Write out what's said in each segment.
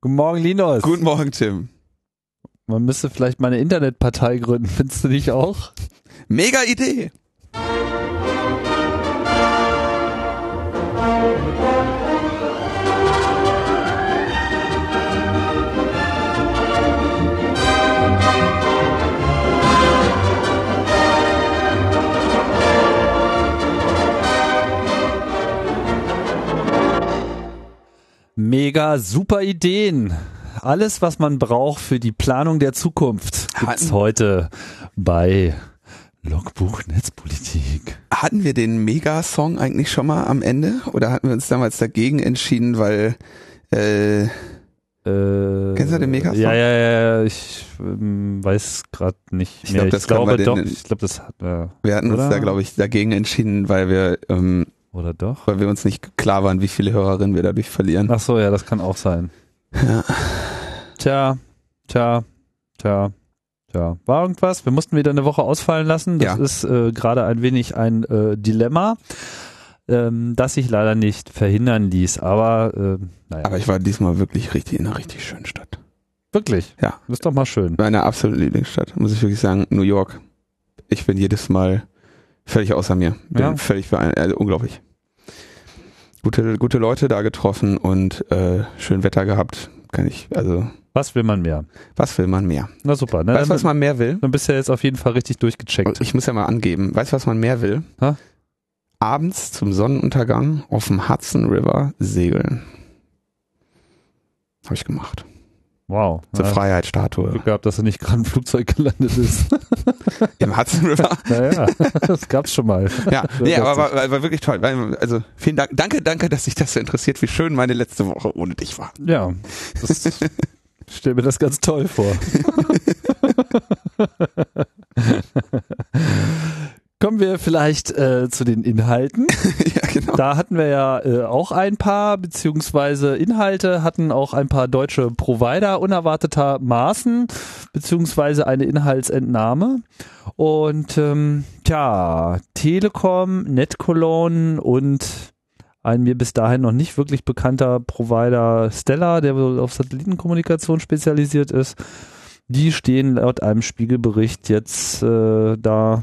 Guten Morgen, Linus. Guten Morgen, Tim. Man müsste vielleicht mal eine Internetpartei gründen, findest du nicht auch? Mega Idee. Mega super Ideen. Alles, was man braucht für die Planung der Zukunft, gibt's heute bei Logbuch Netzpolitik. Hatten wir den Mega-Song eigentlich schon mal am Ende? Oder hatten wir uns damals dagegen entschieden, weil äh, Äh, Kennst du den Megasong? Ja, ja, ja, ich ähm, weiß gerade nicht Ich mehr. glaub, das ich glaube doch, den- ich glaube, das hat wir. wir hatten Oder? uns da, glaube ich, dagegen entschieden, weil wir, ähm, Oder doch? weil wir uns nicht klar waren, wie viele Hörerinnen wir dadurch verlieren. Ach so, ja, das kann auch sein. Ja. Tja, tja, tja, tja. War irgendwas? Wir mussten wieder eine Woche ausfallen lassen. Das Ja. ist äh, gerade ein wenig ein äh, Dilemma, ähm, das sich leider nicht verhindern ließ. Aber äh, naja, Aber ich war diesmal wirklich richtig in einer richtig schönen Stadt. wirklich. Ja. Ist doch mal schön. Meine absolute Lieblingsstadt, muss ich wirklich sagen, New York. Ich bin jedes Mal völlig außer mir. Bin Ja. völlig also unglaublich. Gute, gute Leute da getroffen und äh, schön Wetter gehabt. Kann ich, also, Was will man mehr? was will man mehr? Na super. Ne? weißt du, was man mehr will? dann bist du ja jetzt auf jeden Fall richtig durchgecheckt. Ich muss ja mal angeben. Weißt du, was man mehr will? Ha? Abends zum Sonnenuntergang auf dem Hudson River segeln. Habe ich gemacht. Wow. Zur Ja, Freiheitsstatue. Glück gehabt, dass du nicht gerade ein Flugzeug gelandet ist. Im Hudson River. naja, das gab's schon mal. Ja, nee, aber war, war, war wirklich toll. Also vielen Dank, danke, danke, dass sich das so interessiert, wie schön meine letzte Woche ohne dich war. Ja, das, ich stell mir das ganz toll vor. Kommen wir vielleicht äh, zu den Inhalten. ja, genau. Da hatten wir ja äh, auch ein paar, beziehungsweise Inhalte hatten auch ein paar deutsche Provider unerwartetermaßen, beziehungsweise eine Inhaltsentnahme. Und ähm, tja, Telekom, NetCologne und ein mir bis dahin noch nicht wirklich bekannter Provider Stella, der wohl auf Satellitenkommunikation spezialisiert ist, die stehen laut einem Spiegelbericht jetzt äh, da,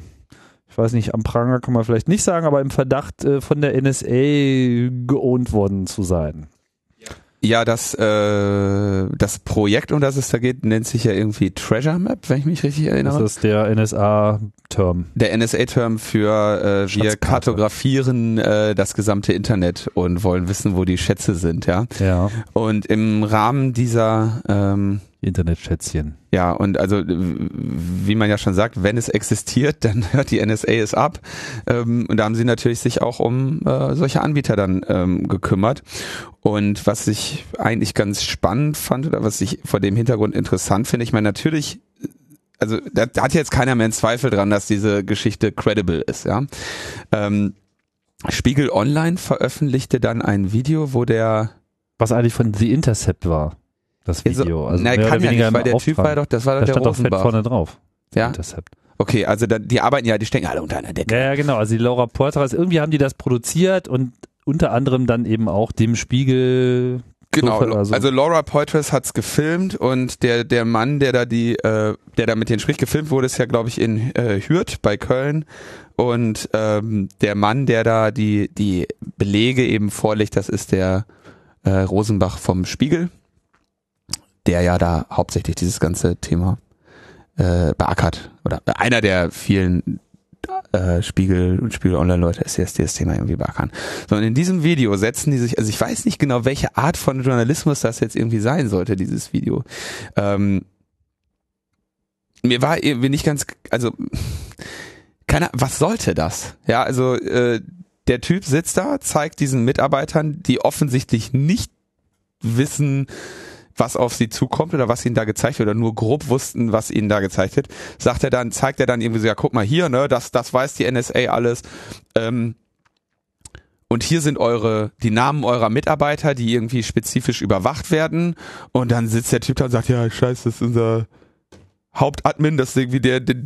ich weiß nicht, am Pranger kann man vielleicht nicht sagen, aber im Verdacht äh, von der NSA geohnt worden zu sein. Ja, das, äh, das Projekt, um das es da geht, nennt sich ja irgendwie Treasure Map, wenn ich mich richtig Das erinnere. ist der NSA-Term. Der NSA-Term für äh, wir kartografieren äh, das gesamte Internet und wollen wissen, wo die Schätze sind, ja. Ja, Und im Rahmen dieser ähm, Internetschätzchen. Ja, und also wie man ja schon sagt, wenn es existiert, dann hört die NSA es ab. Ähm, und da haben sie natürlich sich auch um äh, solche Anbieter dann ähm, gekümmert. Und was ich eigentlich ganz spannend fand oder was ich vor dem Hintergrund interessant finde, ich meine natürlich, also da, da hat jetzt keiner mehr einen Zweifel dran, dass diese Geschichte credible ist, ja. Ähm, Spiegel Online veröffentlichte dann ein Video, wo der Was eigentlich von The Intercept war, das Video. Also, na, mehr kann ja nicht, weil der Typ Auftrag. war doch, das war da doch der stand doch fett Rosenbach. vorne drauf. Ja? Intercept. Okay, also da, die arbeiten ja, die stecken alle unter einer Decke. Ja, ja, genau. Also die Laura Poitras, irgendwie haben die das produziert und unter anderem dann eben auch dem Spiegel. Genau, Zufall, also- also, Laura Poitras hat's gefilmt und der der Mann, der da die, äh, der da mit denen spricht, gefilmt wurde, ist ja glaube ich in äh, Hürth bei Köln und ähm, der Mann, der da die die Belege eben vorlegt, das ist der äh, Rosenbach vom Spiegel, der ja da hauptsächlich dieses ganze Thema äh, beackert oder einer der vielen äh, Spiegel und Spiegel Online Leute ist, die das das Thema irgendwie beackern. So, und in diesem Video setzen die sich, also ich weiß nicht genau, welche Art von Journalismus das jetzt irgendwie sein sollte, dieses Video. Ähm, mir war irgendwie nicht ganz, also, keine was sollte das? Ja, also, äh, der Typ sitzt da, zeigt diesen Mitarbeitern, die offensichtlich nicht wissen, was auf sie zukommt oder was ihnen da gezeigt wird oder nur grob wussten, was ihnen da gezeigt wird, sagt er dann, zeigt er dann irgendwie so, ja, guck mal hier, ne, das, das weiß die NSA alles. Ähm, und hier sind eure, die Namen eurer Mitarbeiter, die irgendwie spezifisch überwacht werden. Und dann sitzt der Typ da und sagt, ja, scheiße, das ist unser Hauptadmin, das ist irgendwie der, der,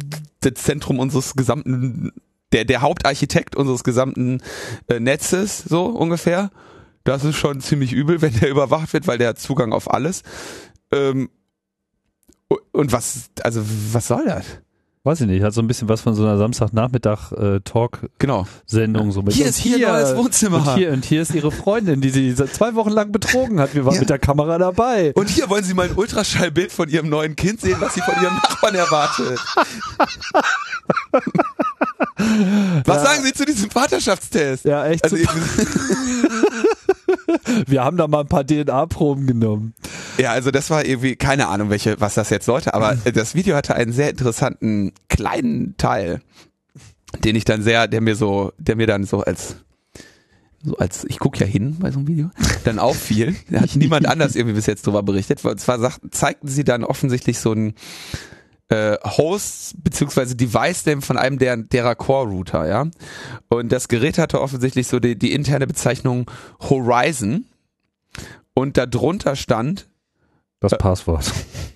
der Zentrum unseres gesamten, der, der Hauptarchitekt unseres gesamten äh, Netzes, so ungefähr. Das ist schon ziemlich übel, wenn der überwacht wird, weil der hat Zugang auf alles. Ähm, und was, also was soll das? Weiß ich nicht, hat so ein bisschen was von so einer Samstagnachmittag äh. Genau. So mit Hier ist hier hier neues Wohnzimmer. Und hier, und hier ist ihre Freundin, die sie zwei Wochen lang betrogen hat. Wir waren Ja. mit der Kamera dabei. Und hier wollen Sie mal ein Ultraschallbild von Ihrem neuen Kind sehen, was Sie von Ihrem Nachbarn erwartet. Was Ja. sagen Sie zu diesem Vaterschaftstest? Ja, echt Also. Wir haben da mal ein paar DNA-Proben genommen. ja, also das war irgendwie, keine Ahnung, welche, was das jetzt sollte, aber das Video hatte einen sehr interessanten kleinen Teil, den ich dann sehr, der mir so, der mir dann so als so als ich gucke ja hin bei so einem Video, dann auffiel. Da hat niemand anders irgendwie bis jetzt drüber berichtet. Und zwar sagten, zeigten sie dann offensichtlich so ein äh, Host beziehungsweise Device Name von einem der derer Core Router, ja. Und das Gerät hatte offensichtlich so die, die interne Bezeichnung Horizon und darunter stand Das Passwort.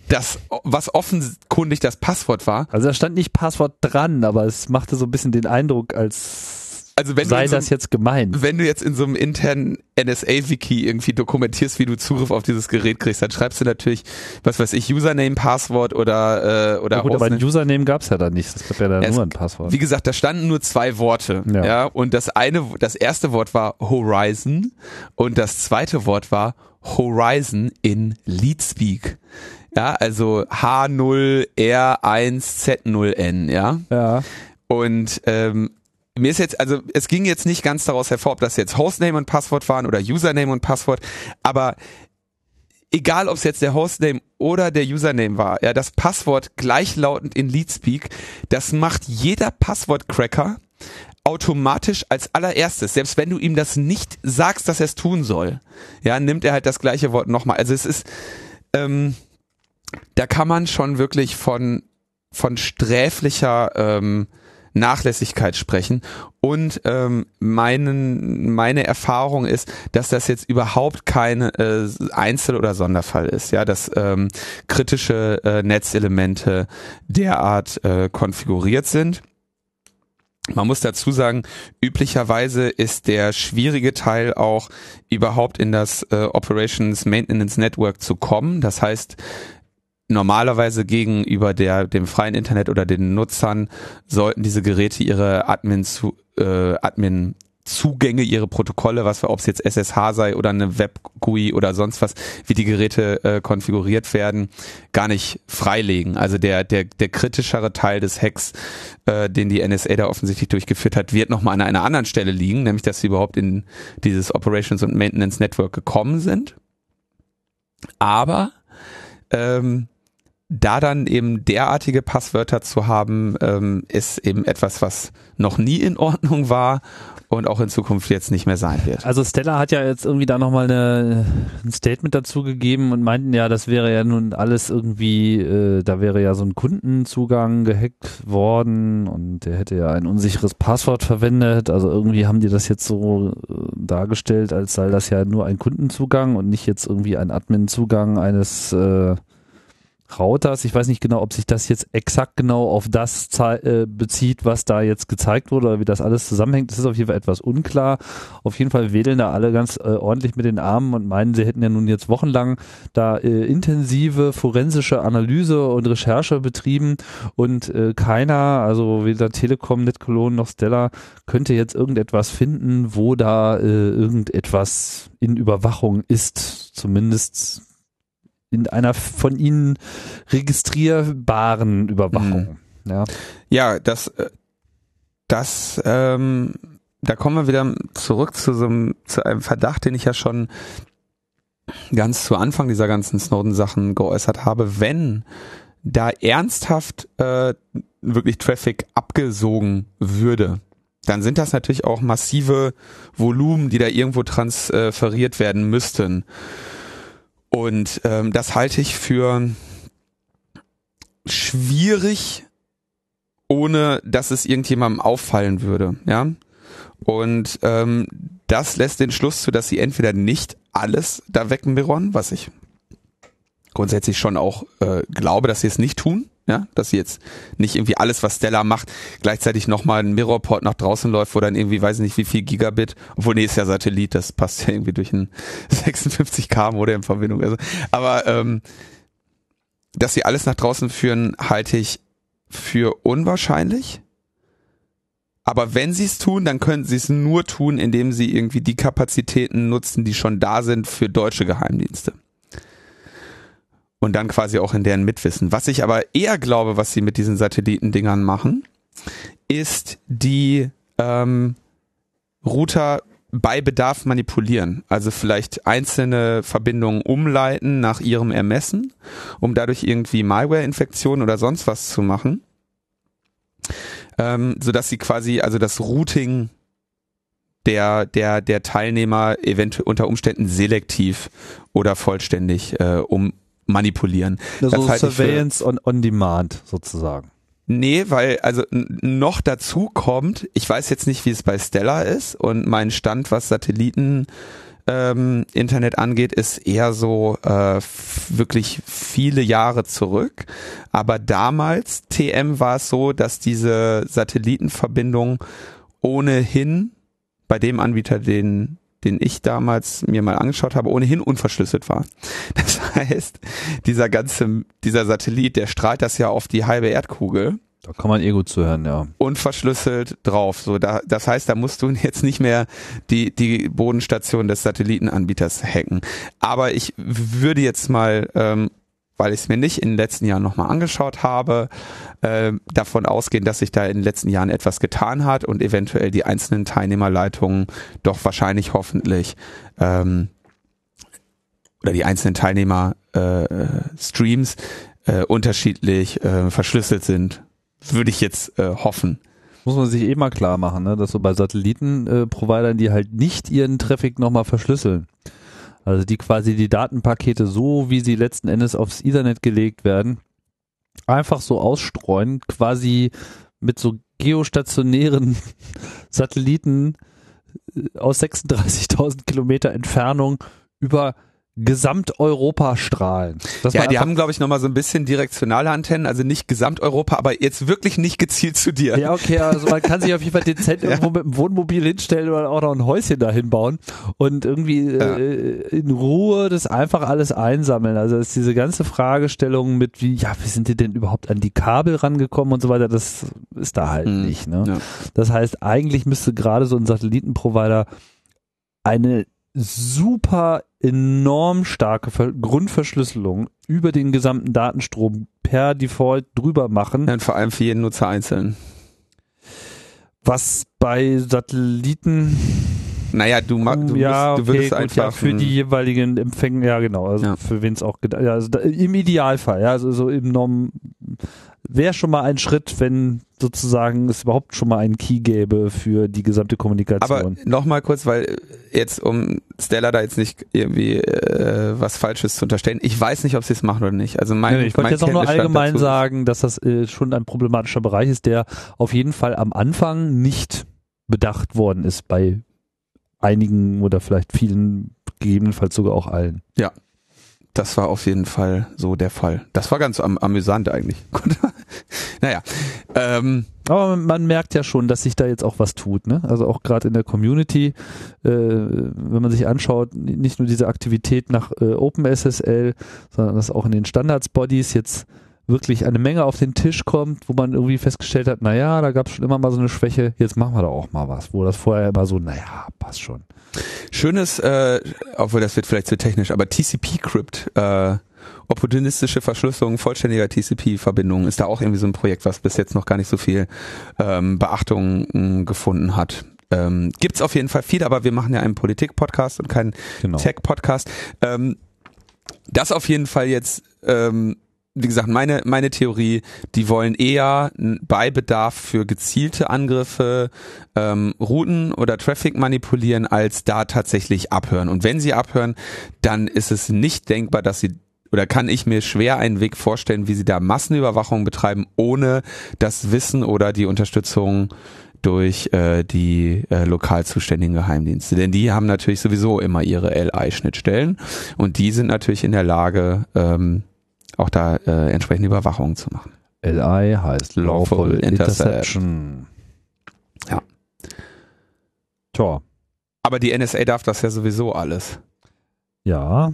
das, was offenkundig das Passwort war. Also da stand nicht Passwort dran, aber es machte so ein bisschen den Eindruck, als Also wenn du sei so das jetzt gemeint. wenn du jetzt in so einem internen NSA-Wiki irgendwie dokumentierst, wie du Zugriff auf dieses Gerät kriegst, dann schreibst du natürlich, was weiß ich, Username, Passwort oder, äh, oder Ja, gut, aber ein. Username gab's ja da nicht. Es gab ja da Ja, nur ein Passwort. Wie gesagt, da standen nur zwei Worte. Ja. Ja. und das eine, das erste Wort war Horizon und das zweite Wort war Horizon in Leadspeak. Ja, also H0R1Z0N, ja. Ja. Und ähm, mir ist jetzt, also es ging jetzt nicht ganz daraus hervor, ob das jetzt Hostname und Passwort waren oder Username und Passwort, aber egal ob es jetzt der Hostname oder der Username war, ja, das Passwort gleichlautend in Leadspeak, das macht jeder Passwortcracker automatisch als allererstes, selbst wenn du ihm das nicht sagst, dass er es tun soll, ja, nimmt er halt das gleiche Wort nochmal. Also es ist, ähm, da kann man schon wirklich von von sträflicher ähm, Nachlässigkeit sprechen. Und ähm, meinen, meine Erfahrung ist, dass das jetzt überhaupt kein äh, Einzel- oder Sonderfall ist, ja, dass ähm, kritische äh, Netzelemente derart äh, konfiguriert sind. Man muss dazu sagen, üblicherweise ist der schwierige Teil auch überhaupt in das äh, Operations Maintenance Network zu kommen. Das heißt, normalerweise gegenüber der, dem freien Internet oder den Nutzern sollten diese Geräte ihre Admin zu, äh, Admin Zugänge, ihre Protokolle, was ob es jetzt SSH sei oder eine Web-GUI oder sonst was, wie die Geräte äh, konfiguriert werden, gar nicht freilegen. Also der der der kritischere Teil des Hacks, äh, den die NSA da offensichtlich durchgeführt hat, wird nochmal an einer anderen Stelle liegen, nämlich dass sie überhaupt in dieses Operations und Maintenance Network gekommen sind. Aber ähm, da dann eben derartige Passwörter zu haben, ähm, ist eben etwas, was noch nie in Ordnung war und auch in Zukunft jetzt nicht mehr sein wird. Also Stella hat ja jetzt irgendwie da nochmal eine, ein Statement dazu gegeben und meinten ja, das wäre ja nun alles irgendwie, äh, da wäre ja so ein Kundenzugang gehackt worden und der hätte ja ein unsicheres Passwort verwendet. Also irgendwie haben die das jetzt so äh, dargestellt, als sei das ja nur ein Kundenzugang und nicht jetzt irgendwie ein Admin-Zugang eines äh, Routers. Ich weiß nicht genau, ob sich das jetzt exakt genau auf das äh, bezieht, was da jetzt gezeigt wurde oder wie das alles zusammenhängt. Das ist auf jeden Fall etwas unklar. Auf jeden Fall wedeln da alle ganz äh, ordentlich mit den Armen und meinen, sie hätten ja nun jetzt wochenlang da äh, intensive forensische Analyse und Recherche betrieben und äh, keiner, also weder Telekom, Netcologne noch Stella, könnte jetzt irgendetwas finden, wo da äh, irgendetwas in Überwachung ist. Zumindest in einer von ihnen registrierbaren Überwachung. Ja. Ja, das, äh, das, ähm, da kommen wir wieder zurück zu so einem, zu einem Verdacht, den ich ja schon ganz zu Anfang dieser ganzen Snowden-Sachen geäußert habe. Wenn da ernsthaft äh, wirklich Traffic abgesogen würde, dann sind das natürlich auch massive Volumen, die da irgendwo transferiert werden müssten. Und ähm, das halte ich für schwierig, ohne dass es irgendjemandem auffallen würde, ja. Und ähm, das lässt den Schluss zu, dass sie entweder nicht alles da wegmirrern, was ich grundsätzlich schon auch äh, glaube, dass sie es nicht tun, Ja, dass sie jetzt nicht irgendwie alles, was Stella macht, gleichzeitig nochmal ein Mirrorport nach draußen läuft, wo dann irgendwie, weiß nicht wie viel Gigabit, obwohl nee, ist ja Satellit, das passt ja irgendwie durch ein 56k Modem Verbindung. Also, aber ähm, dass sie alles nach draußen führen, halte ich für unwahrscheinlich. Aber wenn sie es tun, dann können sie es nur tun, indem sie irgendwie die Kapazitäten nutzen, die schon da sind für deutsche Geheimdienste. Und dann quasi auch in deren Mitwissen. Was ich aber eher glaube, was sie mit diesen Satellitendingern machen, ist die ähm, Router bei Bedarf manipulieren. Also vielleicht einzelne Verbindungen umleiten nach ihrem Ermessen, um dadurch irgendwie Malware-Infektionen oder sonst was zu machen ähm, so dass sie quasi also das Routing der der der Teilnehmer eventuell unter Umständen selektiv oder vollständig äh, um manipulieren. Also Surveillance on, on Demand sozusagen. Nee, weil also noch dazu kommt, ich weiß jetzt nicht, wie es bei Stella ist und mein Stand, was Satelliten ähm, Internet angeht, ist eher so äh, wirklich viele Jahre zurück. Aber damals, TM, war es so, dass diese Satellitenverbindung ohnehin bei dem Anbieter, den den ich damals mir mal angeschaut habe, ohnehin unverschlüsselt war. Das heißt, dieser ganze, dieser Satellit, der strahlt das ja auf die halbe Erdkugel da kann man eh gut zuhören, ja. Unverschlüsselt drauf. So, da, das heißt, da musst du jetzt nicht mehr die, die Bodenstation des Satellitenanbieters hacken. Aber ich würde jetzt mal, ähm, weil ich es mir nicht in den letzten Jahren nochmal angeschaut habe, äh, davon ausgehen, dass sich da in den letzten Jahren etwas getan hat und eventuell die einzelnen Teilnehmerleitungen doch wahrscheinlich hoffentlich ähm, oder die einzelnen Teilnehmer äh, Streams äh, unterschiedlich äh, verschlüsselt sind würde ich jetzt äh, hoffen. Muss man sich eh mal klar machen, ne? dass so bei Satellitenprovidern, die halt nicht ihren Traffic nochmal verschlüsseln. Also die quasi die Datenpakete so, wie sie letzten Endes aufs Ethernet gelegt werden, einfach so ausstreuen, quasi mit so geostationären Satelliten äh, aus 36.000 Kilometer Entfernung über Gesamteuropa strahlen. Das ja, die haben, glaube ich, nochmal so ein bisschen direktionale Antennen, also nicht Gesamteuropa, aber jetzt wirklich nicht gezielt zu dir. Ja, okay, also man kann sich auf jeden Fall dezent ja. irgendwo mit dem Wohnmobil hinstellen oder auch noch ein Häuschen dahin bauen und irgendwie ja. äh, in Ruhe das einfach alles einsammeln. Also ist diese ganze Fragestellung mit wie, ja, wie sind die denn überhaupt an die Kabel rangekommen und so weiter, das ist da halt mhm. nicht. Ne? Ja. Das heißt, eigentlich müsste gerade so ein Satellitenprovider eine super enorm starke Ver Grundverschlüsselung über den gesamten Datenstrom per Default drüber machen. Ja, und vor allem für jeden Nutzer einzeln. Was bei Satelliten naja, du, du, ja, musst, du würdest gut, einfach ja, für die jeweiligen Empfänge, ja genau, also ja. für wen es auch gedacht, ja, also da, im Idealfall, ja, also so im Norm wäre schon mal ein Schritt, wenn sozusagen es überhaupt schon mal einen Key gäbe für die gesamte Kommunikation. Aber nochmal kurz, weil jetzt um Stella da jetzt nicht irgendwie äh, was Falsches zu unterstellen, ich weiß nicht, ob sie es machen oder nicht. Also mein, nee, ich wollte jetzt auch nur allgemein sagen, dass das äh, schon ein problematischer Bereich ist, der auf jeden Fall am Anfang nicht bedacht worden ist bei einigen oder vielleicht vielen, gegebenenfalls sogar auch allen. Ja, das war auf jeden Fall so der Fall. Das war ganz am amüsant eigentlich. naja. Ähm, Aber man merkt ja schon, dass sich da jetzt auch was tut. Ne? Also auch gerade in der Community, äh, wenn man sich anschaut, nicht nur diese Aktivität nach äh, OpenSSL, sondern dass auch in den Standards-Bodies jetzt wirklich eine Menge auf den Tisch kommt, wo man irgendwie festgestellt hat, naja, da gab es schon immer mal so eine Schwäche, jetzt machen wir da auch mal was, wo das vorher immer so, naja, passt schon. Schönes, äh, obwohl das wird vielleicht zu technisch, aber TCP-Crypt, äh, opportunistische Verschlüsselung vollständiger TCP-Verbindungen ist da auch irgendwie so ein Projekt, was bis jetzt noch gar nicht so viel ähm, Beachtung mh, mm, gefunden hat. Ähm, Gibt auf jeden Fall viel, aber wir machen ja einen Politik-Podcast und keinen genau. Tech-Podcast. Ähm, das auf jeden Fall jetzt ähm, wie gesagt, meine, meine Theorie, die wollen eher bei Bedarf für gezielte Angriffe ähm, Routen oder Traffic manipulieren, als da tatsächlich abhören. Und wenn sie abhören, dann ist es nicht denkbar, dass sie oder kann ich mir schwer einen Weg vorstellen, wie sie da Massenüberwachung betreiben, ohne das Wissen oder die Unterstützung durch äh, die äh, lokal zuständigen Geheimdienste. Denn die haben natürlich sowieso immer ihre LI-Schnittstellen und die sind natürlich in der Lage, ähm, auch da äh, entsprechende Überwachungen zu machen. LI heißt Lawful Lawful Intercept. Interception. Ja. Tja, Aber die NSA darf das ja sowieso alles. ja.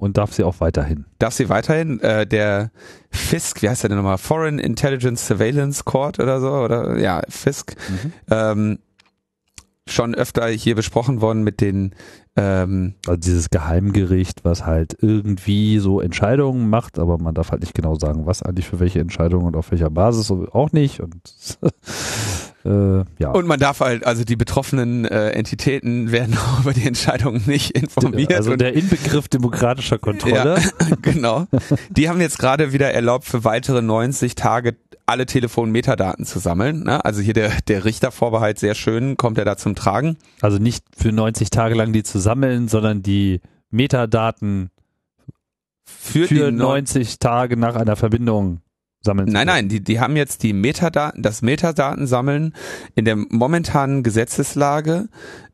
Und darf sie auch weiterhin. Darf sie weiterhin, äh, der FISC, wie heißt der denn nochmal? Foreign Intelligence Surveillance Court oder so, oder? Ja, FISC. Ähm, schon öfter hier besprochen worden mit den, ähm, Also dieses Geheimgericht, was halt irgendwie so Entscheidungen macht, aber man darf halt nicht genau sagen, was eigentlich für welche Entscheidungen und auf welcher Basis auch nicht. Und äh, ja. und man darf halt, also die betroffenen äh, Entitäten werden auch über die Entscheidungen nicht informiert. also der Inbegriff demokratischer Kontrolle. Ja, genau. Die haben jetzt gerade wieder erlaubt, für weitere 90 Tage alle Telefonmetadaten zu sammeln. Ne? Also hier der, der Richtervorbehalt sehr schön, kommt er da zum Tragen. Also nicht für 90 Tage lang die zu sammeln, sondern die Metadaten Für, für die neun- 90 Tage nach einer Verbindung sammeln. Nein, nein, die, die haben jetzt die Metadaten, das Metadatensammeln in der momentanen Gesetzeslage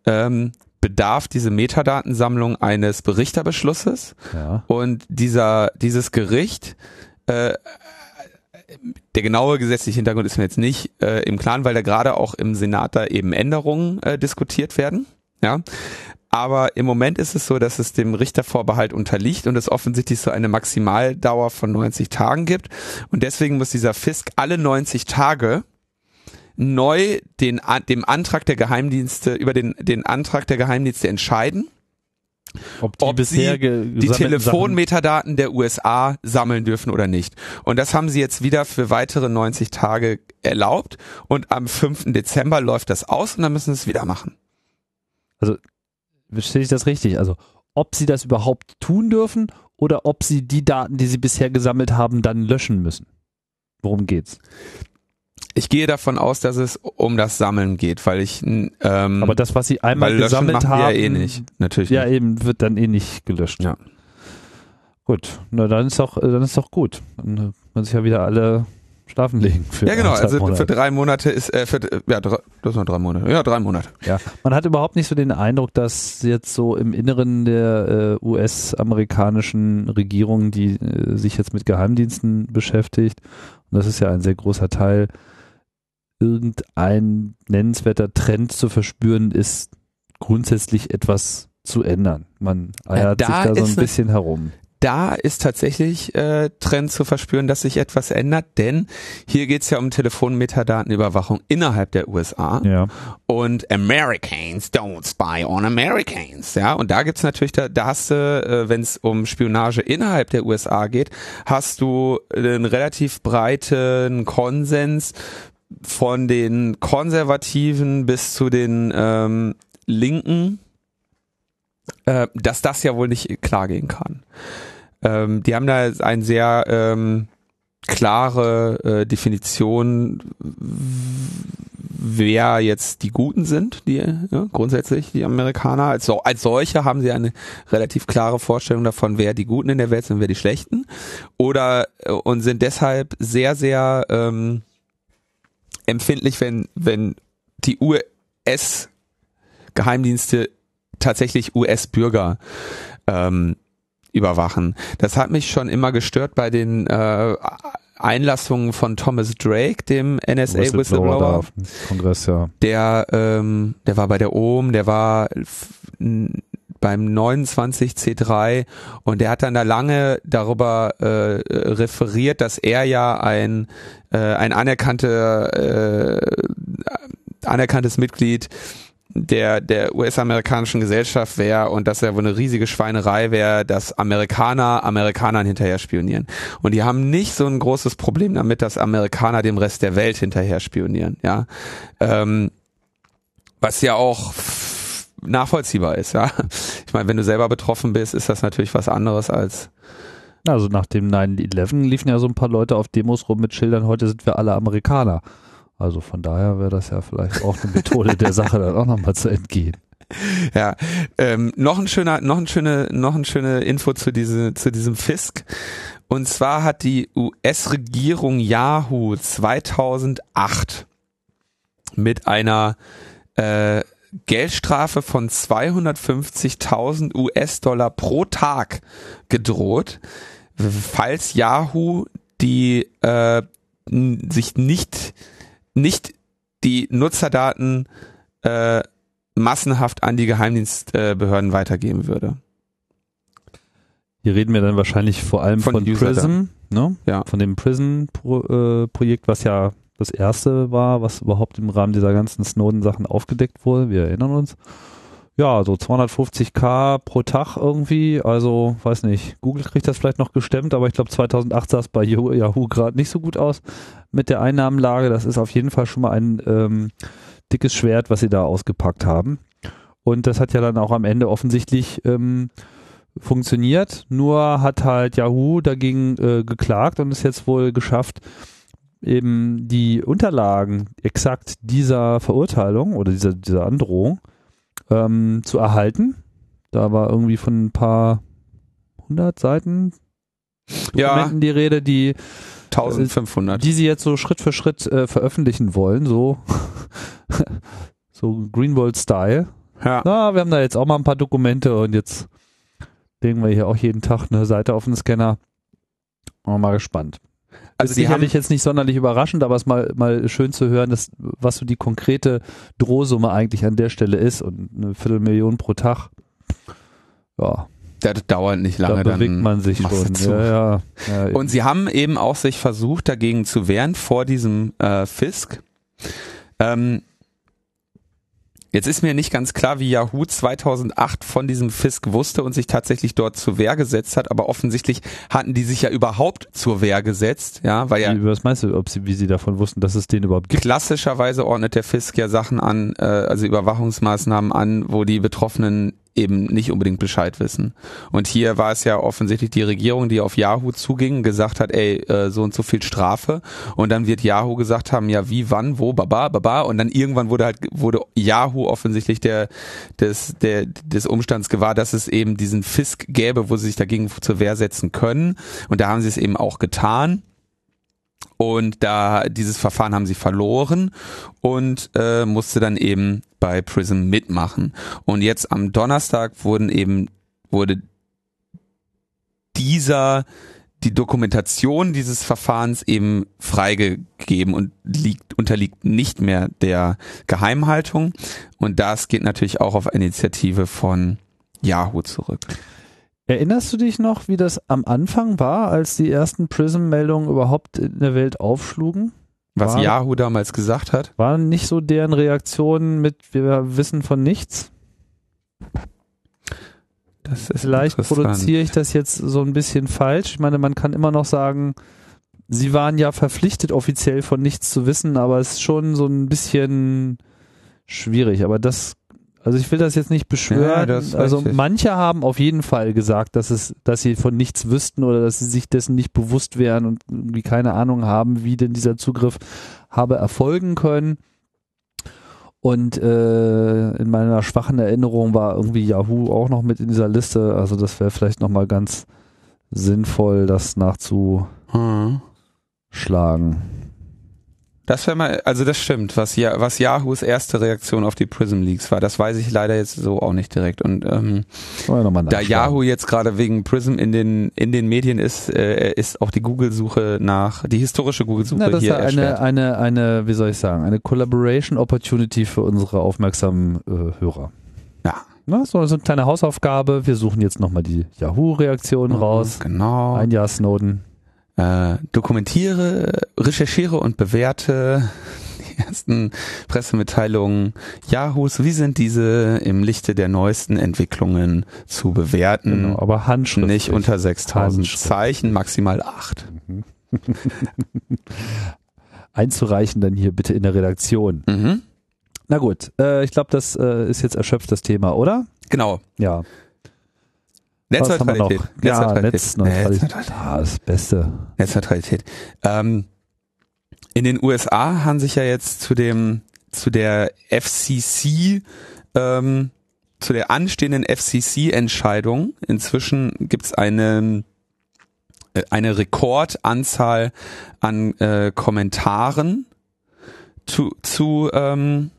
ähm, bedarf diese Metadatensammlung eines Berichterbeschlusses Ja. und dieser dieses Gericht äh, der genaue gesetzliche Hintergrund ist mir jetzt nicht äh, im Klaren, weil da gerade auch im Senat da eben Änderungen äh, diskutiert werden. Ja. Aber im Moment ist es so, dass es dem Richtervorbehalt unterliegt und es offensichtlich so eine Maximaldauer von 90 Tagen gibt. Und deswegen muss dieser Fisk alle 90 Tage neu den, dem Antrag der Geheimdienste, über den, den Antrag der Geheimdienste entscheiden Ob die ob bisher sie die Telefonmetadaten der USA sammeln dürfen oder nicht. Und das haben sie jetzt wieder für weitere 90 Tage erlaubt und am 5. Dezember läuft das aus und dann müssen sie es wieder machen. Sachen- Verstehe ich das richtig? Also ob sie das überhaupt tun dürfen oder ob sie die Daten, die sie bisher gesammelt haben, dann löschen müssen. Worum geht's? Ich gehe davon aus, dass es um das Sammeln geht, weil ich ähm, Aber das, was sie einmal gesammelt haben, ja eh nicht. Natürlich ja nicht. eben wird dann eh nicht gelöscht. Ja. Gut, na dann ist doch, dann ist doch gut. Dann äh, man sich ja wieder alle schlafen legen. Für Ja genau, also Monate. für drei Monate ist, äh, für, ja, drei, das sind noch drei Monate. Ja, drei Monate. Ja, man hat überhaupt nicht so den Eindruck, dass jetzt so im Inneren der äh, US-amerikanischen Regierung, die äh, sich jetzt mit Geheimdiensten beschäftigt, und das ist ja ein sehr großer Teil, irgendein nennenswerter Trend zu verspüren ist, grundsätzlich etwas zu ändern. Man eiert da sich da so ein bisschen herum. Da ist tatsächlich äh, Trend zu verspüren, dass sich etwas ändert, denn hier geht's ja um Telefonmetadatenüberwachung innerhalb der USA Ja. und Americans don't spy on Americans, ja, und da gibt's natürlich, da, da hast du, äh, wenn es um Spionage innerhalb der USA geht, hast du einen relativ breiten Konsens von den Konservativen bis zu den ähm, Linken, äh, dass das ja wohl nicht klar gehen kann. Ähm, die haben da ein sehr ähm, klare äh, Definition, wer jetzt die Guten sind, die ja, grundsätzlich die Amerikaner. Als, als solche haben sie eine relativ klare Vorstellung davon, wer die Guten in der Welt sind wer die Schlechten. Oder äh, und sind deshalb sehr, sehr ähm, empfindlich, wenn, wenn die US-Geheimdienste tatsächlich US-Bürger ähm, überwachen. Das hat mich schon immer gestört bei den äh, Einlassungen von Thomas Drake, dem NSA-Whistleblower. da auf dem Kongress, ja. Der, ähm, der war bei der OM, der war beim 29C3 und der hat dann da lange darüber äh, referiert, dass er ja ein, äh, ein anerkannte, äh, anerkanntes Mitglied der, der US-amerikanischen Gesellschaft wäre und dass er wohl eine riesige Schweinerei wäre, dass Amerikaner Amerikanern hinterher spionieren. Und die haben nicht so ein großes Problem damit, dass Amerikaner dem Rest der Welt hinterher spionieren, ja. Ähm, was ja auch nachvollziehbar ist, ja. Ich meine, wenn du selber betroffen bist, ist das natürlich was anderes als Also nach dem 9-11 liefen ja so ein paar Leute auf Demos rum mit Schildern, heute sind wir alle Amerikaner. Also von daher wäre das ja vielleicht auch eine Methode der Sache, dann auch nochmal zu entgehen. Ja, ähm, noch ein schöner, noch ein schöne, noch ein schöne Info zu diese, zu diesem Fisk. Und zwar hat die US-Regierung Yahoo 2008 mit einer äh, Geldstrafe von 250.000 US-Dollar pro Tag gedroht, falls Yahoo die äh, sich nicht nicht die Nutzerdaten äh, massenhaft an die Geheimdienstbehörden weitergeben würde. Hier reden wir dann wahrscheinlich vor allem Von von, Prism, ne? Ja. Von dem Prism-Projekt, was ja das erste war, was überhaupt im Rahmen dieser ganzen Snowden-Sachen aufgedeckt wurde. Wir erinnern uns. Ja, so 250k pro Tag irgendwie. Also, weiß nicht, Google kriegt das vielleicht noch gestemmt, aber ich glaube 2008 sah es bei Yahoo, gerade nicht so gut aus mit der Einnahmenlage. Das ist auf jeden Fall schon mal ein ähm, dickes Schwert, was sie da ausgepackt haben. Und das hat ja dann auch am Ende offensichtlich ähm, funktioniert. Nur hat halt Yahoo dagegen äh, geklagt und es jetzt wohl geschafft, eben die Unterlagen exakt dieser Verurteilung oder dieser, dieser Androhung ähm, zu erhalten. Da war irgendwie von ein paar hundert Seiten Ja, Dokumenten die Rede, die 1500. die sie jetzt so Schritt für Schritt äh, veröffentlichen wollen, so so Greenwald-Style. Ja. Na, wir haben da jetzt auch mal ein paar Dokumente und jetzt legen wir hier auch jeden Tag eine Seite auf den Scanner. Mal gespannt. Also ist die haben, sicherlich jetzt nicht sonderlich überraschend, aber es ist mal, mal schön zu hören, dass, was so die konkrete Drohsumme eigentlich an der Stelle ist und eine Viertelmillion pro Tag. Ja, das dauert nicht lange, da bewegt dann man sich schon. zu. Ja, ja, ja, Und sie haben eben auch sich versucht, dagegen zu wehren vor diesem äh, Fisk. Ähm, jetzt ist mir nicht ganz klar, wie Yahoo 2008 von diesem Fisk wusste und sich tatsächlich dort zur Wehr gesetzt hat, aber offensichtlich hatten die sich ja überhaupt zur Wehr gesetzt, ja, weil ja Wie, was meinst du, ob sie, wie sie davon wussten, dass es den überhaupt gibt? klassischerweise ordnet der Fisk ja Sachen an, äh, also Überwachungsmaßnahmen an, wo die Betroffenen eben nicht unbedingt Bescheid wissen. Und hier war es ja offensichtlich die Regierung, die auf Yahoo zuging, gesagt hat, ey, äh, so und so viel Strafe. Und dann wird Yahoo gesagt haben, ja, wie, wann, wo, baba, baba. Und dann irgendwann wurde halt, wurde Yahoo offensichtlich der, des, der, des Umstands gewahr, dass es eben diesen Fisk gäbe, wo sie sich dagegen zur Wehr setzen können. Und da haben sie es eben auch getan. Und da dieses Verfahren haben sie verloren und äh, musste dann eben bei Prism mitmachen. Und jetzt am Donnerstag wurden eben wurde dieser die Dokumentation dieses Verfahrens eben freigegeben und liegt, unterliegt nicht mehr der Geheimhaltung. Und das geht natürlich auch auf Initiative von Yahoo zurück. Erinnerst du dich noch, wie das am Anfang war, als die ersten Prism-Meldungen überhaupt in der Welt aufschlugen? Was War- Yahoo damals gesagt hat. War nicht so deren Reaktion mit, wir wissen von nichts? Das ist Vielleicht produziere ich das jetzt so ein bisschen falsch. Ich meine, man kann immer noch sagen, sie waren ja verpflichtet, offiziell von nichts zu wissen, aber es ist schon so ein bisschen schwierig. Aber das, also ich will das jetzt nicht Ja, beschwören. ist also richtig. manche haben auf jeden Fall gesagt, dass es, dass sie von nichts wüssten oder dass sie sich dessen nicht bewusst wären und irgendwie keine Ahnung haben, wie denn dieser Zugriff habe erfolgen können. Und äh, in meiner schwachen Erinnerung war irgendwie Yahoo auch noch mit in dieser Liste. Also das wäre vielleicht nochmal ganz sinnvoll, das nachzuschlagen. Das wäre mal, also das stimmt, was, ja, was Yahoos erste Reaktion auf die Prism Leaks war, das weiß ich leider jetzt so auch nicht direkt. Und ähm, da. Yahoo jetzt gerade wegen Prism in den in den Medien ist, äh, ist auch die Google-Suche nach, die historische Google-Suche Na, das ist hier ja eine, erschwert. eine, eine, wie soll ich sagen, eine Collaboration Opportunity für unsere aufmerksamen äh, Hörer. Ja. Na, so, so eine kleine Hausaufgabe. Wir suchen jetzt nochmal die Yahoo-Reaktionen raus. Genau. Ein Jahr Snowden. Äh, dokumentiere, recherchiere und bewerte die ersten Pressemitteilungen Yahoos. Wie sind diese im Lichte der neuesten Entwicklungen zu bewerten? Genau, aber Handschrift. Nicht unter 6000 Handschrift. Zeichen, maximal 8. Einzureichen dann hier bitte in der Redaktion. Mhm. Na gut, äh, ich glaube, das äh, ist jetzt erschöpft das Thema, oder? Genau. Ja. Was haben wir noch? Netzneutralität. Ja, Netzneutralität. Netzneutralität. Ah, das Beste. Netzneutralität. Ähm, in den USA haben sich ja jetzt zu dem, zu der FCC, ähm, zu der anstehenden FCC-Entscheidung, inzwischen gibt's eine, äh, eine Rekordanzahl an äh, Kommentaren zu, zu, ähm,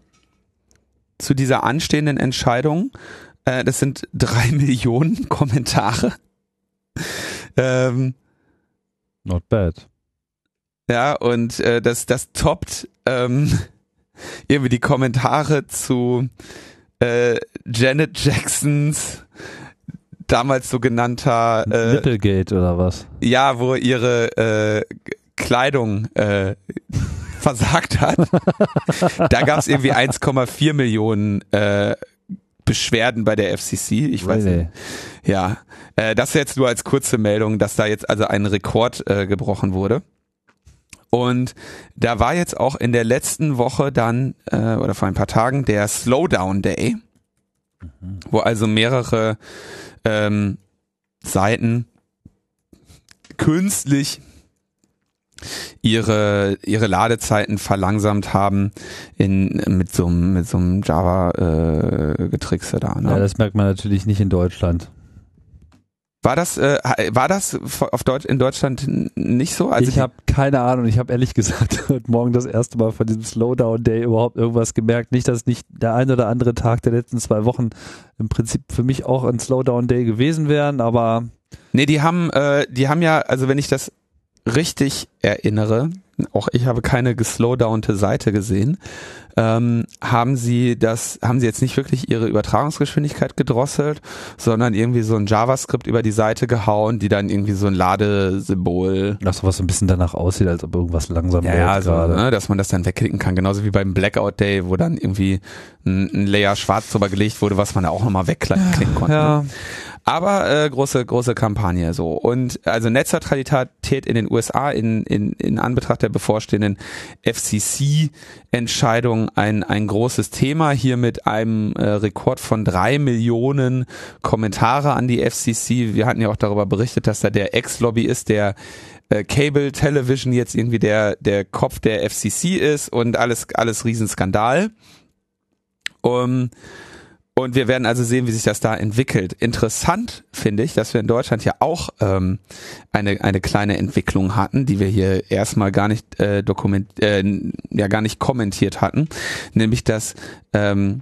zu dieser anstehenden Entscheidung. Äh, das sind drei Millionen Kommentare. Ähm, Not bad. Ja, und äh, das, das toppt ähm, irgendwie die Kommentare zu äh, Janet Jacksons damals so genannter äh, Nipplegate oder was? Ja, wo ihre äh, Kleidung äh, versagt hat. da gab es irgendwie 1,4 Millionen äh, Beschwerden bei der FCC. Ich weiß nicht. Ja, äh, das jetzt nur als kurze Meldung, dass da jetzt also ein Rekord äh, gebrochen wurde. Und da war jetzt auch in der letzten Woche dann, äh, oder vor ein paar Tagen, der Slowdown Day, mhm. wo also mehrere ähm, Seiten künstlich ihre ihre Ladezeiten verlangsamt haben in mit so einem mit so einem Java äh, Getrickse da. Ne? Ja, das merkt man natürlich nicht in Deutschland. War das äh, war das auf Deutsch in Deutschland nicht so? Also ich habe keine Ahnung. Ich habe ehrlich gesagt heute Morgen das erste Mal von diesem Slowdown Day überhaupt irgendwas gemerkt. Nicht, dass nicht der ein oder andere Tag der letzten zwei Wochen im Prinzip für mich auch ein Slowdown Day gewesen wären, aber Nee, die haben, äh, die haben ja, also wenn ich das richtig erinnere, auch ich habe keine geslowdownte Seite gesehen, ähm, haben sie das, haben sie jetzt nicht wirklich ihre Übertragungsgeschwindigkeit gedrosselt, sondern irgendwie so ein JavaScript über die Seite gehauen, die dann irgendwie so ein Ladesymbol. Ach so, was so ein bisschen danach aussieht, als ob irgendwas langsam ja, ja, so, ne, dass man das dann wegklicken kann, genauso wie beim Blackout Day, wo dann irgendwie ein, ein Layer schwarz drüber gelegt wurde, was man da auch nochmal wegklicken konnte. Ja. Aber äh, große, große Kampagne so. Und also Netzneutralität in den USA in, in, in Anbetracht der bevorstehenden FCC-Entscheidung ein, ein großes Thema. Hier mit einem äh, Rekord von drei Millionen Kommentare an die FCC. Wir hatten ja auch darüber berichtet, dass da der Ex-Lobbyist der äh, Cable Television jetzt irgendwie der, der Kopf der FCC ist und alles, alles Riesenskandal. Um, und wir werden also sehen, wie sich das da entwickelt. Interessant finde ich, dass wir in Deutschland ja auch ähm, eine eine kleine Entwicklung hatten, die wir hier erstmal gar nicht äh, dokument, äh, ja gar nicht kommentiert hatten, nämlich dass ähm,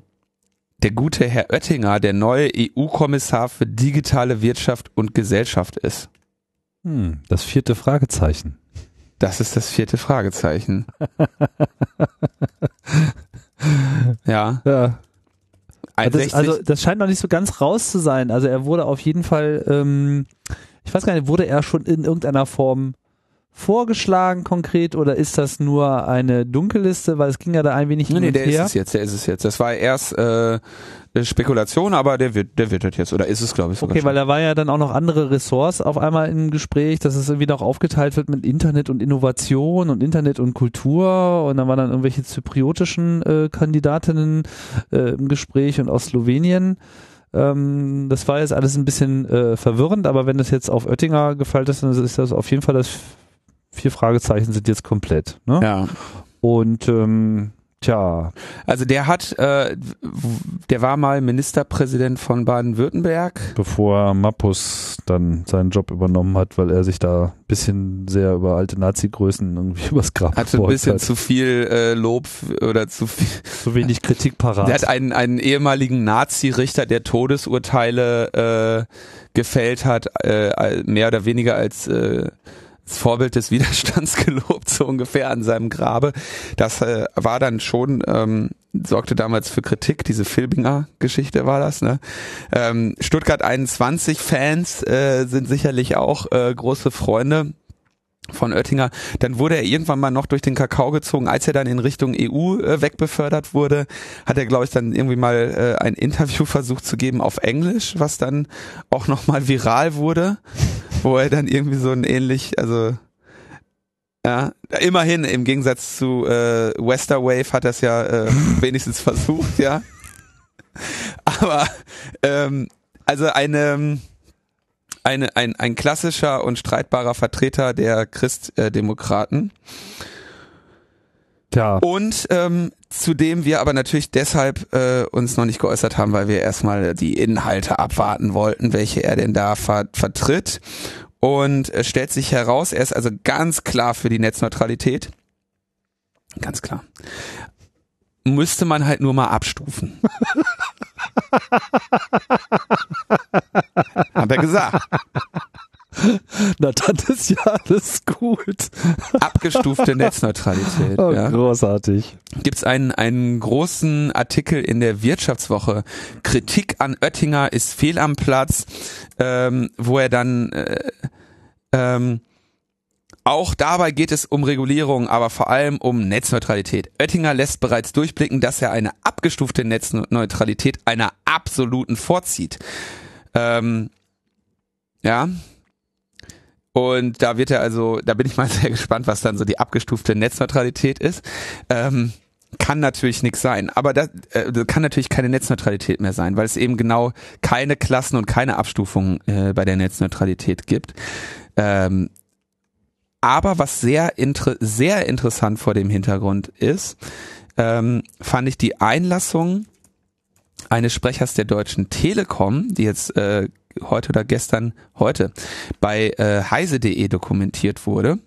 der gute Herr Oettinger der neue EU-Kommissar für digitale Wirtschaft und Gesellschaft ist. Hm, das vierte Fragezeichen. Das ist das vierte Fragezeichen. ja. Ja. Das, also das scheint noch nicht so ganz raus zu sein. Also er wurde auf jeden Fall, ähm, ich weiß gar nicht, wurde er schon in irgendeiner Form vorgeschlagen konkret oder ist das nur eine Dunkelliste, weil es ging ja da ein wenig nee, nee, der her. ist es jetzt, der ist es jetzt. Das war erst äh, Spekulation, aber der wird, der wird das jetzt oder ist es, glaube ich. Sogar okay, schon. weil da war ja dann auch noch andere Ressorts auf einmal im Gespräch, dass es irgendwie noch aufgeteilt wird mit Internet und Innovation und Internet und Kultur und dann waren dann irgendwelche zypriotischen äh, Kandidatinnen äh, im Gespräch und aus Slowenien. Ähm, das war jetzt alles ein bisschen äh, verwirrend, aber wenn das jetzt auf Oettinger gefällt ist, dann ist das auf jeden Fall das vier Fragezeichen sind jetzt komplett. Ne? Ja. Und ähm, Tja. Also der hat, äh, der war mal Ministerpräsident von Baden-Württemberg. Bevor Mappus dann seinen Job übernommen hat, weil er sich da ein bisschen sehr über alte Nazi-Größen irgendwie übers Grab Hatte ein bisschen hat. zu viel äh, Lob oder zu viel. Zu wenig Kritik parat. Der hat einen, einen ehemaligen Nazi-Richter, der Todesurteile äh, gefällt hat, äh, mehr oder weniger als äh, das Vorbild des Widerstands gelobt, so ungefähr an seinem Grabe. Das äh, war dann schon, ähm, sorgte damals für Kritik, diese Filbinger-Geschichte war das. Ne? Ähm, Stuttgart 21 Fans äh, sind sicherlich auch äh, große Freunde von Oettinger. Dann wurde er irgendwann mal noch durch den Kakao gezogen, als er dann in Richtung EU äh, wegbefördert wurde, hat er, glaube ich, dann irgendwie mal äh, ein Interview versucht zu geben auf Englisch, was dann auch nochmal viral wurde, wo er dann irgendwie so ein ähnlich, also ja, immerhin im Gegensatz zu äh, Westerwave hat er es ja äh, wenigstens versucht, ja. Aber ähm, also eine eine, ein, ein klassischer und streitbarer Vertreter der Christdemokraten. Ja. Und ähm, zu dem wir aber natürlich deshalb äh, uns noch nicht geäußert haben, weil wir erstmal die Inhalte abwarten wollten, welche er denn da ver vertritt. Und es stellt sich heraus, er ist also ganz klar für die Netzneutralität. Ganz klar. Müsste man halt nur mal abstufen. Hat er gesagt. Na, dann ist ja alles gut. Abgestufte Netzneutralität. Oh, ja. Großartig. Gibt es einen, einen großen Artikel in der Wirtschaftswoche. Kritik an Oettinger ist fehl am Platz, ähm, wo er dann äh, ähm, auch dabei geht es um Regulierung, aber vor allem um Netzneutralität. Oettinger lässt bereits durchblicken, dass er eine abgestufte Netzneutralität einer absoluten vorzieht. Ähm, ja. Und da wird er also, da bin ich mal sehr gespannt, was dann so die abgestufte Netzneutralität ist. Ähm, kann natürlich nichts sein, aber das äh, kann natürlich keine Netzneutralität mehr sein, weil es eben genau keine Klassen und keine Abstufungen äh, bei der Netzneutralität gibt. Ähm, aber was sehr, inter sehr interessant vor dem Hintergrund ist, ähm, fand ich die Einlassung eines Sprechers der Deutschen Telekom, die jetzt äh, heute oder gestern, heute bei äh, heise.de dokumentiert wurde,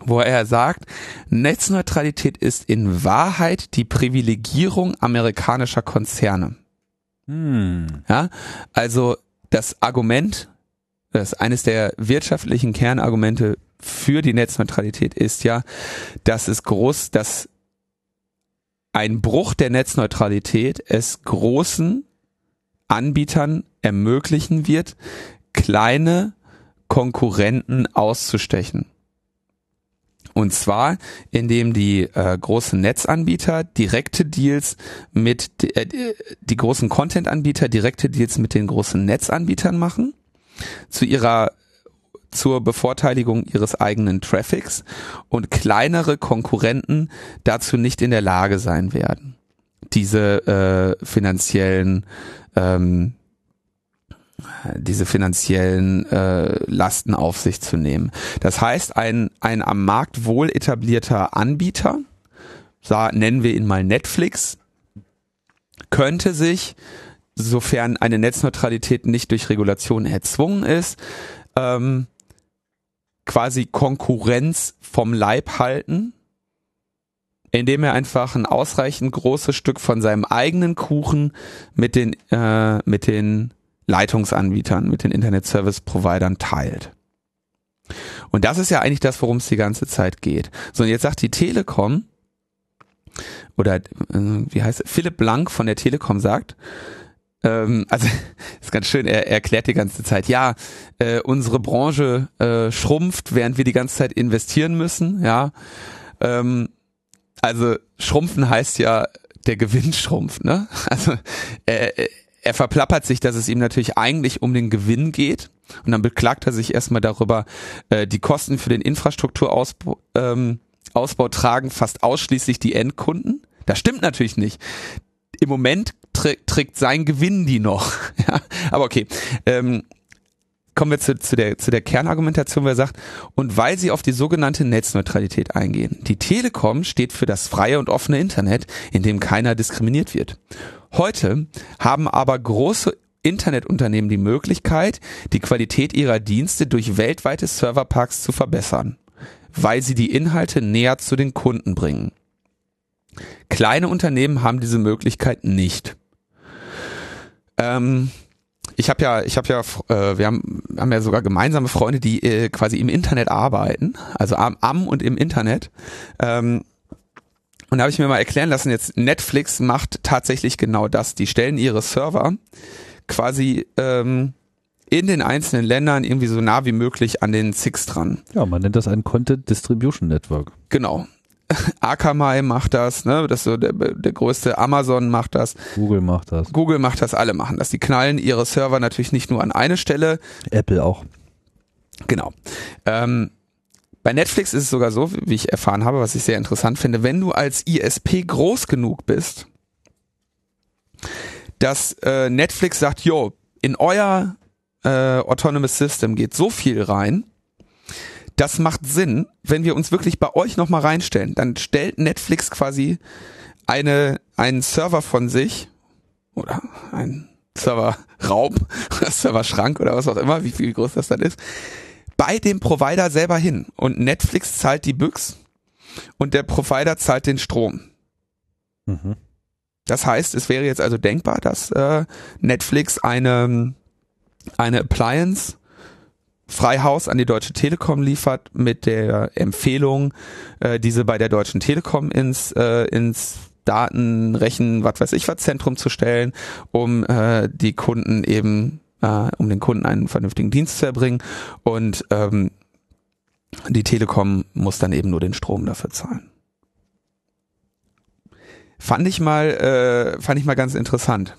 wo er sagt, Netzneutralität ist in Wahrheit die Privilegierung amerikanischer Konzerne. Hm. Ja, also das Argument, das eines der wirtschaftlichen Kernargumente für die Netzneutralität ist ja, dass es groß, dass ein Bruch der Netzneutralität es großen Anbietern ermöglichen wird, kleine Konkurrenten auszustechen. Und zwar, indem die äh, großen Netzanbieter direkte Deals mit, äh, die großen Content-Anbieter direkte Deals mit den großen Netzanbietern machen, zu ihrer zur Bevorteiligung ihres eigenen Traffics und kleinere Konkurrenten dazu nicht in der Lage sein werden, diese äh, finanziellen ähm, diese finanziellen äh, Lasten auf sich zu nehmen. Das heißt, ein, ein am Markt wohl etablierter Anbieter, sah, nennen wir ihn mal Netflix, könnte sich, sofern eine Netzneutralität nicht durch Regulation erzwungen ist, ähm, quasi Konkurrenz vom Leib halten, indem er einfach ein ausreichend großes Stück von seinem eigenen Kuchen mit den, äh, mit den Leitungsanbietern, mit den Internet Service Providern teilt. Und das ist ja eigentlich das, worum es die ganze Zeit geht. So, und jetzt sagt die Telekom, oder äh, wie heißt es, Philipp Blank von der Telekom sagt, ähm, also ist ganz schön, er, er erklärt die ganze Zeit, ja, äh, unsere Branche äh, schrumpft, während wir die ganze Zeit investieren müssen, ja. Ähm, also schrumpfen heißt ja, der Gewinn schrumpft, ne? Also er, er verplappert sich, dass es ihm natürlich eigentlich um den Gewinn geht. Und dann beklagt er sich erstmal darüber, äh, die Kosten für den Infrastrukturausbau ähm, Ausbau tragen fast ausschließlich die Endkunden. Das stimmt natürlich nicht. Im Moment trägt sein Gewinn die noch. ja, aber okay. Ähm, kommen wir zu, zu, der, zu der Kernargumentation, wo er sagt, und weil sie auf die sogenannte Netzneutralität eingehen. Die Telekom steht für das freie und offene Internet, in dem keiner diskriminiert wird. Heute haben aber große Internetunternehmen die Möglichkeit, die Qualität ihrer Dienste durch weltweite Serverparks zu verbessern, weil sie die Inhalte näher zu den Kunden bringen. Kleine Unternehmen haben diese Möglichkeit nicht. Ähm, ich habe ja, ich habe ja, äh, wir haben, haben ja sogar gemeinsame Freunde, die äh, quasi im Internet arbeiten, also am, am und im Internet. Ähm, und da habe ich mir mal erklären lassen, jetzt Netflix macht tatsächlich genau das. Die stellen ihre Server quasi ähm, in den einzelnen Ländern irgendwie so nah wie möglich an den Six dran. Ja, man nennt das ein Content Distribution Network. Genau. Akamai macht das, ne? Das ist so der, der größte Amazon macht das. Google macht das. Google macht das, alle machen das. Die knallen ihre Server natürlich nicht nur an eine Stelle. Apple auch. Genau. Ähm, bei Netflix ist es sogar so, wie ich erfahren habe, was ich sehr interessant finde, wenn du als ISP groß genug bist, dass äh, Netflix sagt, jo, in euer äh, Autonomous System geht so viel rein, das macht Sinn, wenn wir uns wirklich bei euch nochmal reinstellen. Dann stellt Netflix quasi eine, einen Server von sich oder ein Serverraum, Serverschrank oder was auch immer, wie viel groß das dann ist, bei dem Provider selber hin. Und Netflix zahlt die Büchs und der Provider zahlt den Strom. Mhm. Das heißt, es wäre jetzt also denkbar, dass äh, Netflix eine, eine Appliance Freihaus an die Deutsche Telekom liefert mit der Empfehlung, äh, diese bei der Deutschen Telekom ins, äh, ins Daten, Rechen, was weiß ich was Zentrum zu stellen, um äh, die Kunden eben, äh, um den Kunden einen vernünftigen Dienst zu erbringen und ähm, die Telekom muss dann eben nur den Strom dafür zahlen. Fand ich mal, äh, fand ich mal ganz interessant.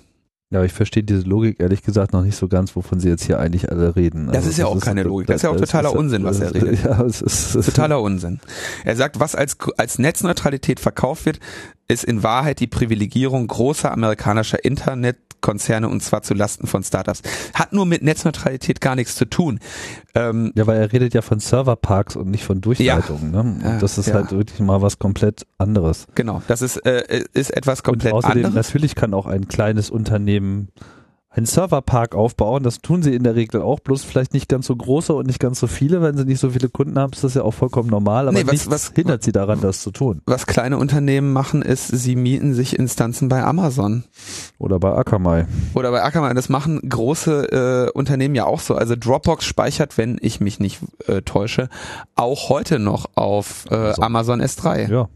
Ja, ich verstehe diese Logik ehrlich gesagt noch nicht so ganz, wovon Sie jetzt hier eigentlich alle reden. Das also ist ja auch ist keine Logik, das, ist ja auch totaler Unsinn, was er redet. Ja, es ist, totaler Unsinn. Er sagt, was als, als Netzneutralität verkauft wird, ist in Wahrheit die Privilegierung großer amerikanischer Internetkonzerne und zwar zu Lasten von Startups. Hat nur mit Netzneutralität gar nichts zu tun. Ähm, ja, weil er redet ja von Serverparks und nicht von Durchleitungen. Ja, ne? das ist ja. halt wirklich mal was komplett anderes. Genau, das ist, äh, ist etwas komplett und außerdem, anderes. Natürlich kann auch ein kleines Unternehmen einen Serverpark aufbauen. Das tun sie in der Regel auch, bloß vielleicht nicht ganz so große und nicht ganz so viele. Wenn sie nicht so viele Kunden haben, ist das ja auch vollkommen normal, aber nee, was, nichts was, hindert sie daran, das zu tun. Was kleine Unternehmen machen, ist, sie mieten sich Instanzen bei Amazon. Oder bei Akamai. Oder bei Akamai. Das machen große äh, Unternehmen ja auch so. Also Dropbox speichert, wenn ich mich nicht äh, täusche, auch heute noch auf äh, also. Amazon S3. Ja.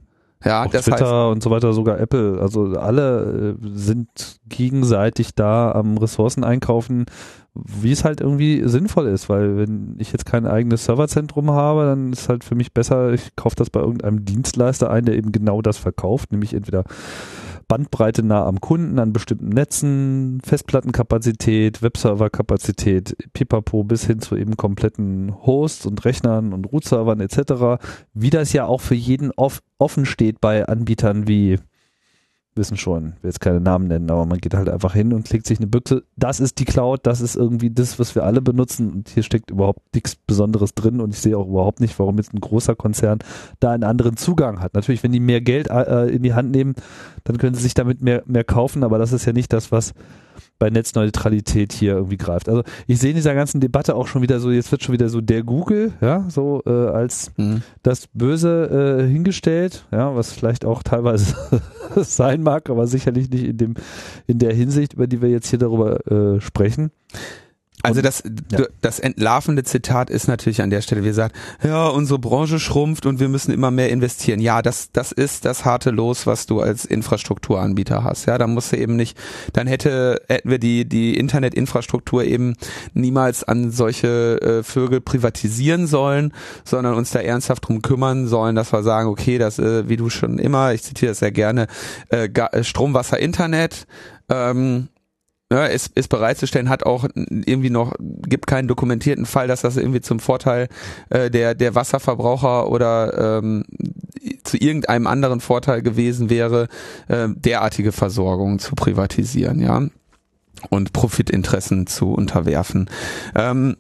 Ja, Auch das Twitter heißt, und so weiter, sogar Apple. Also alle äh, sind gegenseitig da am Ressourcen einkaufen, wie es halt irgendwie sinnvoll ist, weil wenn ich jetzt kein eigenes Serverzentrum habe, dann ist halt für mich besser, ich kaufe das bei irgendeinem Dienstleister ein, der eben genau das verkauft, nämlich entweder Bandbreite nah am Kunden, an bestimmten Netzen, Festplattenkapazität, Webserverkapazität, pipapo bis hin zu eben kompletten Hosts und Rechnern und Root-Servern etc., wie das ja auch für jeden off offen steht bei Anbietern wie wissen schon, will jetzt keine Namen nennen, aber man geht halt einfach hin und klickt sich eine Büchse. Das ist die Cloud, das ist irgendwie das, was wir alle benutzen und hier steckt überhaupt nichts Besonderes drin und ich sehe auch überhaupt nicht, warum jetzt ein großer Konzern da einen anderen Zugang hat. Natürlich, wenn die mehr Geld äh, in die Hand nehmen, dann können sie sich damit mehr, mehr kaufen, aber das ist ja nicht das, was bei Netzneutralität hier irgendwie greift. Also ich sehe in dieser ganzen Debatte auch schon wieder so, jetzt wird schon wieder so der Google, ja, so äh, als mhm. das Böse äh, hingestellt, ja, was vielleicht auch teilweise sein mag, aber sicherlich nicht in dem in der Hinsicht, über die wir jetzt hier darüber äh, sprechen. Also das, ja. das entlarvende Zitat ist natürlich an der Stelle, wie gesagt, ja, unsere Branche schrumpft und wir müssen immer mehr investieren. Ja, das, das ist das harte Los, was du als Infrastrukturanbieter hast. Ja, da musst du eben nicht, dann hätte, hätten wir die, die Internetinfrastruktur eben niemals an solche äh, Vögel privatisieren sollen, sondern uns da ernsthaft drum kümmern sollen, dass wir sagen, okay, das, äh, wie du schon immer, ich zitiere das sehr gerne, äh, Strom, Wasser, Internet, ähm, ja, ist, ist bereitzustellen, hat auch irgendwie noch, gibt keinen dokumentierten Fall, dass das irgendwie zum Vorteil äh, der, der Wasserverbraucher oder ähm, zu irgendeinem anderen Vorteil gewesen wäre, äh, derartige Versorgung zu privatisieren, ja. Und Profitinteressen zu unterwerfen. Ähm,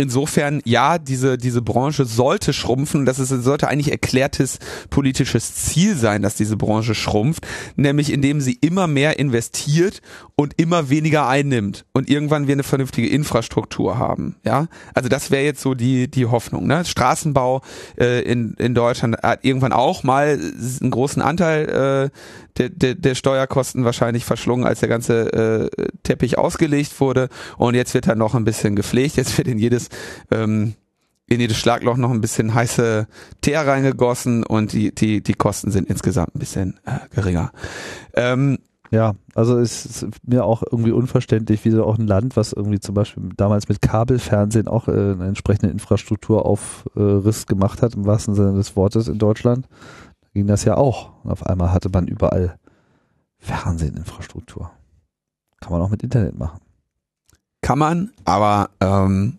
Insofern, ja, diese, diese Branche sollte schrumpfen. Das ist, sollte eigentlich erklärtes politisches Ziel sein, dass diese Branche schrumpft. Nämlich indem sie immer mehr investiert und immer weniger einnimmt. Und irgendwann wir eine vernünftige Infrastruktur haben. Ja, also das wäre jetzt so die, die Hoffnung. Ne? Straßenbau äh, in, in Deutschland hat irgendwann auch mal einen großen Anteil äh, der, der, der Steuerkosten wahrscheinlich verschlungen, als der ganze äh, Teppich ausgelegt wurde. Und jetzt wird er noch ein bisschen gepflegt. Jetzt wird in jedes ähm, in jedes Schlagloch noch ein bisschen heiße Teer reingegossen und die, die, die Kosten sind insgesamt ein bisschen äh, geringer. Ähm, ja, also es ist mir auch irgendwie unverständlich, wie so auch ein Land, was irgendwie zum Beispiel damals mit Kabelfernsehen auch äh, eine entsprechende Infrastruktur auf äh, Riss gemacht hat, im wahrsten Sinne des Wortes in Deutschland ging das ja auch. Und auf einmal hatte man überall Fernsehinfrastruktur. Kann man auch mit Internet machen. Kann man, aber ähm,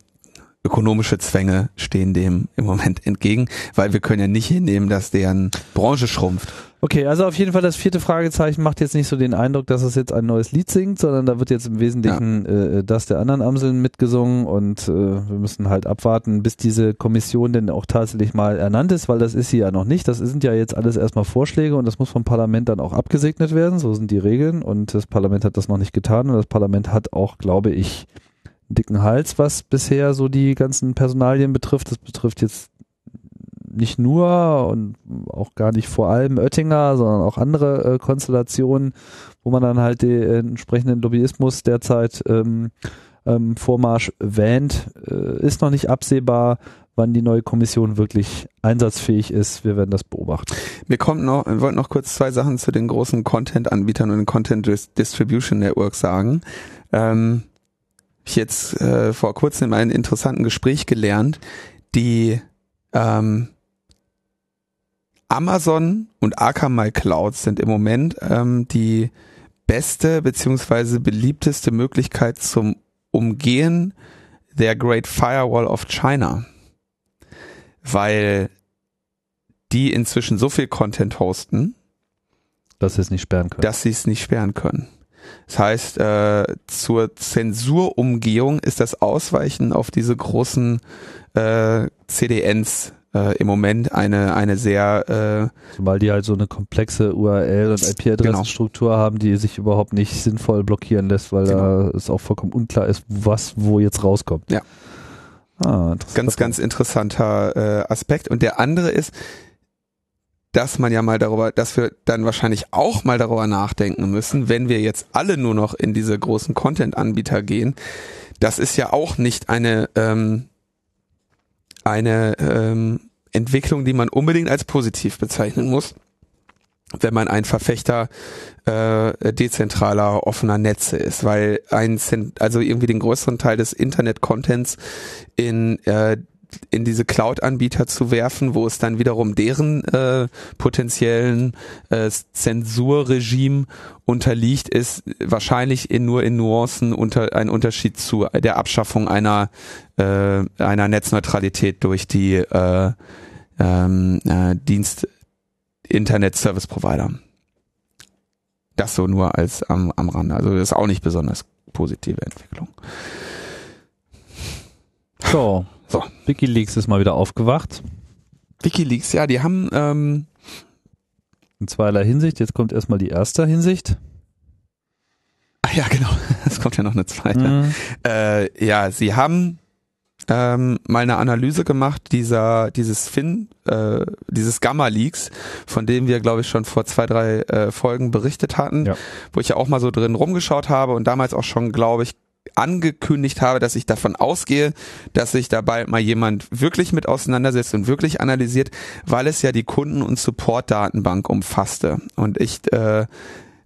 ökonomische Zwänge stehen dem im Moment entgegen, weil wir können ja nicht hinnehmen, dass deren Branche schrumpft. Okay, also auf jeden Fall das vierte Fragezeichen macht jetzt nicht so den Eindruck, dass es jetzt ein neues Lied singt, sondern da wird jetzt im Wesentlichen ja. äh, das der anderen Amseln mitgesungen und äh, wir müssen halt abwarten, bis diese Kommission denn auch tatsächlich mal ernannt ist, weil das ist sie ja noch nicht. Das sind ja jetzt alles erstmal Vorschläge und das muss vom Parlament dann auch abgesegnet werden, so sind die Regeln und das Parlament hat das noch nicht getan und das Parlament hat auch, glaube ich, dicken Hals, was bisher so die ganzen Personalien betrifft. Das betrifft jetzt nicht nur und auch gar nicht vor allem Oettinger, sondern auch andere äh, Konstellationen, wo man dann halt den entsprechenden Lobbyismus derzeit ähm, ähm, Vormarsch wähnt, äh, ist noch nicht absehbar wann die neue Kommission wirklich einsatzfähig ist. Wir werden das beobachten. Wir kommen noch, wir wollten noch kurz zwei Sachen zu den großen Content-Anbietern und den Content Distribution Networks sagen. Ähm, ich jetzt äh, vor kurzem in einem interessanten Gespräch gelernt, die ähm, Amazon und Akamai Cloud sind im Moment ähm, die beste beziehungsweise beliebteste Möglichkeit zum Umgehen der Great Firewall of China weil die inzwischen so viel Content hosten, dass sie es nicht sperren können. Dass sie es nicht sperren können. Das heißt, äh, zur Zensurumgehung ist das Ausweichen auf diese großen äh, CDNs äh, im Moment eine eine sehr äh, zumal die halt so eine komplexe URL und IP-Adressenstruktur genau. haben, die sich überhaupt nicht sinnvoll blockieren lässt, weil genau. da es auch vollkommen unklar ist, was wo jetzt rauskommt. Ja. Ah, ganz, ganz interessanter äh, Aspekt. Und der andere ist, dass man ja mal darüber, dass wir dann wahrscheinlich auch mal darüber nachdenken müssen, wenn wir jetzt alle nur noch in diese großen Content-Anbieter gehen. Das ist ja auch nicht eine ähm, eine ähm, Entwicklung, die man unbedingt als positiv bezeichnen muss wenn man ein Verfechter äh, dezentraler offener Netze ist, weil ein also irgendwie den größeren Teil des Internet-Contents in äh, in diese Cloud-Anbieter zu werfen, wo es dann wiederum deren äh, potenziellen äh, Zensurregime unterliegt, ist wahrscheinlich in, nur in Nuancen unter ein Unterschied zu der Abschaffung einer äh, einer Netzneutralität durch die äh, ähm, äh, Dienst Internet Service Provider. Das so nur als am, am Rande. Also das ist auch nicht besonders positive Entwicklung. So, so. WikiLeaks ist mal wieder aufgewacht. WikiLeaks, ja, die haben ähm, in zweierlei Hinsicht. Jetzt kommt erstmal die erste Hinsicht. Ach ja, genau. Es kommt ja noch eine zweite. Mhm. Äh, ja, sie haben ähm, mal eine Analyse gemacht dieser dieses Fin, äh, dieses Gamma Leaks, von dem wir glaube ich schon vor zwei drei äh, Folgen berichtet hatten, ja. wo ich ja auch mal so drin rumgeschaut habe und damals auch schon glaube ich angekündigt habe, dass ich davon ausgehe, dass sich dabei mal jemand wirklich mit auseinandersetzt und wirklich analysiert, weil es ja die Kunden- und Support-Datenbank umfasste. Und ich äh,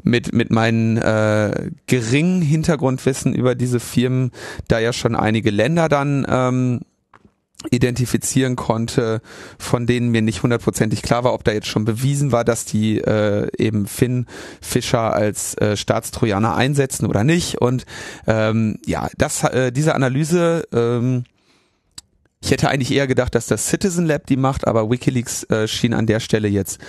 mit, mit meinen äh, geringen Hintergrundwissen über diese Firmen da ja schon einige Länder dann ähm, identifizieren konnte, von denen mir nicht hundertprozentig klar war, ob da jetzt schon bewiesen war, dass die äh, eben Finn Fischer als äh, Staatstrojaner einsetzen oder nicht. Und ähm, ja, das äh, diese Analyse ähm, ich hätte eigentlich eher gedacht, dass das Citizen Lab die macht, aber WikiLeaks äh, schien an der Stelle jetzt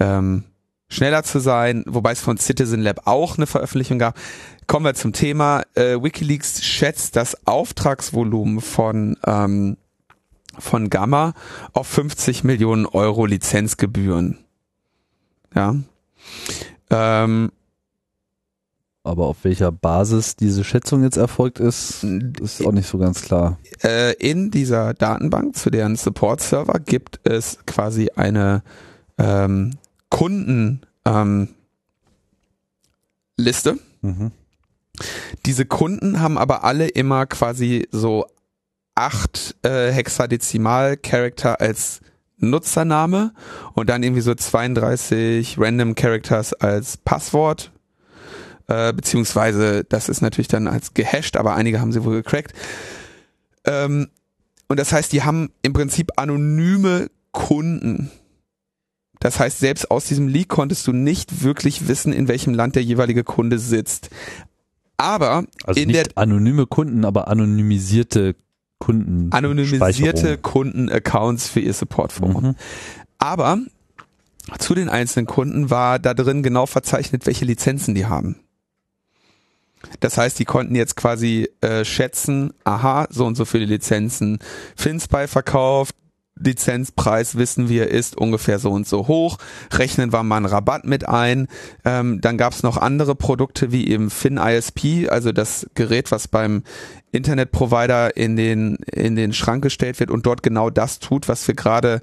ähm, schneller zu sein, wobei es von Citizen Lab auch eine Veröffentlichung gab. Kommen wir zum Thema. Äh, WikiLeaks schätzt das Auftragsvolumen von ähm, von Gamma auf 50 Millionen Euro Lizenzgebühren. Ja. Ähm, aber auf welcher Basis diese Schätzung jetzt erfolgt ist, ist auch nicht so ganz klar. Äh, in dieser Datenbank, zu deren Support-Server, gibt es quasi eine ähm, Kunden ähm. Mhm. Diese Kunden haben aber alle immer quasi so acht äh, Hexadezimal-Charakter als Nutzername und dann irgendwie so 32 Random Characters als Passwort. Äh, beziehungsweise, das ist natürlich dann als gehasht, aber einige haben sie wohl gecrackt. Ähm, und das heißt, die haben im Prinzip anonyme Kunden. Das heißt, selbst aus diesem Leak konntest du nicht wirklich wissen, in welchem Land der jeweilige Kunde sitzt. Aber also in nicht der anonyme Kunden, aber anonymisierte Kunden. Anonymisierte Kunden-Accounts für ihr Supportforum. Mhm. Aber zu den einzelnen Kunden war da drin genau verzeichnet, welche Lizenzen die haben. Das heißt, die konnten jetzt quasi äh, schätzen, aha, so und so viele Lizenzen FinSpy verkauft, Lizenzpreis wissen wir ist ungefähr so und so hoch. Rechnen wir mal einen Rabatt mit ein. Ähm, dann gab es noch andere Produkte wie eben FinISP, also das Gerät, was beim Internetprovider in den, in den Schrank gestellt wird und dort genau das tut, was wir gerade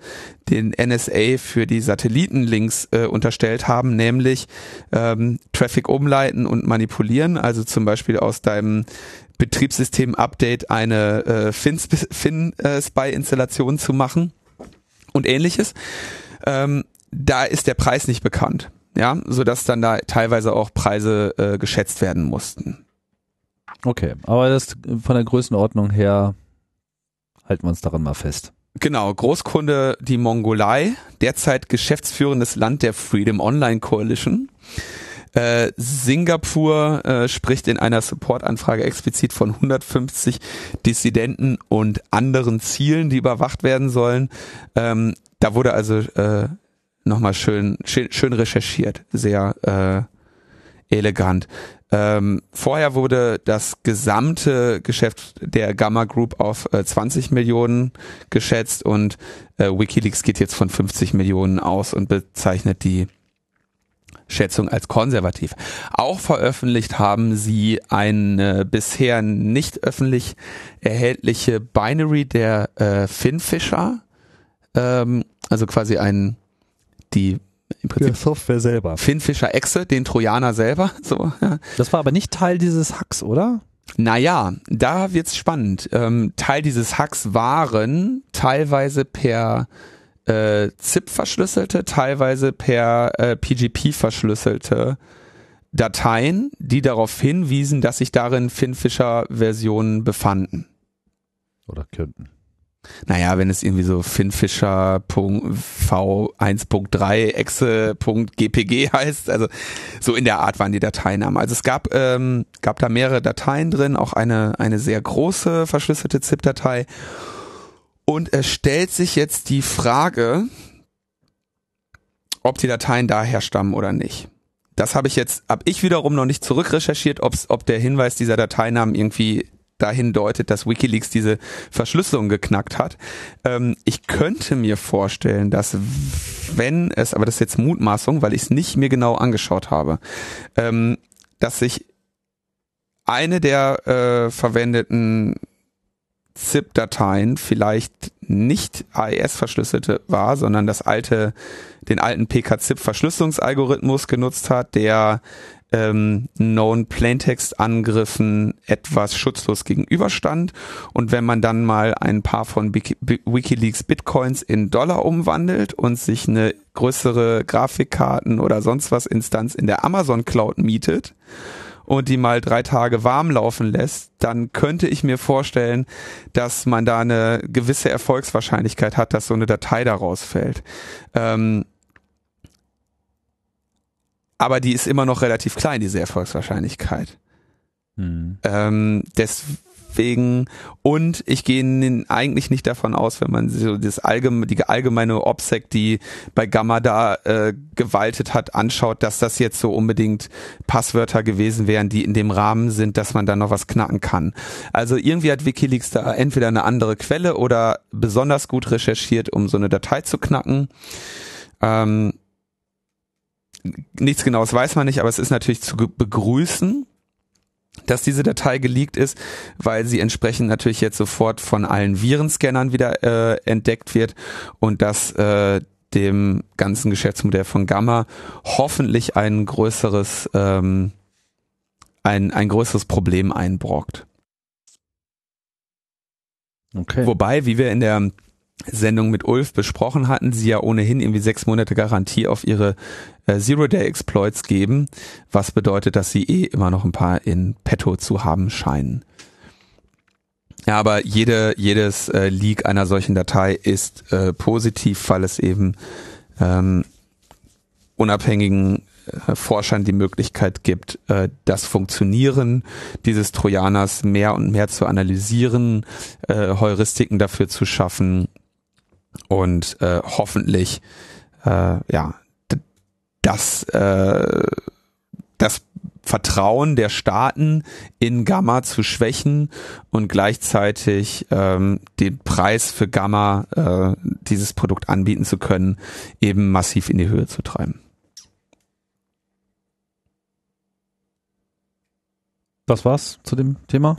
den NSA für die Satellitenlinks äh, unterstellt haben, nämlich ähm, Traffic umleiten und manipulieren, also zum Beispiel aus deinem Betriebssystem-Update eine äh, FinSpy-Installation zu machen und ähnliches. Ähm, da ist der Preis nicht bekannt, ja, so dass dann da teilweise auch Preise äh, geschätzt werden mussten. Okay, aber das von der Größenordnung her halten wir uns daran mal fest. Genau, Großkunde die Mongolei, derzeit geschäftsführendes Land der Freedom Online Coalition. Äh, Singapur äh, spricht in einer Supportanfrage explizit von 150 Dissidenten und anderen Zielen, die überwacht werden sollen. Ähm, da wurde also äh, nochmal schön, schön, schön recherchiert, sehr äh, elegant. Ähm, vorher wurde das gesamte Geschäft der Gamma Group auf äh, 20 Millionen geschätzt und äh, WikiLeaks geht jetzt von 50 Millionen aus und bezeichnet die Schätzung als konservativ. Auch veröffentlicht haben sie eine bisher nicht öffentlich erhältliche Binary der äh, Finfisher, ähm, also quasi ein die im Prinzip der Software selber. Finfisher Exe, den Trojaner selber. So, ja. Das war aber nicht Teil dieses Hacks, oder? Naja, da wird's spannend. Ähm, Teil dieses Hacks waren teilweise per äh, ZIP verschlüsselte, teilweise per äh, PGP verschlüsselte Dateien, die darauf hinwiesen, dass sich darin Finfisher-Versionen befanden. Oder könnten. Naja, wenn es irgendwie so Finfisher V1.3 exe.gpg heißt, also so in der Art waren die Dateinamen. Also es gab, ähm, gab da mehrere Dateien drin, auch eine, eine sehr große verschlüsselte ZIP-Datei und es stellt sich jetzt die Frage, ob die Dateien daher stammen oder nicht. Das habe ich jetzt, habe ich wiederum noch nicht zurückrecherchiert, ob's, ob der Hinweis dieser Dateinamen irgendwie dahin deutet, dass WikiLeaks diese Verschlüsselung geknackt hat. Ähm, ich könnte mir vorstellen, dass wenn es, aber das ist jetzt Mutmaßung, weil ich es nicht mir genau angeschaut habe, ähm, dass sich eine der äh, verwendeten ZIP-Dateien vielleicht nicht AES-verschlüsselte war, sondern das alte, den alten PK-ZIP-Verschlüsselungsalgorithmus genutzt hat, der ähm, Known Plaintext-Angriffen etwas schutzlos gegenüberstand. Und wenn man dann mal ein paar von Wikileaks Bitcoins in Dollar umwandelt und sich eine größere Grafikkarten oder sonst was Instanz in der Amazon Cloud mietet und die mal drei Tage warm laufen lässt, dann könnte ich mir vorstellen, dass man da eine gewisse Erfolgswahrscheinlichkeit hat, dass so eine Datei daraus fällt. Ähm, aber die ist immer noch relativ klein, diese Erfolgswahrscheinlichkeit. Hm. Ähm, deswegen Deswegen, und ich gehe eigentlich nicht davon aus, wenn man so das allgemeine, die allgemeine OPSEC, die bei Gamma da äh, gewaltet hat, anschaut, dass das jetzt so unbedingt Passwörter gewesen wären, die in dem Rahmen sind, dass man da noch was knacken kann. Also irgendwie hat Wikileaks da entweder eine andere Quelle oder besonders gut recherchiert, um so eine Datei zu knacken. Ähm, nichts genaues weiß man nicht, aber es ist natürlich zu begrüßen, dass diese Datei geleakt ist, weil sie entsprechend natürlich jetzt sofort von allen Virenscannern wieder äh, entdeckt wird und dass äh, dem ganzen Geschäftsmodell von Gamma hoffentlich ein größeres ähm, ein, ein größeres Problem einbrockt. Okay. Wobei, wie wir in der Sendung mit Ulf besprochen hatten, sie ja ohnehin irgendwie sechs Monate Garantie auf ihre äh, Zero-Day-Exploits geben, was bedeutet, dass sie eh immer noch ein paar in petto zu haben scheinen. Ja, aber jede, jedes äh, Leak einer solchen Datei ist äh, positiv, weil es eben ähm, unabhängigen äh, Forschern die Möglichkeit gibt, äh, das Funktionieren dieses Trojaners mehr und mehr zu analysieren, äh, Heuristiken dafür zu schaffen und äh, hoffentlich äh, ja das äh, das Vertrauen der Staaten in Gamma zu schwächen und gleichzeitig ähm, den Preis für Gamma, äh, dieses Produkt anbieten zu können, eben massiv in die Höhe zu treiben. Das war's zu dem Thema.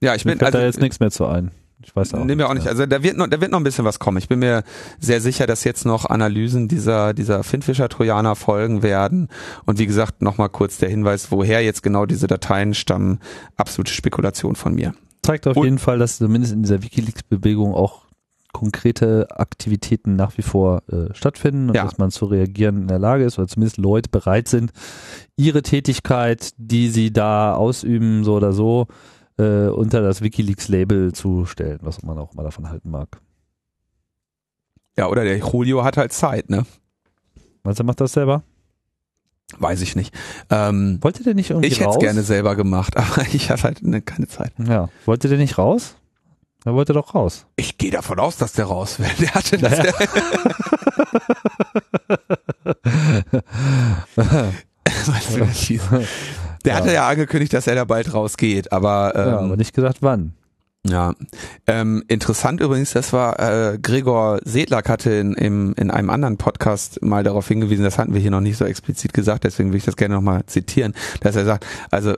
Ja, ich bin Mir fällt also, da jetzt nichts mehr zu ein. Ich weiß auch. Nee, mir auch nicht. Also da wird noch, da wird noch ein bisschen was kommen. Ich bin mir sehr sicher, dass jetzt noch Analysen dieser, dieser Finfisher-Trojaner folgen werden. Und wie gesagt, nochmal kurz der Hinweis, woher jetzt genau diese Dateien stammen. Absolute Spekulation von mir. Zeigt auf Und- jeden Fall, dass zumindest in dieser Wikileaks-Bewegung auch konkrete Aktivitäten nach wie vor äh, stattfinden und Ja. dass man zu reagieren in der Lage ist oder zumindest Leute bereit sind, ihre Tätigkeit, die sie da ausüben, so oder so, äh, unter das Wikileaks-Label zu stellen, was man auch immer davon halten mag. Ja, oder der Julio hat halt Zeit, ne? Meinst du, er macht das selber? Weiß ich nicht. Ähm, Wollte der nicht irgendwie ich hätte raus? es gerne selber gemacht, aber ich hatte halt ne, keine Zeit. Ja. Wollte der nicht raus? Er wollte doch raus. Ich gehe davon aus, dass der raus will. Der hatte das. Naja. Weißt du, das Der hatte ja. angekündigt, dass er da bald rausgeht, aber, ähm, ja, aber nicht gesagt wann. Ja, ähm, interessant übrigens, das war äh, Gregor Sedlak hatte in, im, in einem anderen Podcast mal darauf hingewiesen, das hatten wir hier noch nicht so explizit gesagt, deswegen will ich das gerne nochmal zitieren, dass er sagt, also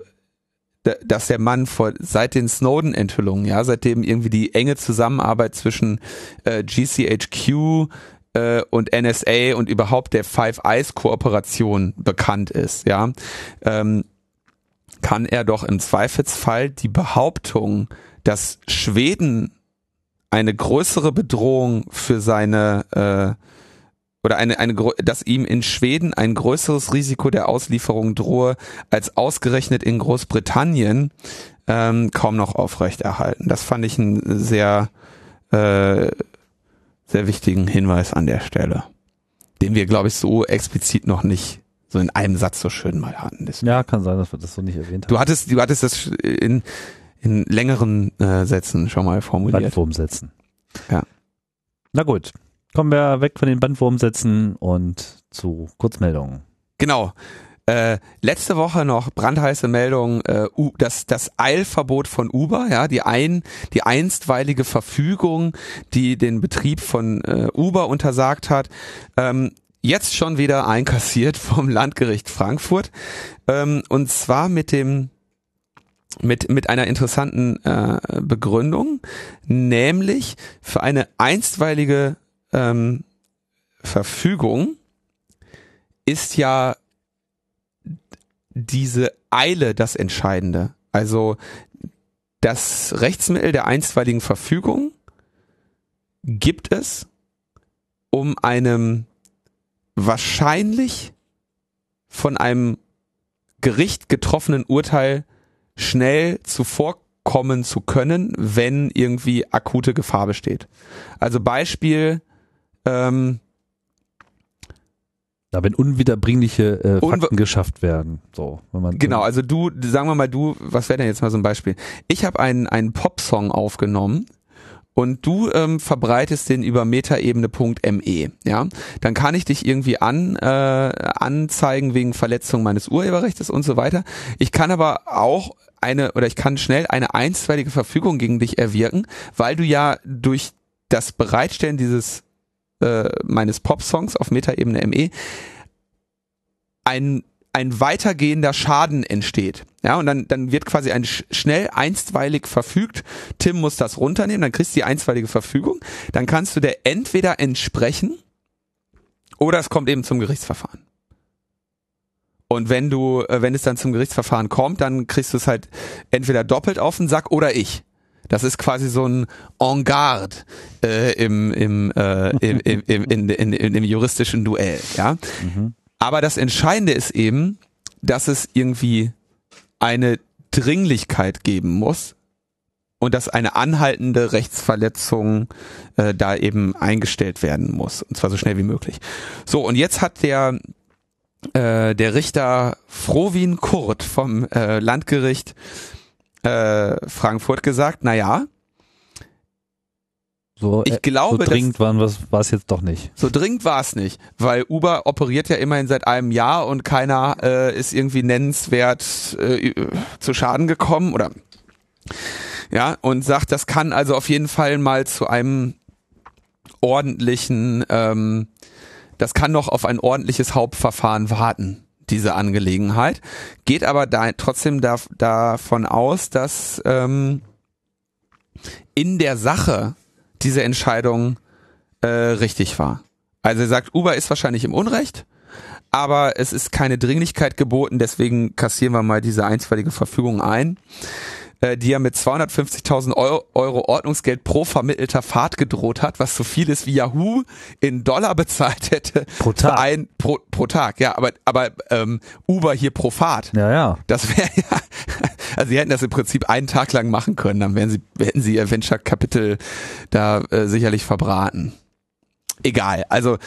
da- dass der Mann vor seit den Snowden-Enthüllungen, ja, seitdem irgendwie die enge Zusammenarbeit zwischen äh, GCHQ äh, und NSA und überhaupt der Five Eyes Kooperation bekannt ist, ja, ähm, kann er doch im Zweifelsfall die Behauptung, dass Schweden eine größere Bedrohung für seine äh, oder eine, eine dass ihm in Schweden ein größeres Risiko der Auslieferung drohe als ausgerechnet in Großbritannien ähm, kaum noch aufrechterhalten. Das fand ich einen sehr äh, sehr wichtigen Hinweis an der Stelle, den wir glaube ich so explizit noch nicht so in einem Satz so schön mal hatten. Deswegen- Ja, kann sein, dass wir das so nicht erwähnt haben. Du hattest, du hattest das in, in längeren äh, Sätzen schon mal formuliert. Bandwurmsätzen. Ja. Na gut, kommen wir weg von den Bandwurmsätzen und zu Kurzmeldungen. Genau. Äh, letzte Woche noch brandheiße Meldung, äh, U das, das Eilverbot von Uber, ja, die ein, die einstweilige Verfügung, die den Betrieb von äh, Uber untersagt hat, ähm, jetzt schon wieder einkassiert vom Landgericht Frankfurt. Ähm, und zwar mit dem mit, mit einer interessanten äh, Begründung, nämlich für eine einstweilige ähm, Verfügung ist ja diese Eile das Entscheidende. Also das Rechtsmittel der einstweiligen Verfügung gibt es, um einem wahrscheinlich von einem Gericht getroffenen Urteil schnell zuvorkommen zu können, wenn irgendwie akute Gefahr besteht. Also Beispiel, ähm, Da wenn unwiederbringliche äh, Fakten geschafft werden. So, wenn man Genau, also du, sagen wir mal du, was wäre denn jetzt mal so ein Beispiel? Ich habe einen, einen Popsong aufgenommen und du ähm, verbreitest den über metaebene.me, ja? Dann kann ich dich irgendwie an, äh, anzeigen wegen Verletzung meines Urheberrechts und so weiter. Ich kann aber auch eine, oder ich kann schnell eine einstweilige Verfügung gegen dich erwirken, weil du ja durch das Bereitstellen dieses äh, meines Popsongs auf Metaebene ME ein ein weitergehender Schaden entsteht. Ja, und dann, dann wird quasi ein sch schnell einstweilig verfügt. Tim muss das runternehmen, dann kriegst du die einstweilige Verfügung. Dann kannst du der entweder entsprechen oder es kommt eben zum Gerichtsverfahren. Und wenn du, äh, wenn es dann zum Gerichtsverfahren kommt, dann kriegst du es halt entweder doppelt auf den Sack oder ich. Das ist quasi so ein En garde äh, im, im, äh, im, im, im, in, in, in, im juristischen Duell. Ja, Mhm. Aber das Entscheidende ist eben, dass es irgendwie eine Dringlichkeit geben muss und dass eine anhaltende Rechtsverletzung äh, da eben eingestellt werden muss. Und zwar so schnell wie möglich. So, und jetzt hat der, äh, der Richter Frovin Kurt vom äh, Landgericht äh, Frankfurt gesagt, na ja, So, ich äh, so glaube, dass dringend war es jetzt doch nicht. So dringend war es nicht, weil Uber operiert ja immerhin seit einem Jahr und keiner äh, ist irgendwie nennenswert äh, zu Schaden gekommen oder ja und sagt, das kann also auf jeden Fall mal zu einem ordentlichen, ähm, das kann noch auf ein ordentliches Hauptverfahren warten, diese Angelegenheit, geht aber da trotzdem da, davon aus, dass ähm, in der Sache diese Entscheidung äh, richtig war. Also er sagt, Uber ist wahrscheinlich im Unrecht, aber es ist keine Dringlichkeit geboten, deswegen kassieren wir mal diese einstweilige Verfügung ein, äh, die er mit 250.000 Euro, Euro Ordnungsgeld pro vermittelter Fahrt gedroht hat, was so viel ist wie Yahoo in Dollar bezahlt hätte. Pro Tag. Ein, pro, pro Tag, ja, aber, aber ähm, Uber hier pro Fahrt. Ja, ja. Das wäre ja, also sie hätten das im Prinzip einen Tag lang machen können, dann wären sie, hätten sie ihr Venture Capital da äh, sicherlich verbraten. Egal, also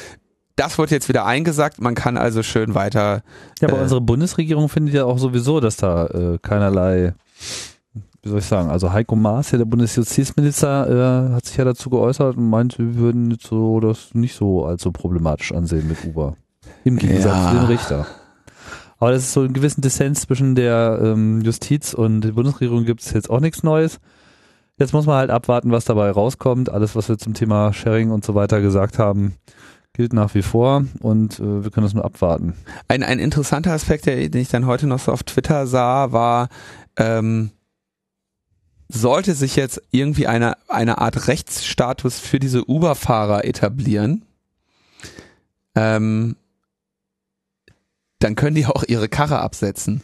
das wird jetzt wieder eingesagt, man kann also schön weiter. Ja, aber äh, unsere Bundesregierung findet ja auch sowieso, dass da äh, keinerlei, wie soll ich sagen, also Heiko Maas, ja der Bundesjustizminister, äh, hat sich ja dazu geäußert und meint, wir würden so das nicht so allzu problematisch ansehen mit Uber. Im Gegensatz Ja. zu den Richter. Aber das ist so einen gewissen Dissens zwischen der ähm, Justiz und der Bundesregierung gibt es jetzt auch nichts Neues. Jetzt muss man halt abwarten, was dabei rauskommt. Alles, was wir zum Thema Sharing und so weiter gesagt haben, gilt nach wie vor und äh, wir können das nur abwarten. Ein, ein interessanter Aspekt, den ich dann heute noch so auf Twitter sah, war, ähm, sollte sich jetzt irgendwie eine, eine Art Rechtsstatus für diese Uber-Fahrer etablieren, ähm, dann können die auch ihre Karre absetzen.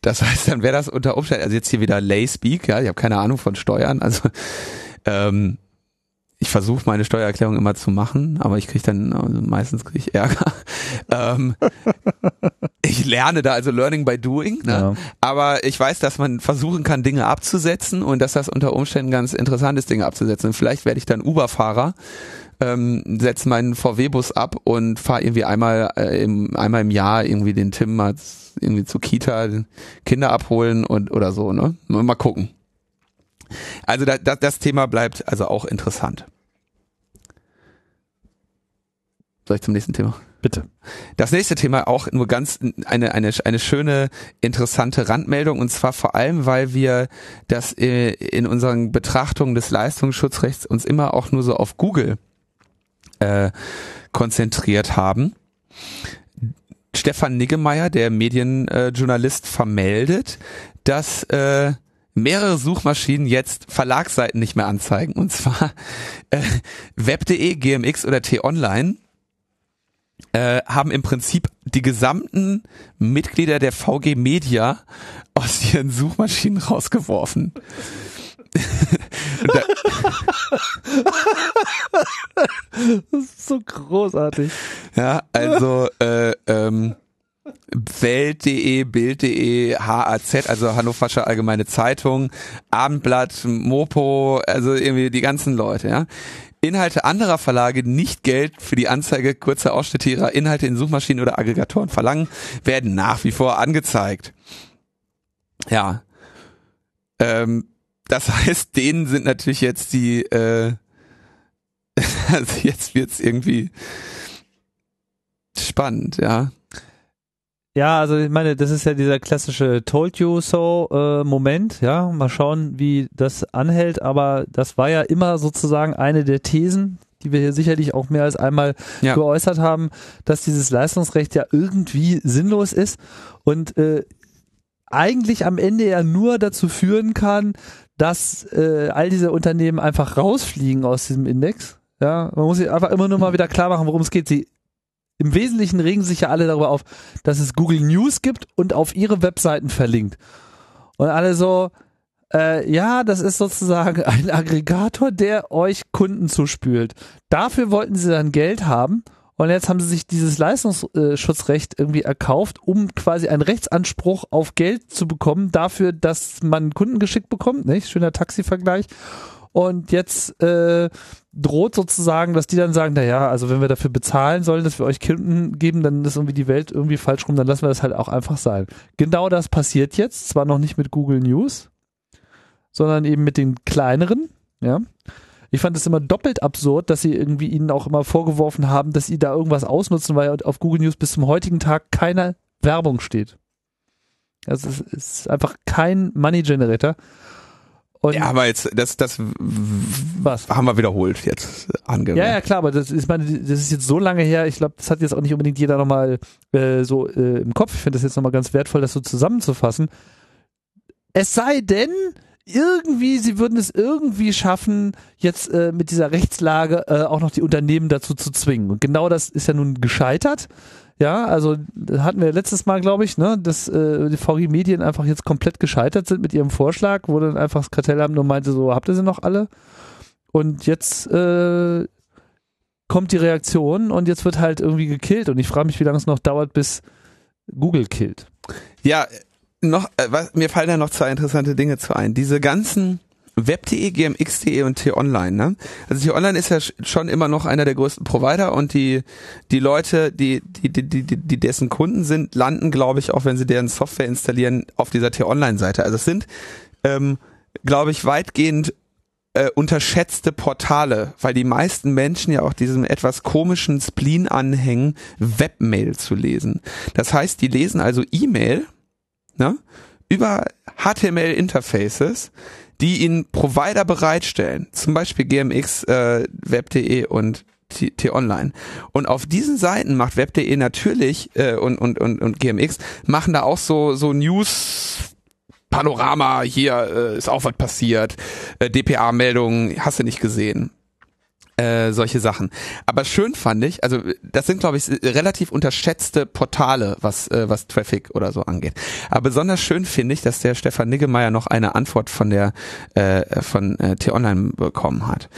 Das heißt, dann wäre das unter Umständen, also jetzt hier wieder Lay Speak, ja, ich habe keine Ahnung von Steuern, also ähm, ich versuche meine Steuererklärung immer zu machen, aber ich kriege dann also meistens kriege ich Ärger. ähm, ich lerne da also Learning by Doing, ne? Ja. aber ich weiß, dass man versuchen kann, Dinge abzusetzen und dass das unter Umständen ganz interessant ist, Dinge abzusetzen. Und vielleicht werde ich dann Uber-Fahrer, ähm, setze meinen VW-Bus ab und fahre irgendwie einmal äh, im einmal im Jahr irgendwie den Tim mal irgendwie zur Kita Kinder abholen und oder so, ne? Mal mal gucken. Also da, da, das Thema bleibt also auch interessant. Soll ich zum nächsten Thema? Bitte. Das nächste Thema auch nur ganz eine, eine, eine schöne, interessante Randmeldung und zwar vor allem, weil wir das äh, in unseren Betrachtungen des Leistungsschutzrechts uns immer auch nur so auf Google äh, konzentriert haben. Stefan Niggemeier, der Medienjournalist, vermeldet, dass äh, mehrere Suchmaschinen jetzt Verlagsseiten nicht mehr anzeigen. Und zwar äh, web.de, GMX oder T-Online äh, haben im Prinzip die gesamten Mitglieder der VG Media aus ihren Suchmaschinen rausgeworfen. Das ist so großartig. ja, also äh, ähm, Welt.de, Bild.de, HAZ, also Hannoversche Allgemeine Zeitung, Abendblatt, Mopo, also irgendwie die ganzen Leute, ja. Inhalte anderer Verlage nicht Geld für die Anzeige kurzer Ausschnitte ihrer Inhalte in Suchmaschinen oder Aggregatoren verlangen, werden nach wie vor angezeigt. Ja. Ähm, das heißt, denen sind natürlich jetzt die, äh, also jetzt wird's irgendwie spannend, ja. Ja, also ich meine, das ist ja dieser klassische Told You So äh, Moment, ja. Mal schauen, wie das anhält, aber das war ja immer sozusagen eine der Thesen, die wir hier sicherlich auch mehr als einmal Ja. geäußert haben, dass dieses Leistungsrecht ja irgendwie sinnlos ist und äh, eigentlich am Ende ja nur dazu führen kann, dass äh, all diese Unternehmen einfach rausfliegen aus diesem Index. Ja, man muss sich einfach immer nur mal wieder klar machen, worum es geht. Sie im Wesentlichen regen sich ja alle darüber auf, dass es Google News gibt und auf ihre Webseiten verlinkt. Und alle so, äh, ja, das ist sozusagen ein Aggregator, der euch Kunden zuspült. Dafür wollten sie dann Geld haben und jetzt haben sie sich dieses Leistungsschutzrecht irgendwie erkauft, um quasi einen Rechtsanspruch auf Geld zu bekommen, dafür, dass man Kunden geschickt bekommt, nicht? Schöner Taxi-Vergleich. Und jetzt äh, droht sozusagen, dass die dann sagen, na ja, also wenn wir dafür bezahlen sollen, dass wir euch Kunden geben, dann ist irgendwie die Welt irgendwie falsch rum, dann lassen wir das halt auch einfach sein. Genau das passiert jetzt, zwar noch nicht mit Google News, sondern eben mit den kleineren, ja. Ich fand es immer doppelt absurd, dass sie irgendwie ihnen auch immer vorgeworfen haben, dass sie da irgendwas ausnutzen, weil auf Google News bis zum heutigen Tag keine Werbung steht. Also es ist einfach kein Money Generator. Und Ja, aber jetzt, das, das was? haben wir wiederholt jetzt angemerkt. Ja, ja, klar, aber das ist, meine, das ist jetzt so lange her, ich glaube, das hat jetzt auch nicht unbedingt jeder nochmal äh, so äh, im Kopf. Ich finde das jetzt nochmal ganz wertvoll, das so zusammenzufassen. Es sei denn, irgendwie, sie würden es irgendwie schaffen, jetzt äh, mit dieser Rechtslage äh, auch noch die Unternehmen dazu zu zwingen. Und genau das ist ja nun gescheitert. Ja, also hatten wir letztes Mal, glaube ich, ne, dass äh, die VG Medien einfach jetzt komplett gescheitert sind mit ihrem Vorschlag, wo dann einfach das Kartellamt nur meinte, so habt ihr sie noch alle? Und jetzt äh, kommt die Reaktion und jetzt wird halt irgendwie gekillt und ich frage mich, wie lange es noch dauert, bis Google killt. Ja, noch, äh, was, mir fallen da noch zwei interessante Dinge zu ein. Diese ganzen Web.de, GMX.de und T-Online, ne? Also T-Online ist ja schon immer noch einer der größten Provider und die, die Leute, die, die, die, die, die dessen Kunden sind, landen, glaube ich, auch wenn sie deren Software installieren, auf dieser T-Online-Seite. Also es sind, ähm, glaube ich, weitgehend äh, unterschätzte Portale, weil die meisten Menschen ja auch diesem etwas komischen Spleen anhängen, Webmail zu lesen. Das heißt, die lesen also E-Mail ne, über HTML-Interfaces, die ihnen Provider bereitstellen, zum Beispiel GMX, äh, Web.de und T-Online. Und auf diesen Seiten macht Web.de natürlich äh, und, und, und, und GMX machen da auch so, so News Panorama, hier äh, ist auch was passiert, äh, DPA-Meldungen, hast du nicht gesehen. Äh, solche Sachen. Aber schön fand ich, also das sind, glaube ich, relativ unterschätzte Portale, was, äh, was Traffic oder so angeht. Aber besonders schön finde ich, dass der Stefan Niggemeier noch eine Antwort von der äh, von äh, T-Online bekommen hat.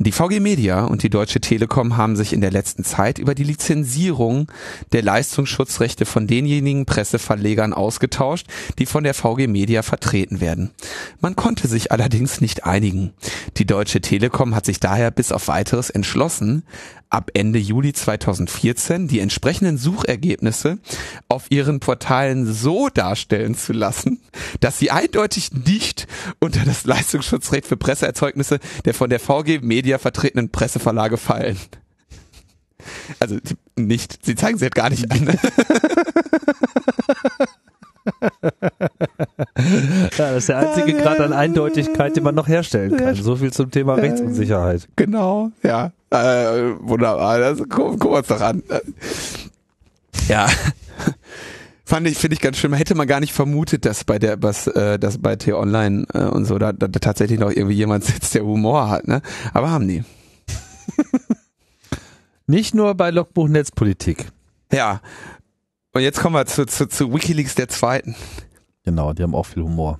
Die VG Media und die Deutsche Telekom haben sich in der letzten Zeit über die Lizenzierung der Leistungsschutzrechte von denjenigen Presseverlegern ausgetauscht, die von der VG Media vertreten werden. Man konnte sich allerdings nicht einigen. Die Deutsche Telekom hat sich daher bis auf weiteres entschlossen, ab Ende Juli 2014 die entsprechenden Suchergebnisse auf ihren Portalen so darstellen zu lassen, dass sie eindeutig nicht unter das Leistungsschutzrecht für Presseerzeugnisse der von der VG Media vertretenen Presseverlage fallen. Also nicht, sie zeigen sie halt gar nicht an. ja, das ist der einzige Grad an Eindeutigkeit, den man noch herstellen kann. So viel zum Thema Rechtsunsicherheit. Genau, ja. Äh, wunderbar. Das, guck, guck uns doch an. Ja. Fand ich, finde ich ganz schön. Hätte man gar nicht vermutet, dass bei der, was, äh, dass bei T-Online äh, und so, da, da, da tatsächlich noch irgendwie jemand sitzt, der Humor hat, ne? Aber haben die. Nicht nur bei Logbuch Netzpolitik. Ja. Und jetzt kommen wir zu, zu, zu Wikileaks der Zweiten. Genau, die haben auch viel Humor.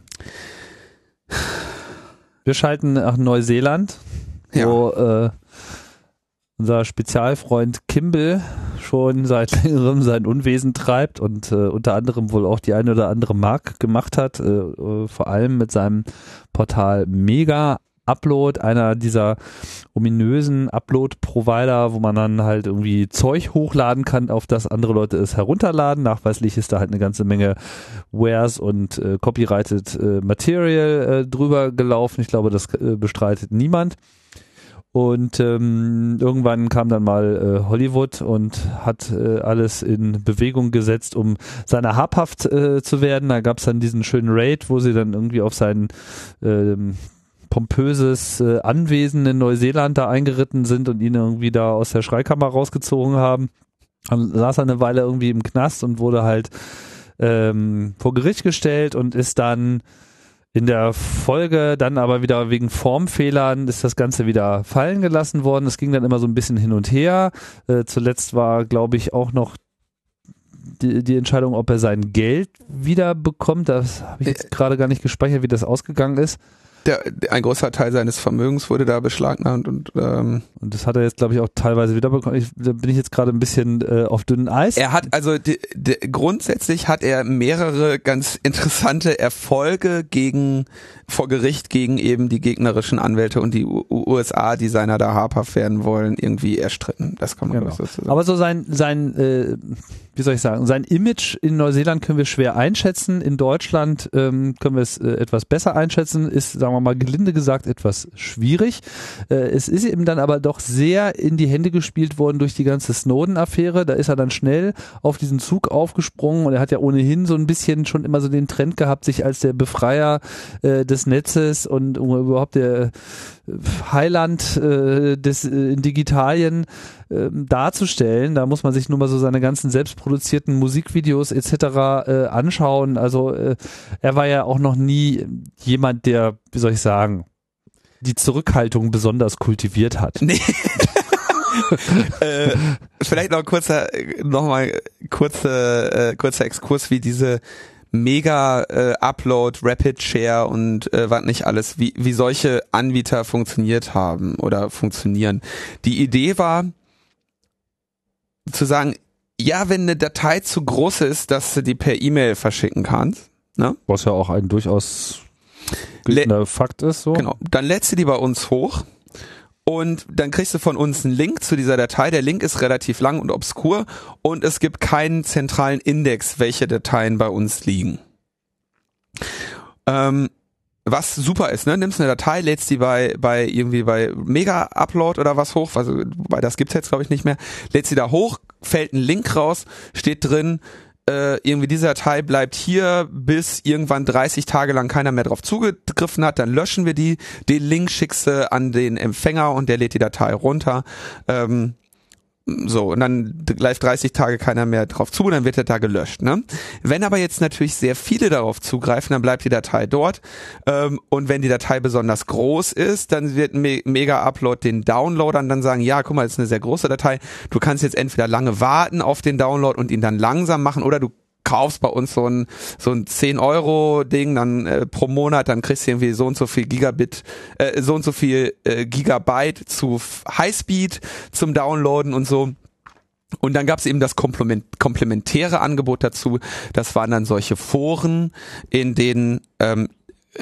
Wir schalten nach Neuseeland, ja. wo äh, unser Spezialfreund Kimball schon seit längerem sein Unwesen treibt und äh, unter anderem wohl auch die eine oder andere Mark gemacht hat, äh, äh vor allem mit seinem Portal Mega Upload, einer dieser ominösen Upload-Provider, wo man dann halt irgendwie Zeug hochladen kann, auf das andere Leute es herunterladen. Nachweislich ist da halt eine ganze Menge Wares und äh, Copyrighted äh, Material äh, drüber gelaufen. Ich glaube, das äh, bestreitet niemand. Und ähm, irgendwann kam dann mal äh, Hollywood und hat äh, alles in Bewegung gesetzt, um seiner habhaft äh, zu werden. Da gab es dann diesen schönen Raid, wo sie dann irgendwie auf seinen ähm, pompöses äh, Anwesen in Neuseeland da eingeritten sind und ihn irgendwie da aus der Schreikammer rausgezogen haben. Dann saß er eine Weile irgendwie im Knast und wurde halt ähm, vor Gericht gestellt und ist dann in der Folge dann aber wieder wegen Formfehlern ist das Ganze wieder fallen gelassen worden. Es ging dann immer so ein bisschen hin und her. Äh, zuletzt war, glaube ich, auch noch die, die Entscheidung, ob er sein Geld wieder bekommt. Das habe ich jetzt äh, gerade gar nicht gespeichert, wie das ausgegangen ist der, ein großer Teil seines Vermögens wurde da beschlagnahmt und ähm, und das hat er jetzt glaube ich auch teilweise wiederbekommen. Ich, da bin ich jetzt gerade ein bisschen äh, auf dünnem Eis. Er hat also die, die, grundsätzlich hat er mehrere ganz interessante Erfolge gegen vor Gericht gegen eben die gegnerischen Anwälte und die U USA, die seiner da habhaft werden wollen, irgendwie erstritten. Das kann man genau. so sagen. Aber so sein sein äh, wie soll ich sagen, sein Image in Neuseeland können wir schwer einschätzen. In Deutschland ähm, können wir es äh, etwas besser einschätzen. Ist, sagen wir mal, gelinde gesagt etwas schwierig. Äh, es ist eben dann aber doch sehr in die Hände gespielt worden durch die ganze Snowden-Affäre. Da ist er dann schnell auf diesen Zug aufgesprungen und er hat ja ohnehin so ein bisschen schon immer so den Trend gehabt, sich als der Befreier äh, des Netzes und überhaupt der Heiland äh, des äh, Digitalien äh, darzustellen. Da muss man sich nur mal so seine ganzen selbstproduzierten Musikvideos etc. Äh, anschauen. Also äh, er war ja auch noch nie jemand, der, wie soll ich sagen, die Zurückhaltung besonders kultiviert hat. Nee. äh, vielleicht noch kurzer, noch mal kurze, äh, kurzer Exkurs, wie diese Mega äh, Upload, Rapid Share und äh, was nicht alles, wie, wie solche Anbieter funktioniert haben oder funktionieren. Die Idee war zu sagen, ja, wenn eine Datei zu groß ist, dass du die per E-Mail verschicken kannst, ne? Was ja auch ein durchaus Fakt ist, so. Genau. Dann lädst du die bei uns hoch und dann kriegst du von uns einen Link zu dieser Datei. Der Link ist relativ lang und obskur und es gibt keinen zentralen Index, welche Dateien bei uns liegen. Ähm, was super ist, ne? Nimmst eine Datei, lädst die bei, bei irgendwie bei Mega Upload oder was hoch, also, weil das gibt's jetzt glaube ich nicht mehr, lädst sie da hoch, fällt ein Link raus, steht drin, äh, irgendwie diese Datei bleibt hier, bis irgendwann 30 Tage lang keiner mehr drauf zugegriffen hat, dann löschen wir die, den Link schickst du an den Empfänger und der lädt die Datei runter. Ähm, so, und dann gleich 30 Tage keiner mehr drauf zu, dann wird der da gelöscht. Ne? Wenn aber jetzt natürlich sehr viele darauf zugreifen, dann bleibt die Datei dort. Ähm, und wenn die Datei besonders groß ist, dann wird Me Mega Upload den Downloadern dann sagen, ja, guck mal, das ist eine sehr große Datei. Du kannst jetzt entweder lange warten auf den Download und ihn dann langsam machen oder du kaufst bei uns so ein so ein 10 Euro Ding dann äh, pro Monat, dann kriegst du irgendwie so und so viel Gigabit, äh, so und so viel äh, Gigabyte zu Highspeed zum Downloaden und so. Und dann gab es eben das Komplement komplementäre Angebot dazu. Das waren dann solche Foren, in denen ähm,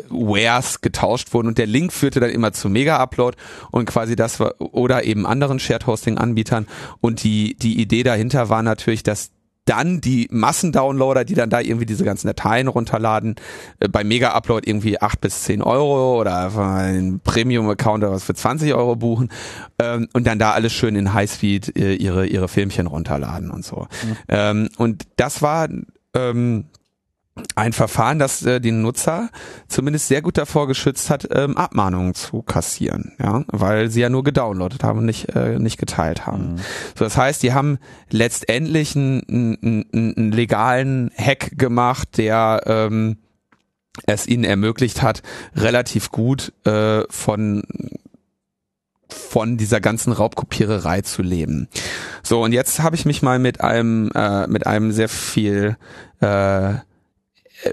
Wares getauscht wurden und der Link führte dann immer zu Mega Upload und quasi das war oder eben anderen Shared Hosting Anbietern und die die Idee dahinter war natürlich, dass dann die Massendownloader, die dann da irgendwie diese ganzen Dateien runterladen, äh, bei Mega-Upload irgendwie acht bis zehn Euro oder ein Premium-Account oder was für 20 Euro buchen ähm, und dann da alles schön in Highspeed äh, ihre, ihre Filmchen runterladen und so. Mhm. Ähm, und das war ähm, ein Verfahren, das äh, den Nutzer zumindest sehr gut davor geschützt hat, ähm, Abmahnungen zu kassieren, ja, weil sie ja nur gedownloadet haben und nicht äh, nicht geteilt haben. Mhm. So, das heißt, die haben letztendlich einen, einen, einen legalen Hack gemacht, der ähm, es ihnen ermöglicht hat, relativ gut äh, von von dieser ganzen Raubkopiererei zu leben. So und jetzt habe ich mich mal mit einem äh, mit einem sehr viel äh,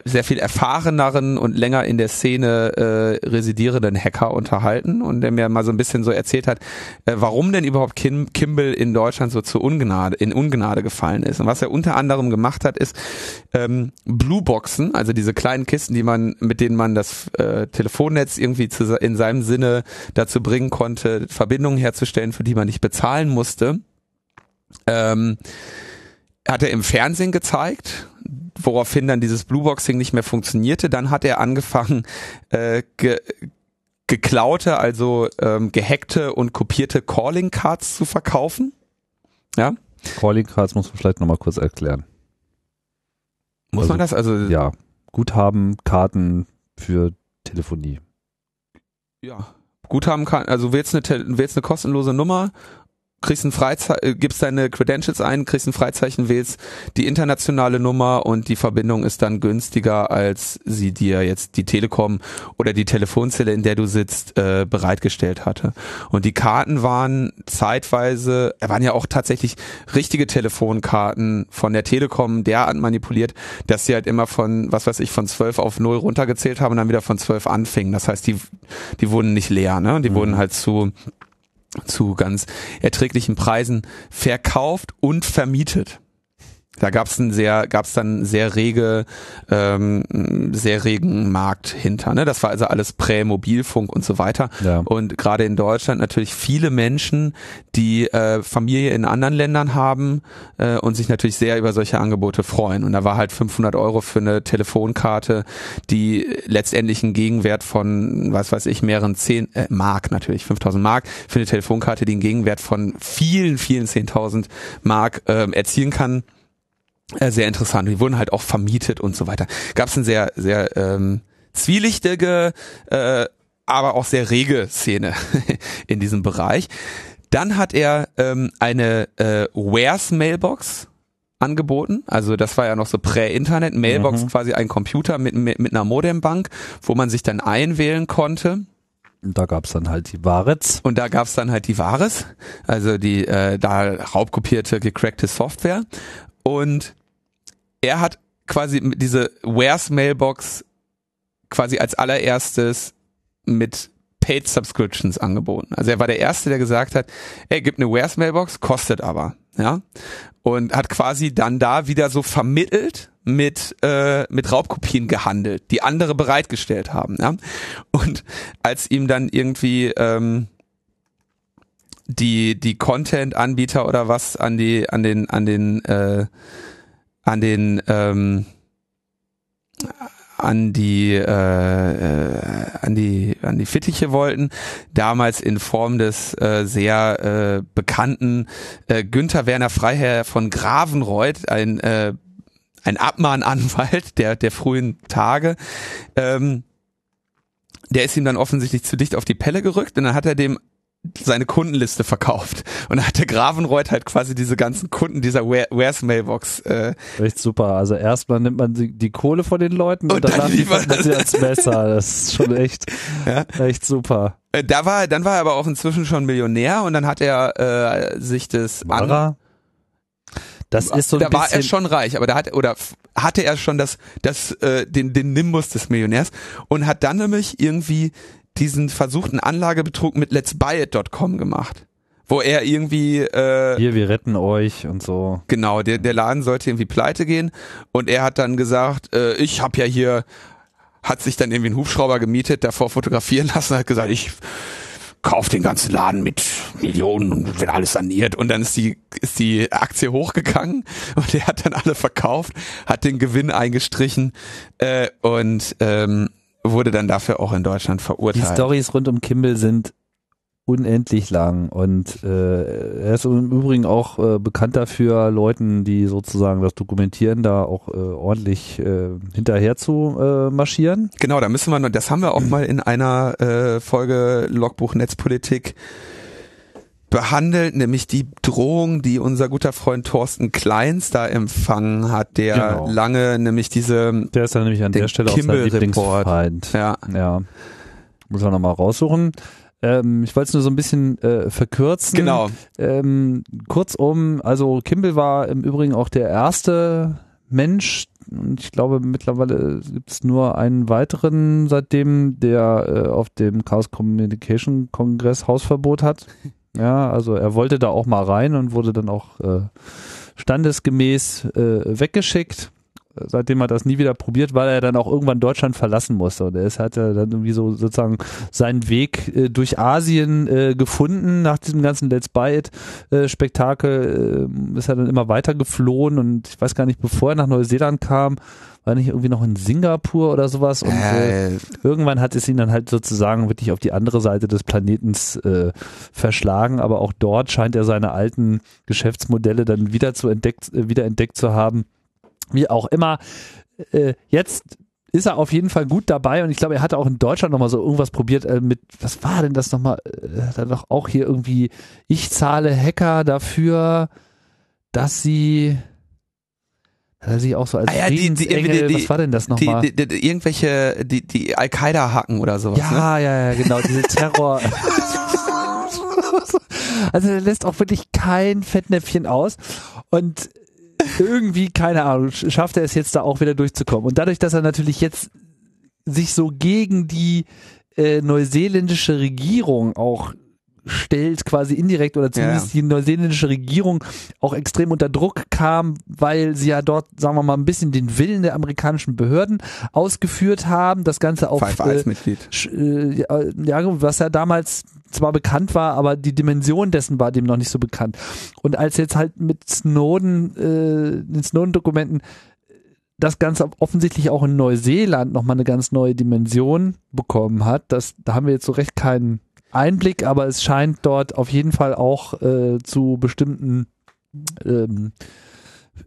sehr viel erfahreneren und länger in der Szene äh, residierenden Hacker unterhalten und der mir mal so ein bisschen so erzählt hat, äh, warum denn überhaupt Kim, Kimball in Deutschland so zu Ungnade, in Ungnade gefallen ist. Und was er unter anderem gemacht hat, ist ähm, Blueboxen, also diese kleinen Kisten, die man, mit denen man das äh, Telefonnetz irgendwie zu, in seinem Sinne dazu bringen konnte, Verbindungen herzustellen, für die man nicht bezahlen musste. Ähm, hat er im Fernsehen gezeigt woraufhin dann dieses Blueboxing nicht mehr funktionierte. Dann hat er angefangen, äh, ge geklaute, also ähm, gehackte und kopierte Calling Cards zu verkaufen. Ja. Calling Cards muss man vielleicht nochmal kurz erklären. Muss also, man das also? Ja. Guthaben, Karten für Telefonie. Ja. Guthaben, also willst eine, willst eine kostenlose Nummer kriegst ein Freizeichen, äh, gibst deine Credentials ein, kriegst ein Freizeichen, wählst die internationale Nummer und die Verbindung ist dann günstiger, als sie dir jetzt die Telekom oder die Telefonzelle, in der du sitzt, äh, bereitgestellt hatte. Und die Karten waren zeitweise, waren ja auch tatsächlich richtige Telefonkarten von der Telekom derart manipuliert, dass sie halt immer von, was weiß ich, von 12 auf 0 runtergezählt haben und dann wieder von 12 anfingen. Das heißt, die, die wurden nicht leer, ne? Die mhm. wurden halt zu zu ganz erträglichen Preisen verkauft und vermietet. Da gab es sehr, gab's dann sehr rege, ähm, sehr regen Markt hinter. Ne? Das war also alles Prä-Mobilfunk und so weiter. Ja. Und gerade in Deutschland natürlich viele Menschen, die äh, Familie in anderen Ländern haben äh, und sich natürlich sehr über solche Angebote freuen. Und da war halt 500 Euro für eine Telefonkarte, die letztendlich einen Gegenwert von, was weiß ich, mehreren zehn äh, Mark natürlich, 5000 Mark für eine Telefonkarte, die einen Gegenwert von vielen, vielen 10.000 Mark äh, erzielen kann sehr interessant. Die wurden halt auch vermietet und so weiter. Gab es eine sehr, sehr ähm, zwielichtige äh, aber auch sehr rege Szene in diesem Bereich. Dann hat er ähm, eine äh, Wares Mailbox angeboten. Also das war ja noch so Prä-Internet. Mailbox Mhm. quasi ein Computer mit, mit, mit einer Modembank, wo man sich dann einwählen konnte. Und da gab's dann halt die Waretz. Und da gab's dann halt die Wahres, also die äh, da raubkopierte, gecrackte Software. Und er hat quasi diese Wares Mailbox quasi als allererstes mit Paid Subscriptions angeboten. Also er war der Erste, der gesagt hat, er gibt eine Wares Mailbox, kostet aber, ja. Und hat quasi dann da wieder so vermittelt mit, äh, mit Raubkopien gehandelt, die andere bereitgestellt haben, ja. Und als ihm dann irgendwie ähm, die, die Content-Anbieter oder was an die, an den, an den, äh, an den, ähm, an die äh, äh, an die an die Fittiche wollten. Damals in Form des äh, sehr äh, bekannten äh, Günther Werner Freiherr von Gravenreuth ein äh, ein Abmahnanwalt der der frühen Tage ähm, der ist ihm dann offensichtlich zu dicht auf die Pelle gerückt und dann hat er dem seine Kundenliste verkauft und dann hat der Gravenreuth halt quasi diese ganzen Kunden dieser Where- Where's Mailbox äh, Echt super. Also erstmal nimmt man die, die Kohle von den Leuten und, Und dann danach liefert man sie ans Messer. Das ist schon echt, Ja. echt super. Äh, Da war, dann war er aber auch inzwischen schon Millionär und dann hat er äh, sich das Mara? Das ist so ein da war bisschen, er schon reich, aber da hat oder hatte er schon das, das äh, den den Nimbus des Millionärs und hat dann nämlich irgendwie diesen versuchten Anlagebetrug mit Let's Buy It.com gemacht, wo er irgendwie äh, hier, wir retten euch und so. Genau, der, der Laden sollte irgendwie pleite gehen und er hat dann gesagt, äh, ich habe ja hier, hat sich dann irgendwie einen Hubschrauber gemietet, davor fotografieren lassen, hat gesagt, ich kauf den ganzen Laden mit Millionen und wird alles saniert und dann ist die ist die Aktie hochgegangen und er hat dann alle verkauft, hat den Gewinn eingestrichen äh, und ähm, wurde dann dafür auch in Deutschland Die verurteilt. Stories rund um Kimball sind unendlich lang und äh, er ist im Übrigen auch äh, bekannt dafür, Leuten, die sozusagen das dokumentieren, da auch äh, ordentlich äh, hinterher zu äh, marschieren. Genau, da müssen wir noch, das haben wir auch mal in einer äh, Folge Logbuch Netzpolitik behandelt, nämlich die Drohung, die unser guter Freund Thorsten Kleins da empfangen hat, der Genau. lange nämlich diese, Der ist dann nämlich an der Stelle auch sein. Lieblingsfeind. ja, Ja. Muss man nochmal raussuchen. Ähm, ich wollte es nur so ein bisschen äh, verkürzen. genau, Ähm, kurzum, also Kimball war im Übrigen auch der erste Mensch, und ich glaube mittlerweile gibt es nur einen weiteren seitdem, der äh, auf dem Chaos Communication Kongress Hausverbot hat. Ja, also er wollte da auch mal rein und wurde dann auch äh, standesgemäß äh, weggeschickt. Seitdem hat er das nie wieder probiert, weil er dann auch irgendwann Deutschland verlassen musste. Und er hat ja dann irgendwie so sozusagen seinen Weg äh, durch Asien äh, gefunden nach diesem ganzen Let's Buy It äh, Spektakel. Äh, ist er dann immer weiter geflohen und ich weiß gar nicht, bevor er nach Neuseeland kam, war nicht irgendwie noch in Singapur oder sowas. Und äh, äh, irgendwann hat es ihn dann halt sozusagen wirklich auf die andere Seite des Planetens äh, verschlagen, aber auch dort scheint er seine alten Geschäftsmodelle dann wieder zu entdeckt, äh, wieder entdeckt zu haben. Wie auch immer. Äh, jetzt ist er auf jeden Fall gut dabei und ich glaube, er hatte auch in Deutschland nochmal so irgendwas probiert äh, mit, was war denn das nochmal? Äh, hat er doch auch hier irgendwie, ich zahle Hacker dafür, dass sie, hat er sich auch so als Ah ja, die- die- die- was war denn das die, nochmal? die, die, irgendwelche, die, die Al-Qaida hacken oder sowas, ne? Ja, ja, ja, genau, diese Terror. also der lässt auch wirklich kein Fettnäpfchen aus und irgendwie, keine Ahnung, sch- schafft er es jetzt da auch wieder durchzukommen. Und dadurch, dass er natürlich jetzt sich so gegen die äh, neuseeländische Regierung auch stellt, quasi indirekt oder zumindest die neuseeländische Regierung auch extrem unter Druck kam, weil sie ja dort, sagen wir mal, ein bisschen den Willen der amerikanischen Behörden ausgeführt haben, das Ganze auf Five äh, Eyes Mitglied. Sch- äh, ja, was ja damals zwar bekannt war, aber die Dimension dessen war dem noch nicht so bekannt. Und als jetzt halt mit Snowden, äh, den Snowden-Dokumenten das Ganze offensichtlich auch in Neuseeland nochmal eine ganz neue Dimension bekommen hat, das, da haben wir jetzt so recht keinen Einblick, aber es scheint dort auf jeden Fall auch äh, zu bestimmten ähm,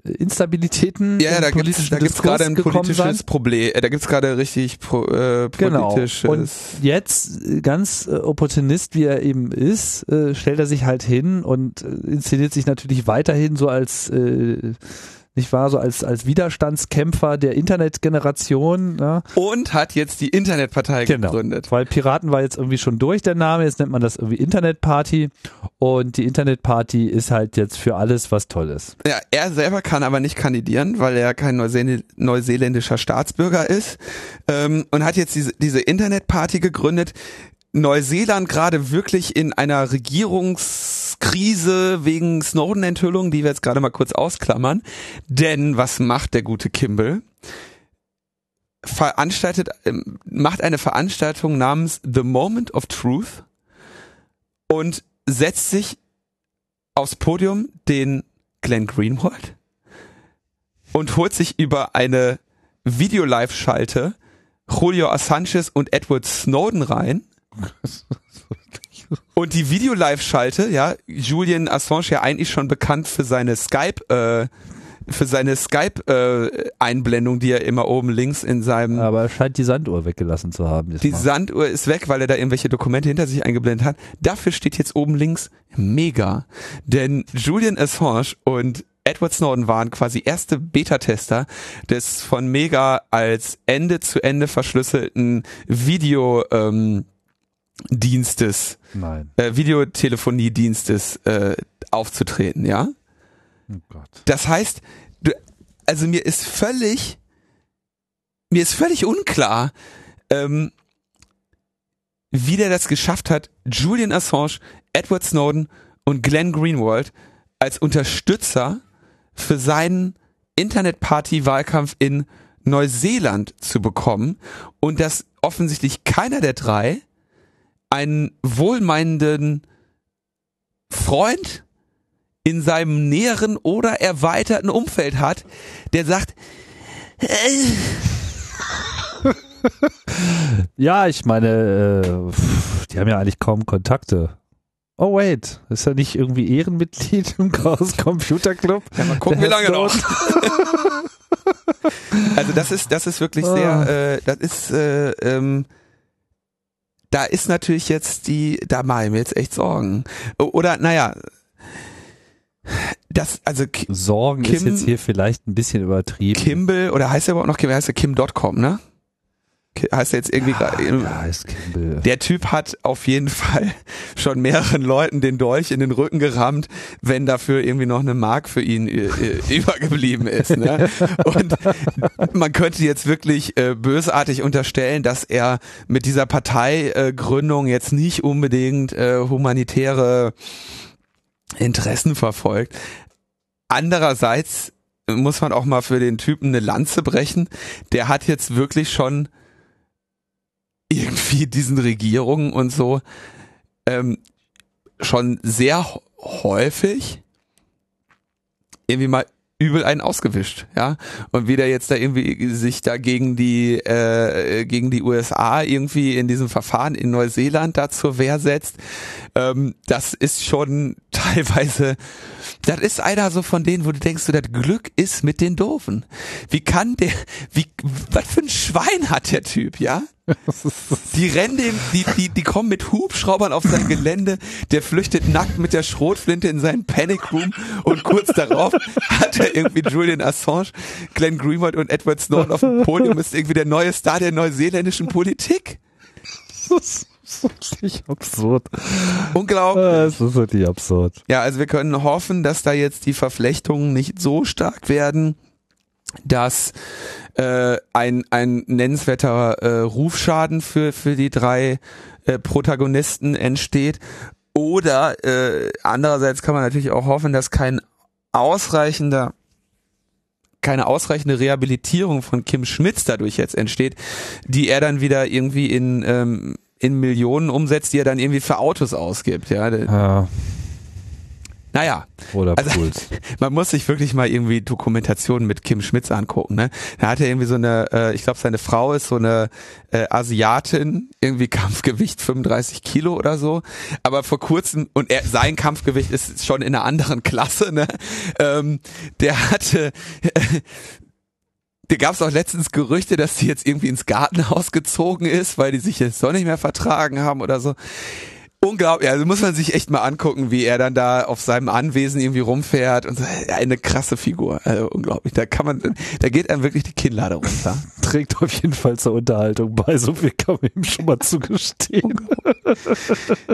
Instabilitäten Ja, ja da gibt es gerade ein politisches. Problem. Äh, da gibt's gerade richtig pro, äh, politisches. Genau. Und jetzt äh, ganz äh, Opportunist, wie er eben ist, äh, stellt er sich halt hin und äh, inszeniert sich natürlich weiterhin so als äh, nicht wahr, so als, als Widerstandskämpfer der Internetgeneration. Ja. und hat jetzt die Internetpartei Genau. gegründet. Weil Piraten war jetzt irgendwie schon durch der Name, jetzt nennt man das irgendwie Internetparty und die Internetparty ist halt jetzt für alles was Tolles. Ja, er selber kann aber nicht kandidieren, weil er kein Neuseel neuseeländischer Staatsbürger ist ähm, und hat jetzt diese, diese Internetparty gegründet. Neuseeland gerade wirklich in einer Regierungskrise wegen Snowden-Enthüllung, die wir jetzt gerade mal kurz ausklammern. Denn was macht der gute Kimball? Veranstaltet, ähm, macht eine Veranstaltung namens The Moment of Truth und setzt sich aufs Podium den Glenn Greenwald und holt sich über eine Video-Live-Schalte Julio Assange und Edward Snowden rein. Und die Video-Live-Schalte, ja, Julian Assange ja eigentlich schon bekannt für seine Skype, äh, für seine Skype-Einblendung, die er immer oben links in seinem Aber er scheint die Sanduhr weggelassen zu haben. die. Sanduhr ist weg, weil er da irgendwelche Dokumente hinter sich eingeblendet hat. Dafür steht jetzt oben links mega. Denn Julian Assange und Edward Snowden waren quasi erste Beta-Tester des von Mega als Ende zu Ende verschlüsselten Video ähm, Dienstes, Nein. äh, Videotelefoniedienstes äh, aufzutreten, ja? Oh Gott. Das heißt, du, also mir ist völlig, mir ist völlig unklar, ähm, wie der das geschafft hat, Julian Assange, Edward Snowden und Glenn Greenwald als Unterstützer für seinen Internetparty-Wahlkampf in Neuseeland zu bekommen und dass offensichtlich keiner der drei einen wohlmeinenden Freund in seinem näheren oder erweiterten Umfeld hat, der sagt, äh, Ja, ich meine, äh, die haben ja eigentlich kaum Kontakte. Oh wait, ist er nicht irgendwie Ehrenmitglied im Chaos Computer Club? ja, mal gucken, wie Der lange Herr noch. Also das ist, das ist wirklich Ah. sehr, äh, das ist, äh, ähm, da ist natürlich jetzt die, da mache ich mir jetzt echt Sorgen. Oder, naja, das, also Sorgen ist Kim- jetzt hier vielleicht ein bisschen übertrieben. Kimball, oder heißt er überhaupt noch Kim, heißt er Kim.com, ne? Heißt er jetzt irgendwie Ja, ist Kimball. Der Typ hat auf jeden Fall schon mehreren Leuten den Dolch in den Rücken gerammt, wenn dafür irgendwie noch eine Mark für ihn äh, äh, übergeblieben ist. Ne? Und man könnte jetzt wirklich äh, bösartig unterstellen, dass er mit dieser Parteigründung jetzt nicht unbedingt äh, humanitäre Interessen verfolgt. Andererseits muss man auch mal für den Typen eine Lanze brechen. Der hat jetzt wirklich schon irgendwie diesen Regierungen und so ähm, schon sehr häufig irgendwie mal übel einen ausgewischt, ja. Und wie der jetzt da irgendwie sich da gegen die äh, gegen die USA irgendwie in diesem Verfahren in Neuseeland da zur Wehr setzt, ähm, das ist schon teilweise, das ist einer so von denen, wo du denkst, so, das Glück ist mit den Doofen. Wie kann der, wie, was für ein Schwein hat der Typ, ja? Die rennen dem, die, die, die kommen mit Hubschraubern auf sein Gelände, der flüchtet nackt mit der Schrotflinte in seinen Panic Room und kurz darauf hat er irgendwie Julian Assange, Glenn Greenwald und Edward Snowden auf dem Podium, ist irgendwie der neue Star der neuseeländischen Politik. Das ist wirklich absurd. Unglaublich. Das ist wirklich absurd. Ja, also wir können hoffen, dass da jetzt die Verflechtungen nicht so stark werden, dass äh, ein, ein nennenswerter äh, Rufschaden für, für die drei äh, Protagonisten entsteht. Oder äh, andererseits kann man natürlich auch hoffen, dass kein ausreichender keine ausreichende Rehabilitierung von Kim Schmitz dadurch jetzt entsteht, die er dann wieder irgendwie in ähm, in Millionen umsetzt, die er dann irgendwie für Autos ausgibt. Ja, Ja. Naja. Oder Also, Puls. Man muss sich wirklich mal irgendwie Dokumentationen mit Kim Schmitz angucken. Ne? Da hat er irgendwie so eine, äh, ich glaube, seine Frau ist so eine äh, Asiatin, irgendwie Kampfgewicht 35 Kilo oder so. Aber vor kurzem, und er, sein Kampfgewicht ist schon in einer anderen Klasse, ne? Ähm, der hatte, da gab es auch letztens Gerüchte, dass sie jetzt irgendwie ins Gartenhaus gezogen ist, weil die sich jetzt doch nicht mehr vertragen haben oder so. Unglaublich, also muss man sich echt mal angucken, wie er dann da auf seinem Anwesen irgendwie rumfährt und so, eine krasse Figur, also unglaublich. Da kann man, da geht einem wirklich die Kinnlade runter. Trägt auf jeden Fall zur Unterhaltung bei, so viel kann man ihm schon mal zugestehen.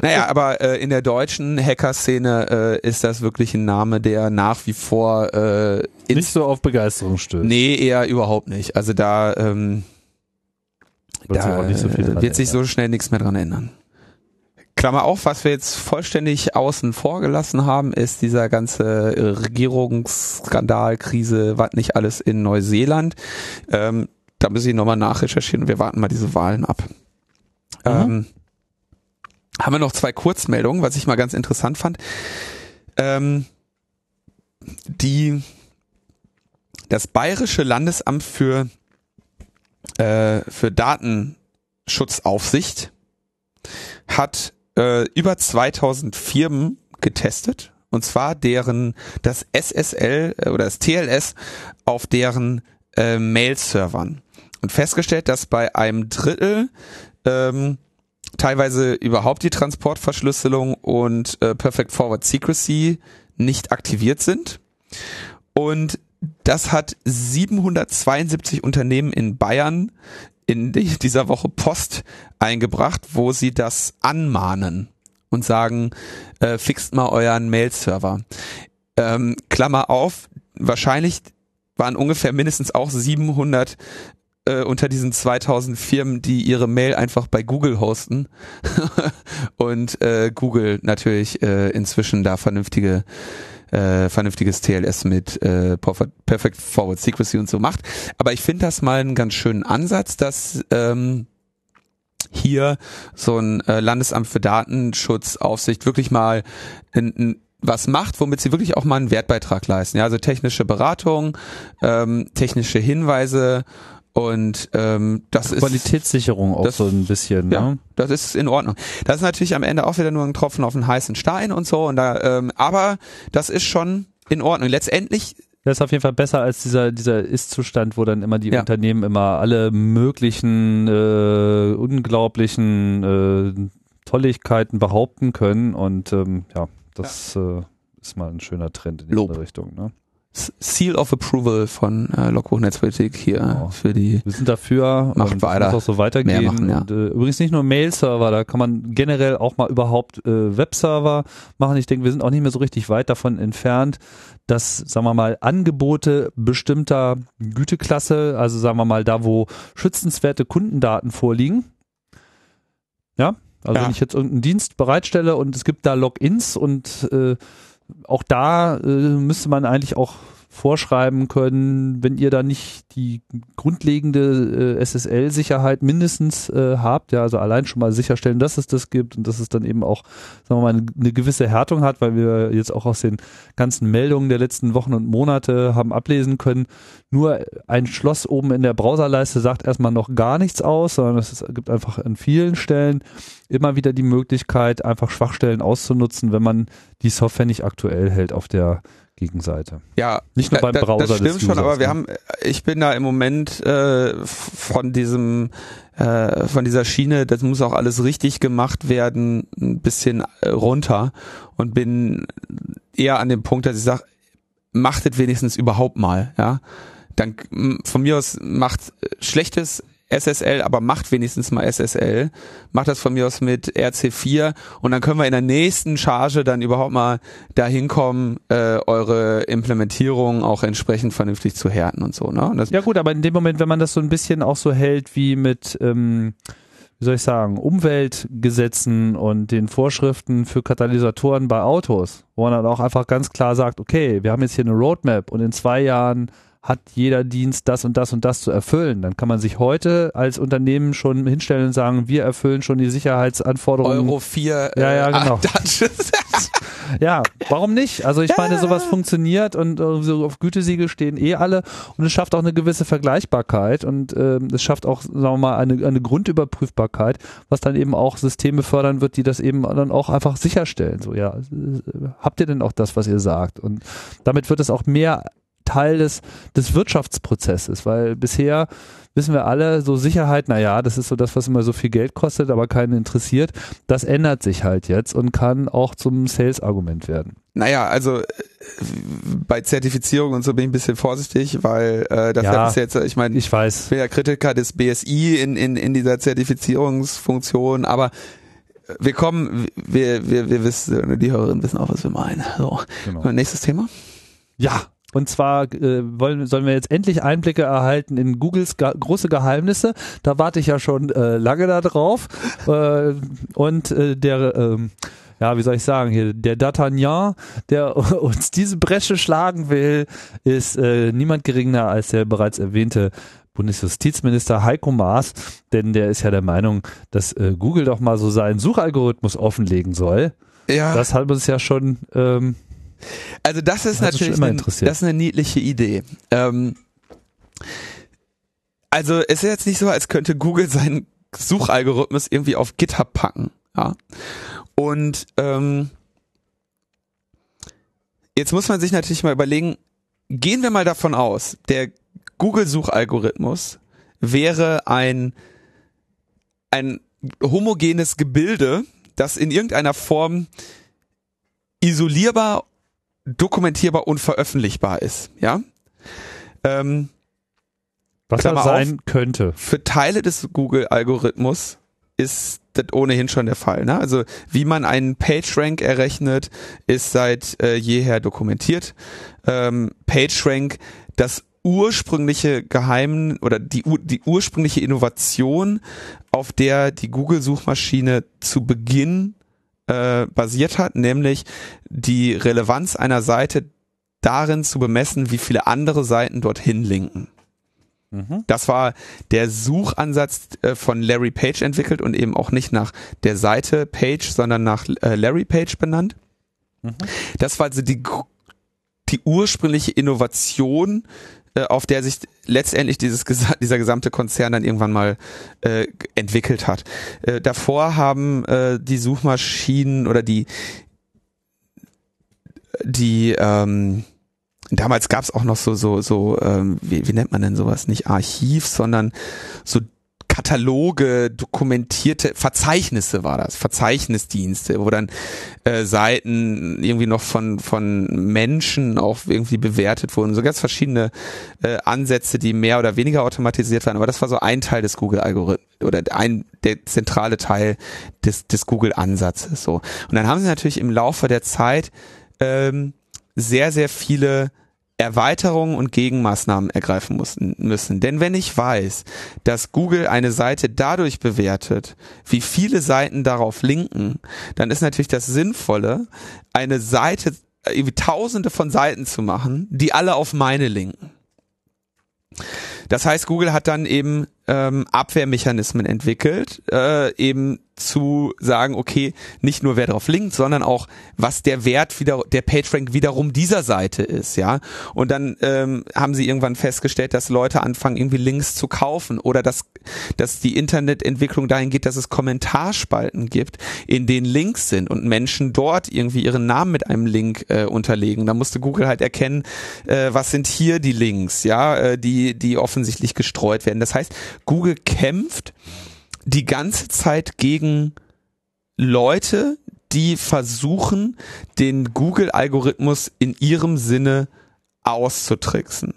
Naja, aber äh, in der deutschen Hacker-Szene äh, ist das wirklich ein Name, der nach wie vor äh, Nicht so auf Begeisterung stößt. Nee, eher überhaupt nicht. Also da, ähm, Wird sich da wird sich so schnell nichts mehr dran ändern. Klammer auf, was wir jetzt vollständig außen vor gelassen haben, ist dieser ganze äh, Regierungsskandal, Krise, was nicht alles in Neuseeland. Ähm, da muss ich nochmal nachrecherchieren und wir warten mal diese Wahlen ab. Ähm, haben wir noch zwei Kurzmeldungen, was ich mal ganz interessant fand. Ähm, die das Bayerische Landesamt für, äh, für Datenschutzaufsicht hat äh, über 2000 Firmen getestet. Und zwar deren das SSL äh, oder das TLS auf deren äh, Mail-Servern. Und festgestellt, dass bei einem Drittel ähm, teilweise überhaupt die Transportverschlüsselung und äh, Perfect Forward Secrecy nicht aktiviert sind. Und das hat 772 Unternehmen in Bayern in die- dieser Woche Post eingebracht, wo sie das anmahnen und sagen, äh, fixt mal euren Mail-Server. Ähm, Klammer auf, wahrscheinlich waren ungefähr mindestens auch 700 äh, unter diesen 2000 Firmen, die ihre Mail einfach bei Google hosten und äh, Google natürlich äh, inzwischen da vernünftige äh, vernünftiges TLS mit äh, Perfect Forward Secrecy und so macht. Aber ich finde das mal einen ganz schönen Ansatz, dass ähm, hier so ein äh, Landesamt für Datenschutzaufsicht wirklich mal ein, ein, was macht, womit sie wirklich auch mal einen Wertbeitrag leisten. Ja, also technische Beratung, ähm, technische Hinweise und ähm, das ist Qualitätssicherung auch das- so ein bisschen. ja, Ne? das ist in Ordnung. Das ist natürlich am Ende auch wieder nur ein Tropfen auf den heißen Stein und so. Und da, ähm, aber das ist schon in Ordnung. Letztendlich, Das ist auf jeden Fall besser als dieser, dieser Ist-Zustand, wo dann immer die Ja. Unternehmen immer alle möglichen, äh, unglaublichen äh, Tolligkeiten behaupten können. Und ähm, ja, das Äh, ist mal ein schöner Trend in die Lob. andere Richtung. Ne? Seal of Approval von äh, Logbuch Netzpolitik hier Genau. für die. Wir sind dafür Macht weiter. muss auch so weitergehen. Mehr machen, ja. und, äh, übrigens nicht nur Mail-Server, da kann man generell auch mal überhaupt äh, Webserver machen. Ich denke, wir sind auch nicht mehr so richtig weit davon entfernt, dass, sagen wir mal, Angebote bestimmter Güteklasse, also sagen wir mal, da wo schützenswerte Kundendaten vorliegen, ja, also Ja. wenn ich jetzt irgendeinen Dienst bereitstelle und es gibt da Logins und äh, auch da äh, müsste man eigentlich auch vorschreiben können, wenn ihr da nicht die grundlegende äh, SSL-Sicherheit mindestens äh, habt, ja, also allein schon mal sicherstellen, dass es das gibt und dass es dann eben auch, sagen wir mal, eine, eine gewisse Härtung hat, weil wir jetzt auch aus den ganzen Meldungen der letzten Wochen und Monate haben ablesen können, nur ein Schloss oben in der Browserleiste sagt erstmal noch gar nichts aus, sondern es gibt einfach an vielen Stellen immer wieder die Möglichkeit, einfach Schwachstellen auszunutzen, wenn man die Software nicht aktuell hält auf der Gegenseite. Ja, Nicht nur beim da- Browser Das stimmt schon, Users, aber wir ne? haben, ich bin da im Moment äh, von diesem, äh, von dieser Schiene, das muss auch alles richtig gemacht werden, ein bisschen äh, runter und bin eher an dem Punkt, dass ich sage, macht es wenigstens überhaupt mal, ja. Dann von mir aus macht schlechtes SSL, aber macht wenigstens mal SSL. Macht das von mir aus mit RC4 und dann können wir in der nächsten Charge dann überhaupt mal dahin kommen, äh, eure Implementierung auch entsprechend vernünftig zu härten und so. Ne? Und Ja gut, aber in dem Moment, wenn man das so ein bisschen auch so hält wie mit, ähm, wie soll ich sagen, Umweltgesetzen und den Vorschriften für Katalysatoren bei Autos, wo man dann auch einfach ganz klar sagt, okay, wir haben jetzt hier eine Roadmap und in zwei Jahren hat jeder Dienst das und das und das zu erfüllen. Dann kann man sich heute als Unternehmen schon hinstellen und sagen, wir erfüllen schon die Sicherheitsanforderungen. Euro 4 Ja, ja, genau. Ja, warum nicht? Also ich meine, sowas funktioniert und äh, so auf Gütesiegel stehen eh alle und es schafft auch eine gewisse Vergleichbarkeit und ähm, es schafft auch, sagen wir mal, eine, eine Grundüberprüfbarkeit, was dann eben auch Systeme fördern wird, die das eben dann auch einfach sicherstellen. So, ja, äh, habt ihr denn auch das, was ihr sagt? Und damit wird es auch mehr Teil des, des Wirtschaftsprozesses, weil bisher wissen wir alle, so Sicherheit, naja, das ist so das, was immer so viel Geld kostet, aber keinen interessiert. Das ändert sich halt jetzt und kann auch zum Sales-Argument werden. Naja, also äh, bei Zertifizierung und so bin ich ein bisschen vorsichtig, weil äh, das Ja. ist jetzt, ich meine, ich Ich weiß. bin ja Kritiker des BSI in, in, in dieser Zertifizierungsfunktion, aber wir kommen, wir, wir, wir wissen, die Hörerinnen wissen auch, was wir meinen. So. Genau. Nächstes Thema. Ja. Und zwar äh, wollen, sollen wir jetzt endlich Einblicke erhalten in Googles ga große Geheimnisse. Da warte ich ja schon äh, lange da drauf. äh, und äh, der, ähm, ja, wie soll ich sagen, hier, der D'Artagnan, der uns diese Bresche schlagen will, ist äh, niemand geringer als der bereits erwähnte Bundesjustizminister Heiko Maas, denn der ist ja der Meinung, dass äh, Google doch mal so seinen Suchalgorithmus offenlegen soll. Ja. Das hat uns ja schon ähm, Also das ist schon natürlich eine, das ist eine niedliche Idee. Ähm, also es ist jetzt nicht so, als könnte Google seinen Suchalgorithmus irgendwie auf GitHub packen. Ja. Und ähm, jetzt muss man sich natürlich mal überlegen, gehen wir mal davon aus, der Google-Suchalgorithmus wäre ein, ein homogenes Gebilde, das in irgendeiner Form isolierbar, dokumentierbar und veröffentlichbar ist. Ja. Ähm, was er Klammer auf. sein könnte. für Teile des Google-Algorithmus ist das ohnehin schon der Fall. Ne? Also wie man einen PageRank errechnet, ist seit äh, jeher dokumentiert. Ähm, PageRank, das ursprüngliche Geheim oder die, die ursprüngliche Innovation, auf der die Google-Suchmaschine zu Beginn äh, basiert hat, nämlich die Relevanz einer Seite darin zu bemessen, wie viele andere Seiten dorthin linken. Mhm. Das war der Suchansatz äh, von Larry Page entwickelt und eben auch nicht nach der Seite Page, sondern nach äh, Larry Page benannt. Mhm. Das war also die, die ursprüngliche Innovation, auf der sich letztendlich dieses, dieser gesamte Konzern dann irgendwann mal äh, entwickelt hat. Äh, davor haben äh, die Suchmaschinen oder die die ähm, damals gab es auch noch so so so ähm, wie, wie nennt man denn sowas nicht Archiv sondern so Kataloge, dokumentierte Verzeichnisse war das, Verzeichnisdienste, wo dann äh, Seiten irgendwie noch von von Menschen auch irgendwie bewertet wurden, so ganz verschiedene äh, Ansätze, die mehr oder weniger automatisiert waren, aber das war so ein Teil des Google-Algorithmus oder ein der zentrale Teil des des Google-Ansatzes so. Und dann haben sie natürlich im Laufe der Zeit ähm, sehr sehr viele Erweiterungen und Gegenmaßnahmen ergreifen mussten, müssen. Denn wenn ich weiß, dass Google eine Seite dadurch bewertet, wie viele Seiten darauf linken, dann ist natürlich das Sinnvolle, eine Seite, äh, tausende von Seiten zu machen, die alle auf meine linken. Das heißt, Google hat dann eben ähm, Abwehrmechanismen entwickelt, äh, eben zu sagen, okay, nicht nur wer drauf linkt, sondern auch, was der Wert wieder, der PageRank wiederum dieser Seite ist, ja. Und dann ähm, haben sie irgendwann festgestellt, dass Leute anfangen, irgendwie Links zu kaufen oder dass, dass die Internetentwicklung dahin geht, dass es Kommentarspalten gibt, in denen Links sind und Menschen dort irgendwie ihren Namen mit einem Link äh, unterlegen. Da musste Google halt erkennen, äh, was sind hier die Links, ja, äh, die, die offensichtlich gestreut werden. Das heißt, Google kämpft die ganze Zeit gegen Leute, die versuchen, den Google-Algorithmus in ihrem Sinne auszutricksen.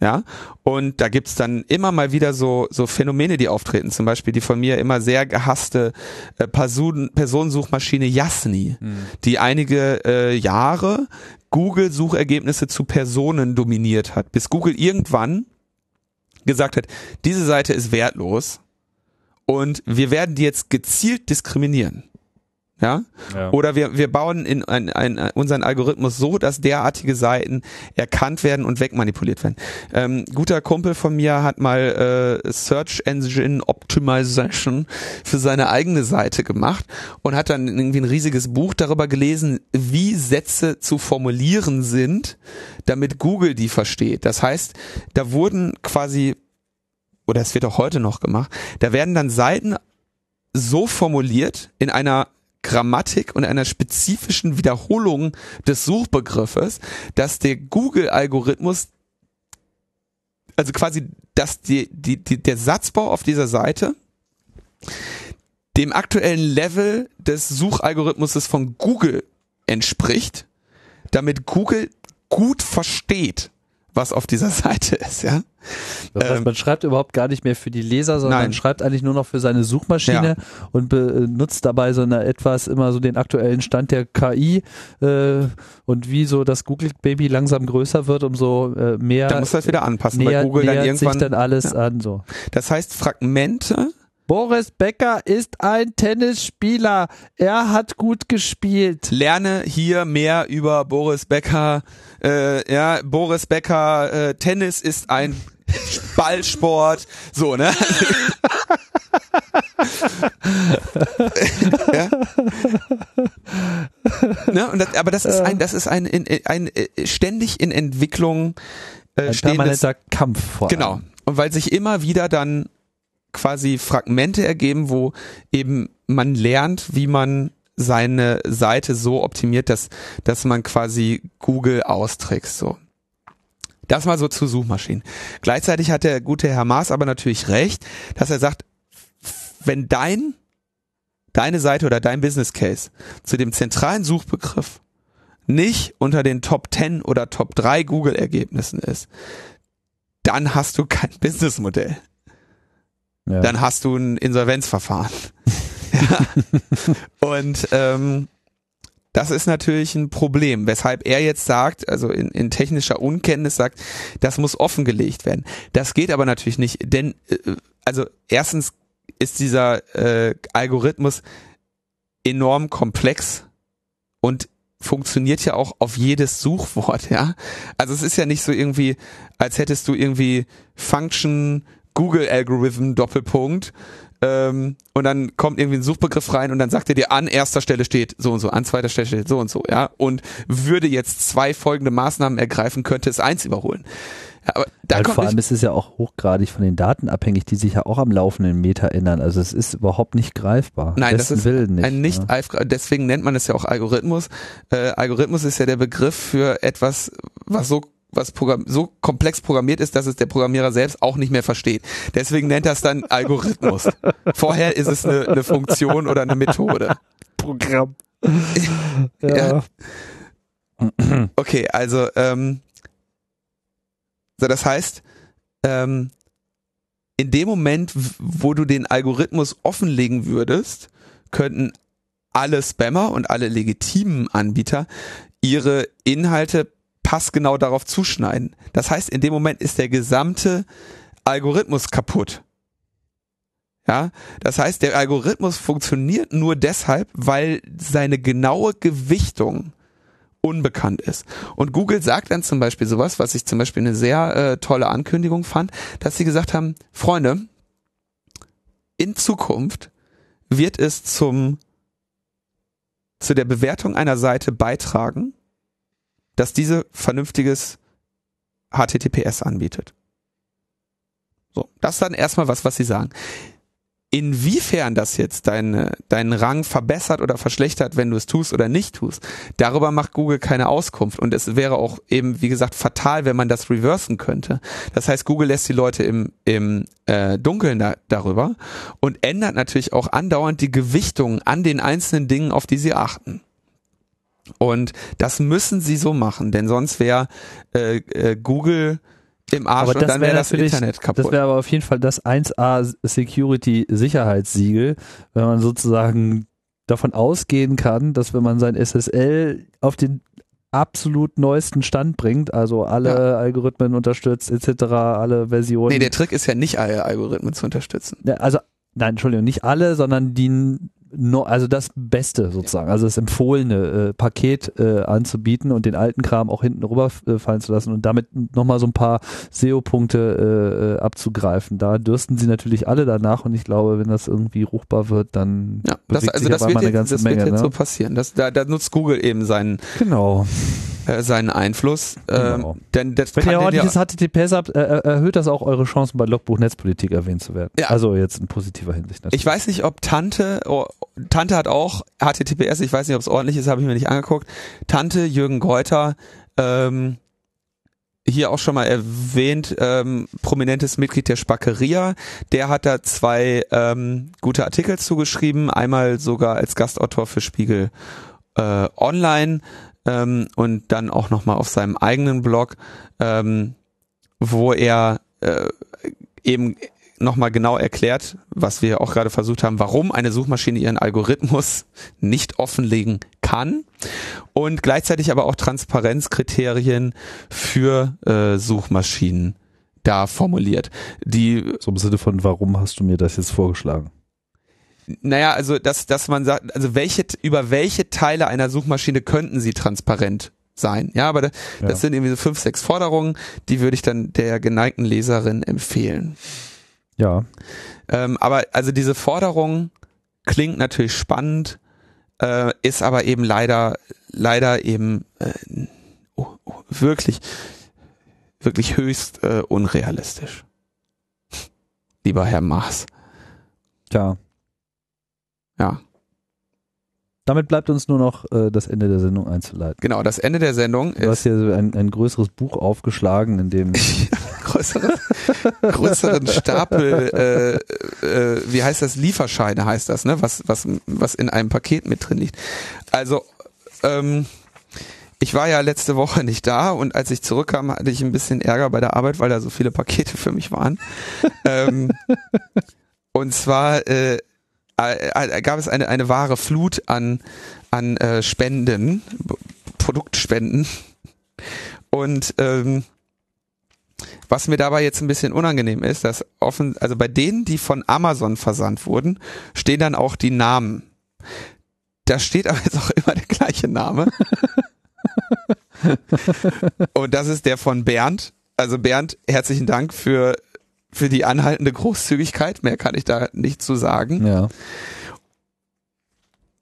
Ja, und da gibt's dann immer mal wieder so, so Phänomene, die auftreten. Zum Beispiel die von mir immer sehr gehasste äh, Person, Personensuchmaschine Yasni, die einige äh, Jahre Google-Suchergebnisse zu Personen dominiert hat, bis Google irgendwann gesagt hat, diese Seite ist wertlos und wir werden die jetzt gezielt diskriminieren. Ja? Ja. Oder wir, wir bauen in ein, ein, unseren Algorithmus so, dass derartige Seiten erkannt werden und wegmanipuliert werden. Ähm, guter Kumpel von mir hat mal äh, Search Engine Optimization für seine eigene Seite gemacht und hat dann irgendwie ein riesiges Buch darüber gelesen, wie Sätze zu formulieren sind, damit Google die versteht. Das heißt, da wurden quasi, oder es wird auch heute noch gemacht, da werden dann Seiten so formuliert in einer Grammatik und einer spezifischen Wiederholung des Suchbegriffes, dass der Google-Algorithmus, also quasi, dass die, die, die, der Satzbau auf dieser Seite dem aktuellen Level des Suchalgorithmuses von Google entspricht, damit Google gut versteht, was auf dieser Seite ist, ja. Das heißt, Ähm, man schreibt überhaupt gar nicht mehr für die Leser, sondern Nein. man schreibt eigentlich nur noch für seine Suchmaschine und benutzt dabei so eine etwas immer so den aktuellen Stand der KI äh, und wie so das Google Baby langsam größer wird, umso äh, mehr Da muss das wieder anpassen, weil näher, Google dann irgendwann. sich dann alles an so. das heißt, Fragmente Boris Becker ist ein Tennisspieler. Er hat gut gespielt. lerne hier mehr über Boris Becker. Äh, ja, Boris Becker, äh, Tennis ist ein Ballsport. So, ne? ja. ne? Das, aber das ist ein, das ist ein, ein, ein, äh, ständig in Entwicklung äh, Ein permanenter Kampf vor Genau. Und weil sich immer wieder dann quasi Fragmente ergeben, wo eben man lernt, wie man seine Seite so optimiert, dass, dass man quasi Google austrickst, so. Das mal so zu Suchmaschinen. Gleichzeitig hat der gute Herr Maas aber natürlich recht, dass er sagt, wenn dein, deine Seite oder dein Business Case zu dem zentralen Suchbegriff nicht unter den Top 10 oder Top 3 Google Ergebnissen ist, dann hast du kein Businessmodell. Ja. Dann hast du ein Insolvenzverfahren. Und ähm, das ist natürlich ein Problem, weshalb er jetzt sagt, also in, in technischer Unkenntnis sagt, das muss offengelegt werden. Das geht aber natürlich nicht, denn äh, also erstens ist dieser äh, Algorithmus enorm komplex und funktioniert ja auch auf jedes Suchwort, ja. Also es ist ja nicht so irgendwie, als hättest du irgendwie Function Google Algorithm Doppelpunkt ähm, und dann kommt irgendwie ein Suchbegriff rein und dann sagt er dir an erster Stelle steht so und so, an zweiter Stelle steht so und so, ja. Und würde jetzt zwei folgende Maßnahmen ergreifen, könnte es eins überholen. Ja, aber da kommt vor allem ist es ja auch hochgradig von den Daten abhängig, die sich ja auch am laufenden Meter ändern. Also es ist überhaupt nicht greifbar. Nein, das Besten ist Willen nicht. ein nicht ja. eifr- deswegen nennt man es ja auch Algorithmus. Äh, Algorithmus ist ja der Begriff für etwas, was so was Programm, so komplex programmiert ist, dass es der Programmierer selbst auch nicht mehr versteht. Deswegen nennt er es dann Algorithmus. Vorher ist es eine, eine Funktion oder eine Methode. Programm. Ja. Okay, also ähm, so das heißt, ähm, in dem Moment, wo du den Algorithmus offenlegen würdest, könnten alle Spammer und alle legitimen Anbieter ihre Inhalte passgenau darauf zuschneiden. Das heißt, in dem Moment ist der gesamte Algorithmus kaputt. Ja, das heißt, der Algorithmus funktioniert nur deshalb, weil seine genaue Gewichtung unbekannt ist. Und Google sagt dann zum Beispiel sowas, was ich zum Beispiel eine sehr äh, tolle Ankündigung fand, dass sie gesagt haben, Freunde, in Zukunft wird es zum zu der Bewertung einer Seite beitragen, dass diese vernünftiges HTTPS anbietet. So, das ist dann erstmal was, was sie sagen. Inwiefern das jetzt deine, deinen Rang verbessert oder verschlechtert, wenn du es tust oder nicht tust, darüber macht Google keine Auskunft. Und es wäre auch eben, wie gesagt, fatal, wenn man das reversen könnte. Das heißt, Google lässt die Leute im, im äh, Dunkeln da, darüber und ändert natürlich auch andauernd die Gewichtung an den einzelnen Dingen, auf die sie achten. Und das müssen sie so machen, denn sonst wäre äh, äh, Google im Arsch Aber und das dann wäre wäre das Internet kaputt. Das wäre aber auf jeden Fall das 1A Security Sicherheitssiegel, wenn man sozusagen davon ausgehen kann, dass wenn man sein SSL auf den absolut neuesten Stand bringt, also alle Algorithmen unterstützt etc., alle Versionen. nee, der Trick ist ja nicht alle Algorithmen zu unterstützen. Ja, also nein, Entschuldigung, nicht alle, sondern die no, also das Beste sozusagen, also das empfohlene äh, Paket äh, anzubieten und den alten Kram auch hinten rüberfallen äh, zu lassen und damit nochmal so ein paar SEO-Punkte äh, abzugreifen. Da dürsten sie natürlich alle danach und ich glaube, wenn das irgendwie ruchbar wird, dann ja, das, also das wird, jetzt, das Menge, wird jetzt ne? so passieren. Das, da, da nutzt Google eben seinen genau äh, seinen Einfluss. Genau. Ähm, denn das Wenn ihr ordentliches HTTPS habt, äh, äh, erhöht das auch eure Chancen bei Logbuch Netzpolitik erwähnt zu werden. Ja. Also jetzt in positiver Hinsicht. Natürlich. Ich weiß nicht, ob Tante, oh, Tante hat auch HTTPS, ich weiß nicht, ob es ordentlich ist, habe ich mir nicht angeguckt. Tante Jürgen Geuter, ähm, hier auch schon mal erwähnt, ähm, prominentes Mitglied der Spackeria. Der hat da zwei ähm, gute Artikel zugeschrieben, einmal sogar als Gastautor für Spiegel äh, Online ähm, und dann auch nochmal auf seinem eigenen Blog, ähm, wo er äh, eben nochmal genau erklärt, was wir auch gerade versucht haben, warum eine Suchmaschine ihren Algorithmus nicht offenlegen kann und gleichzeitig aber auch Transparenzkriterien für äh, Suchmaschinen da formuliert. Die so im Sinne von, warum hast du mir das jetzt vorgeschlagen? Naja, also dass, dass man sagt, also welche, über welche Teile einer Suchmaschine könnten sie transparent sein? Ja, aber das, ja. sind irgendwie so fünf, sechs Forderungen, die würde ich dann der geneigten Leserin empfehlen. Ja. Ähm, aber also diese Forderung klingt natürlich spannend, äh, ist aber eben leider, leider eben äh, oh, oh, wirklich, wirklich höchst äh, unrealistisch. Lieber Herr Maas. Ja, ja. Damit bleibt uns nur noch äh, das Ende der Sendung einzuleiten. Genau, das Ende der Sendung du ist. Du hast hier ein, ein größeres Buch aufgeschlagen, in dem. größeren, größeren Stapel, äh, äh, wie heißt das? Lieferscheine heißt das, ne? Was, was, was in einem Paket mit drin liegt. Also, ähm, ich war ja letzte Woche nicht da und als ich zurückkam, hatte ich ein bisschen Ärger bei der Arbeit, weil da so viele Pakete für mich waren. ähm, und zwar äh, äh, äh, gab es eine, eine wahre Flut an, an äh, Spenden, Produktspenden. Und ähm, was mir dabei jetzt ein bisschen unangenehm ist, dass offen, also bei denen, die von Amazon versandt wurden, stehen dann auch die Namen. Da steht aber jetzt auch immer der gleiche Name. Und das ist der von Bernd. Also Bernd, herzlichen Dank für für die anhaltende Großzügigkeit. Mehr kann ich da nicht zu sagen. Ja.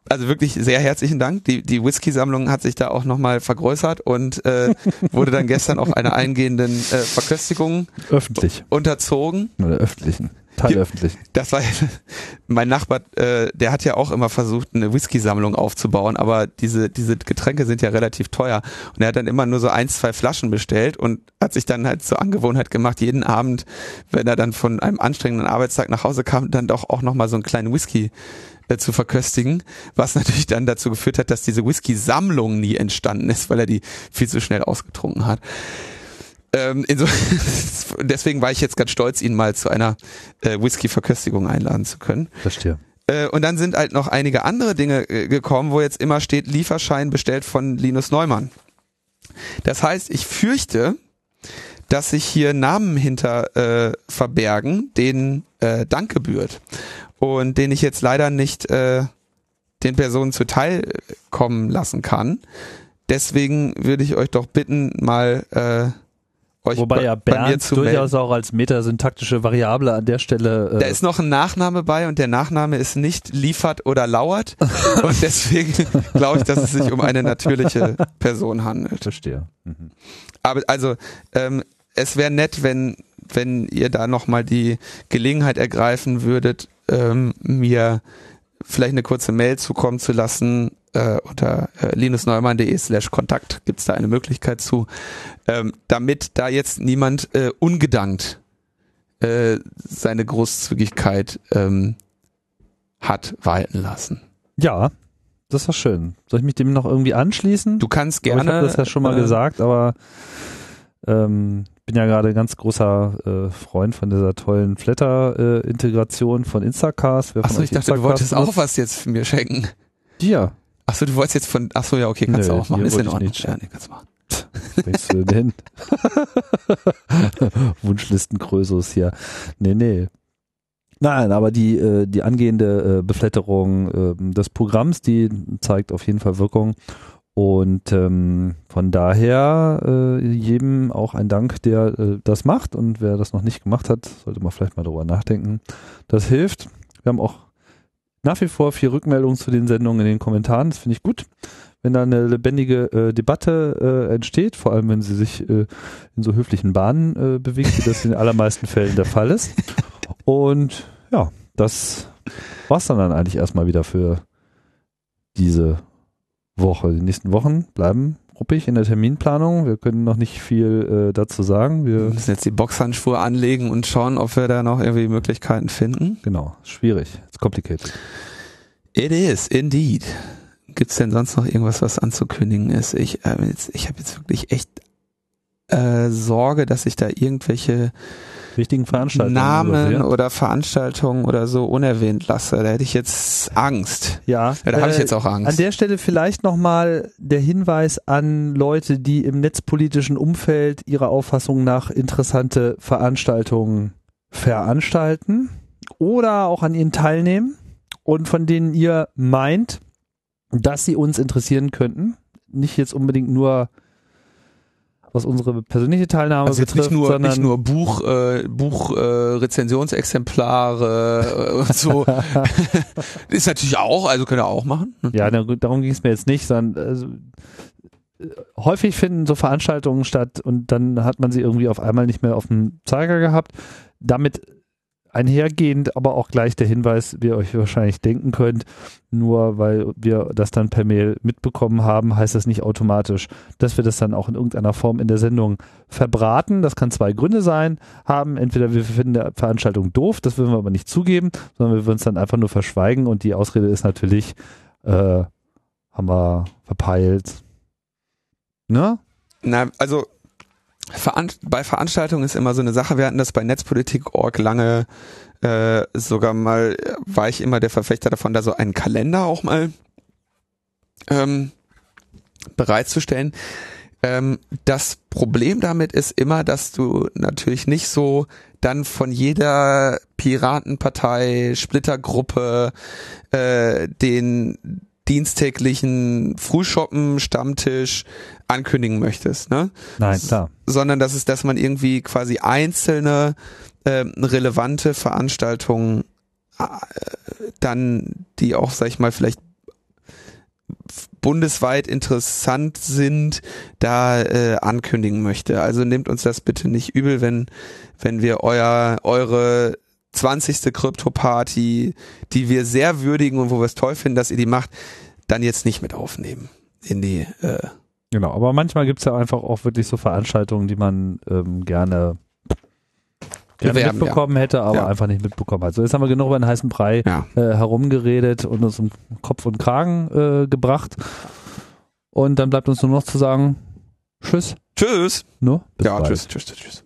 Also wirklich sehr herzlichen Dank. Die, die Whisky-Sammlung hat sich da auch nochmal vergrößert und äh, wurde dann gestern auch einer eingehenden äh, Verköstigung öffentlich unterzogen. Oder öffentlichen. Teilöffentlich. Das war mein Nachbar, äh, der hat ja auch immer versucht, eine Whisky-Sammlung aufzubauen, aber diese, diese Getränke sind ja relativ teuer. Und er hat dann immer nur so ein, zwei Flaschen bestellt und hat sich dann halt zur Angewohnheit gemacht, jeden Abend, wenn er dann von einem anstrengenden Arbeitstag nach Hause kam, dann doch auch nochmal so einen kleinen Whisky äh, zu verköstigen, was natürlich dann dazu geführt hat, dass diese Whisky-Sammlung nie entstanden ist, weil er die viel zu schnell ausgetrunken hat. Ähm, so, deswegen war ich jetzt ganz stolz, ihn mal zu einer äh, Whisky-Verköstigung einladen zu können. Verstehe. Äh, und dann sind halt noch einige andere Dinge äh, gekommen, wo jetzt immer steht, Lieferschein bestellt von Linus Neumann. Das heißt, ich fürchte, dass sich hier Namen hinter äh, verbergen, denen äh, Dank gebührt. Und den ich jetzt leider nicht äh, den Personen zuteil kommen lassen kann. Deswegen würde ich euch doch bitten, mal äh, euch Wobei ja Bernd durchaus auch als metasyntaktische Variable an der Stelle. Äh da ist noch ein Nachname bei und der Nachname ist nicht liefert oder lauert. und deswegen glaube ich, dass es sich um eine natürliche Person handelt. Verstehe. Mhm. Aber also, ähm, es wäre nett, wenn, wenn ihr da nochmal die Gelegenheit ergreifen würdet, ähm, mir vielleicht eine kurze Mail zukommen zu lassen, äh, unter äh, linusneumann.de slash Kontakt gibt's da eine Möglichkeit zu, ähm, damit da jetzt niemand äh, ungedankt äh, seine Großzügigkeit ähm, hat walten lassen. Ja, das war schön. Soll ich mich dem noch irgendwie anschließen? Du kannst gerne. ich habe das ja schon mal äh, gesagt, aber ähm, bin ja gerade ganz großer äh, Freund von dieser tollen Flatter-Integration äh, von Instacast. Achso, ich dachte, Instacast du wolltest auch was jetzt für mir schenken. Dir. Achso, du wolltest jetzt von, achso, ja, okay, kannst Nö, du auch machen. Ist in Ordnung. Ja, nee, kannst du machen. Willst du denn? Wunschlisten Krösus hier. Nee, nee. Nein, aber die, äh, die angehende äh, Befletterung äh, des Programms, die zeigt auf jeden Fall Wirkung. Und ähm, von daher äh, jedem auch ein Dank, der äh, das macht. Und wer das noch nicht gemacht hat, sollte man vielleicht mal darüber nachdenken. Das hilft. Wir haben auch nach wie vor viel Rückmeldungen zu den Sendungen in den Kommentaren. Das finde ich gut. Wenn da eine lebendige äh, Debatte äh, entsteht, vor allem wenn sie sich äh, in so höflichen Bahnen äh, bewegt, wie das in den allermeisten Fällen der Fall ist. Und ja, das war's dann, dann eigentlich erstmal wieder für diese Woche. Die nächsten Wochen bleiben ruppig in der Terminplanung. Wir können noch nicht viel äh, dazu sagen. Wir Wir müssen jetzt die Boxhandschuhe anlegen und schauen, ob wir da noch irgendwie Möglichkeiten finden. genau, schwierig. It's complicated. It is, indeed. Gibt's denn sonst noch irgendwas, was anzukündigen ist? Ich, äh, jetzt, ich habe jetzt wirklich echt äh, Sorge, dass ich da irgendwelche Wichtigen Veranstaltungen. Namen übersehen. oder Veranstaltungen oder so unerwähnt lasse. Da hätte ich jetzt Angst. Ja, Ja, da habe ich äh, jetzt auch Angst. An der Stelle vielleicht nochmal der Hinweis an Leute, die im netzpolitischen Umfeld ihrer Auffassung nach interessante Veranstaltungen veranstalten oder auch an ihnen teilnehmen und von denen ihr meint, dass sie uns interessieren könnten. Nicht jetzt unbedingt nur was unsere persönliche Teilnahme also jetzt betrifft, nicht nur sondern nicht nur Buch äh, Buch äh, Rezensionsexemplare äh, und so ist natürlich auch also können wir auch machen ne? Ja, darum ging es mir jetzt nicht, sondern also, äh, häufig finden so Veranstaltungen statt und dann hat man sie irgendwie auf einmal nicht mehr auf dem Zeiger gehabt. Damit einhergehend aber auch gleich der Hinweis, wie ihr euch wahrscheinlich denken könnt, nur weil wir das dann per Mail mitbekommen haben, heißt das nicht automatisch, dass wir das dann auch in irgendeiner Form in der Sendung verbraten. Das kann zwei Gründe sein, haben. Entweder wir finden der Veranstaltung doof, das würden wir aber nicht zugeben, sondern wir würden es dann einfach nur verschweigen und die Ausrede ist natürlich, äh, haben wir verpeilt. Ne? Na, also Veran bei Veranstaltungen ist immer so eine Sache. Wir hatten das bei Netzpolitik.org lange äh, sogar mal, war ich immer der Verfechter davon, da so einen Kalender auch mal ähm, bereitzustellen. Ähm, das Problem damit ist immer, dass du natürlich nicht so dann von jeder Piratenpartei, Splittergruppe, äh, den diensttäglichen Frühshoppen, Stammtisch ankündigen möchtest, ne? Nein, klar. sondern das ist, dass man irgendwie quasi einzelne ähm, relevante Veranstaltungen äh, dann, die auch, sag ich mal, vielleicht bundesweit interessant sind, da äh, ankündigen möchte. Also nehmt uns das bitte nicht übel, wenn wenn wir euer eure 20. Krypto-Party, die wir sehr würdigen und wo wir es toll finden, dass ihr die macht, dann jetzt nicht mit aufnehmen in die äh, Genau, aber manchmal gibt's ja einfach auch wirklich so Veranstaltungen, die man ähm, gerne, gerne Bewerben, mitbekommen hätte, aber Ja. einfach nicht mitbekommen hat. So, jetzt haben wir genug über den heißen Brei ja. äh, herumgeredet und uns um Kopf und Kragen äh, gebracht. Und dann bleibt uns nur noch zu sagen, tschüss. Tschüss. Ne? Bis ja, bald. tschüss, tschüss, tschüss.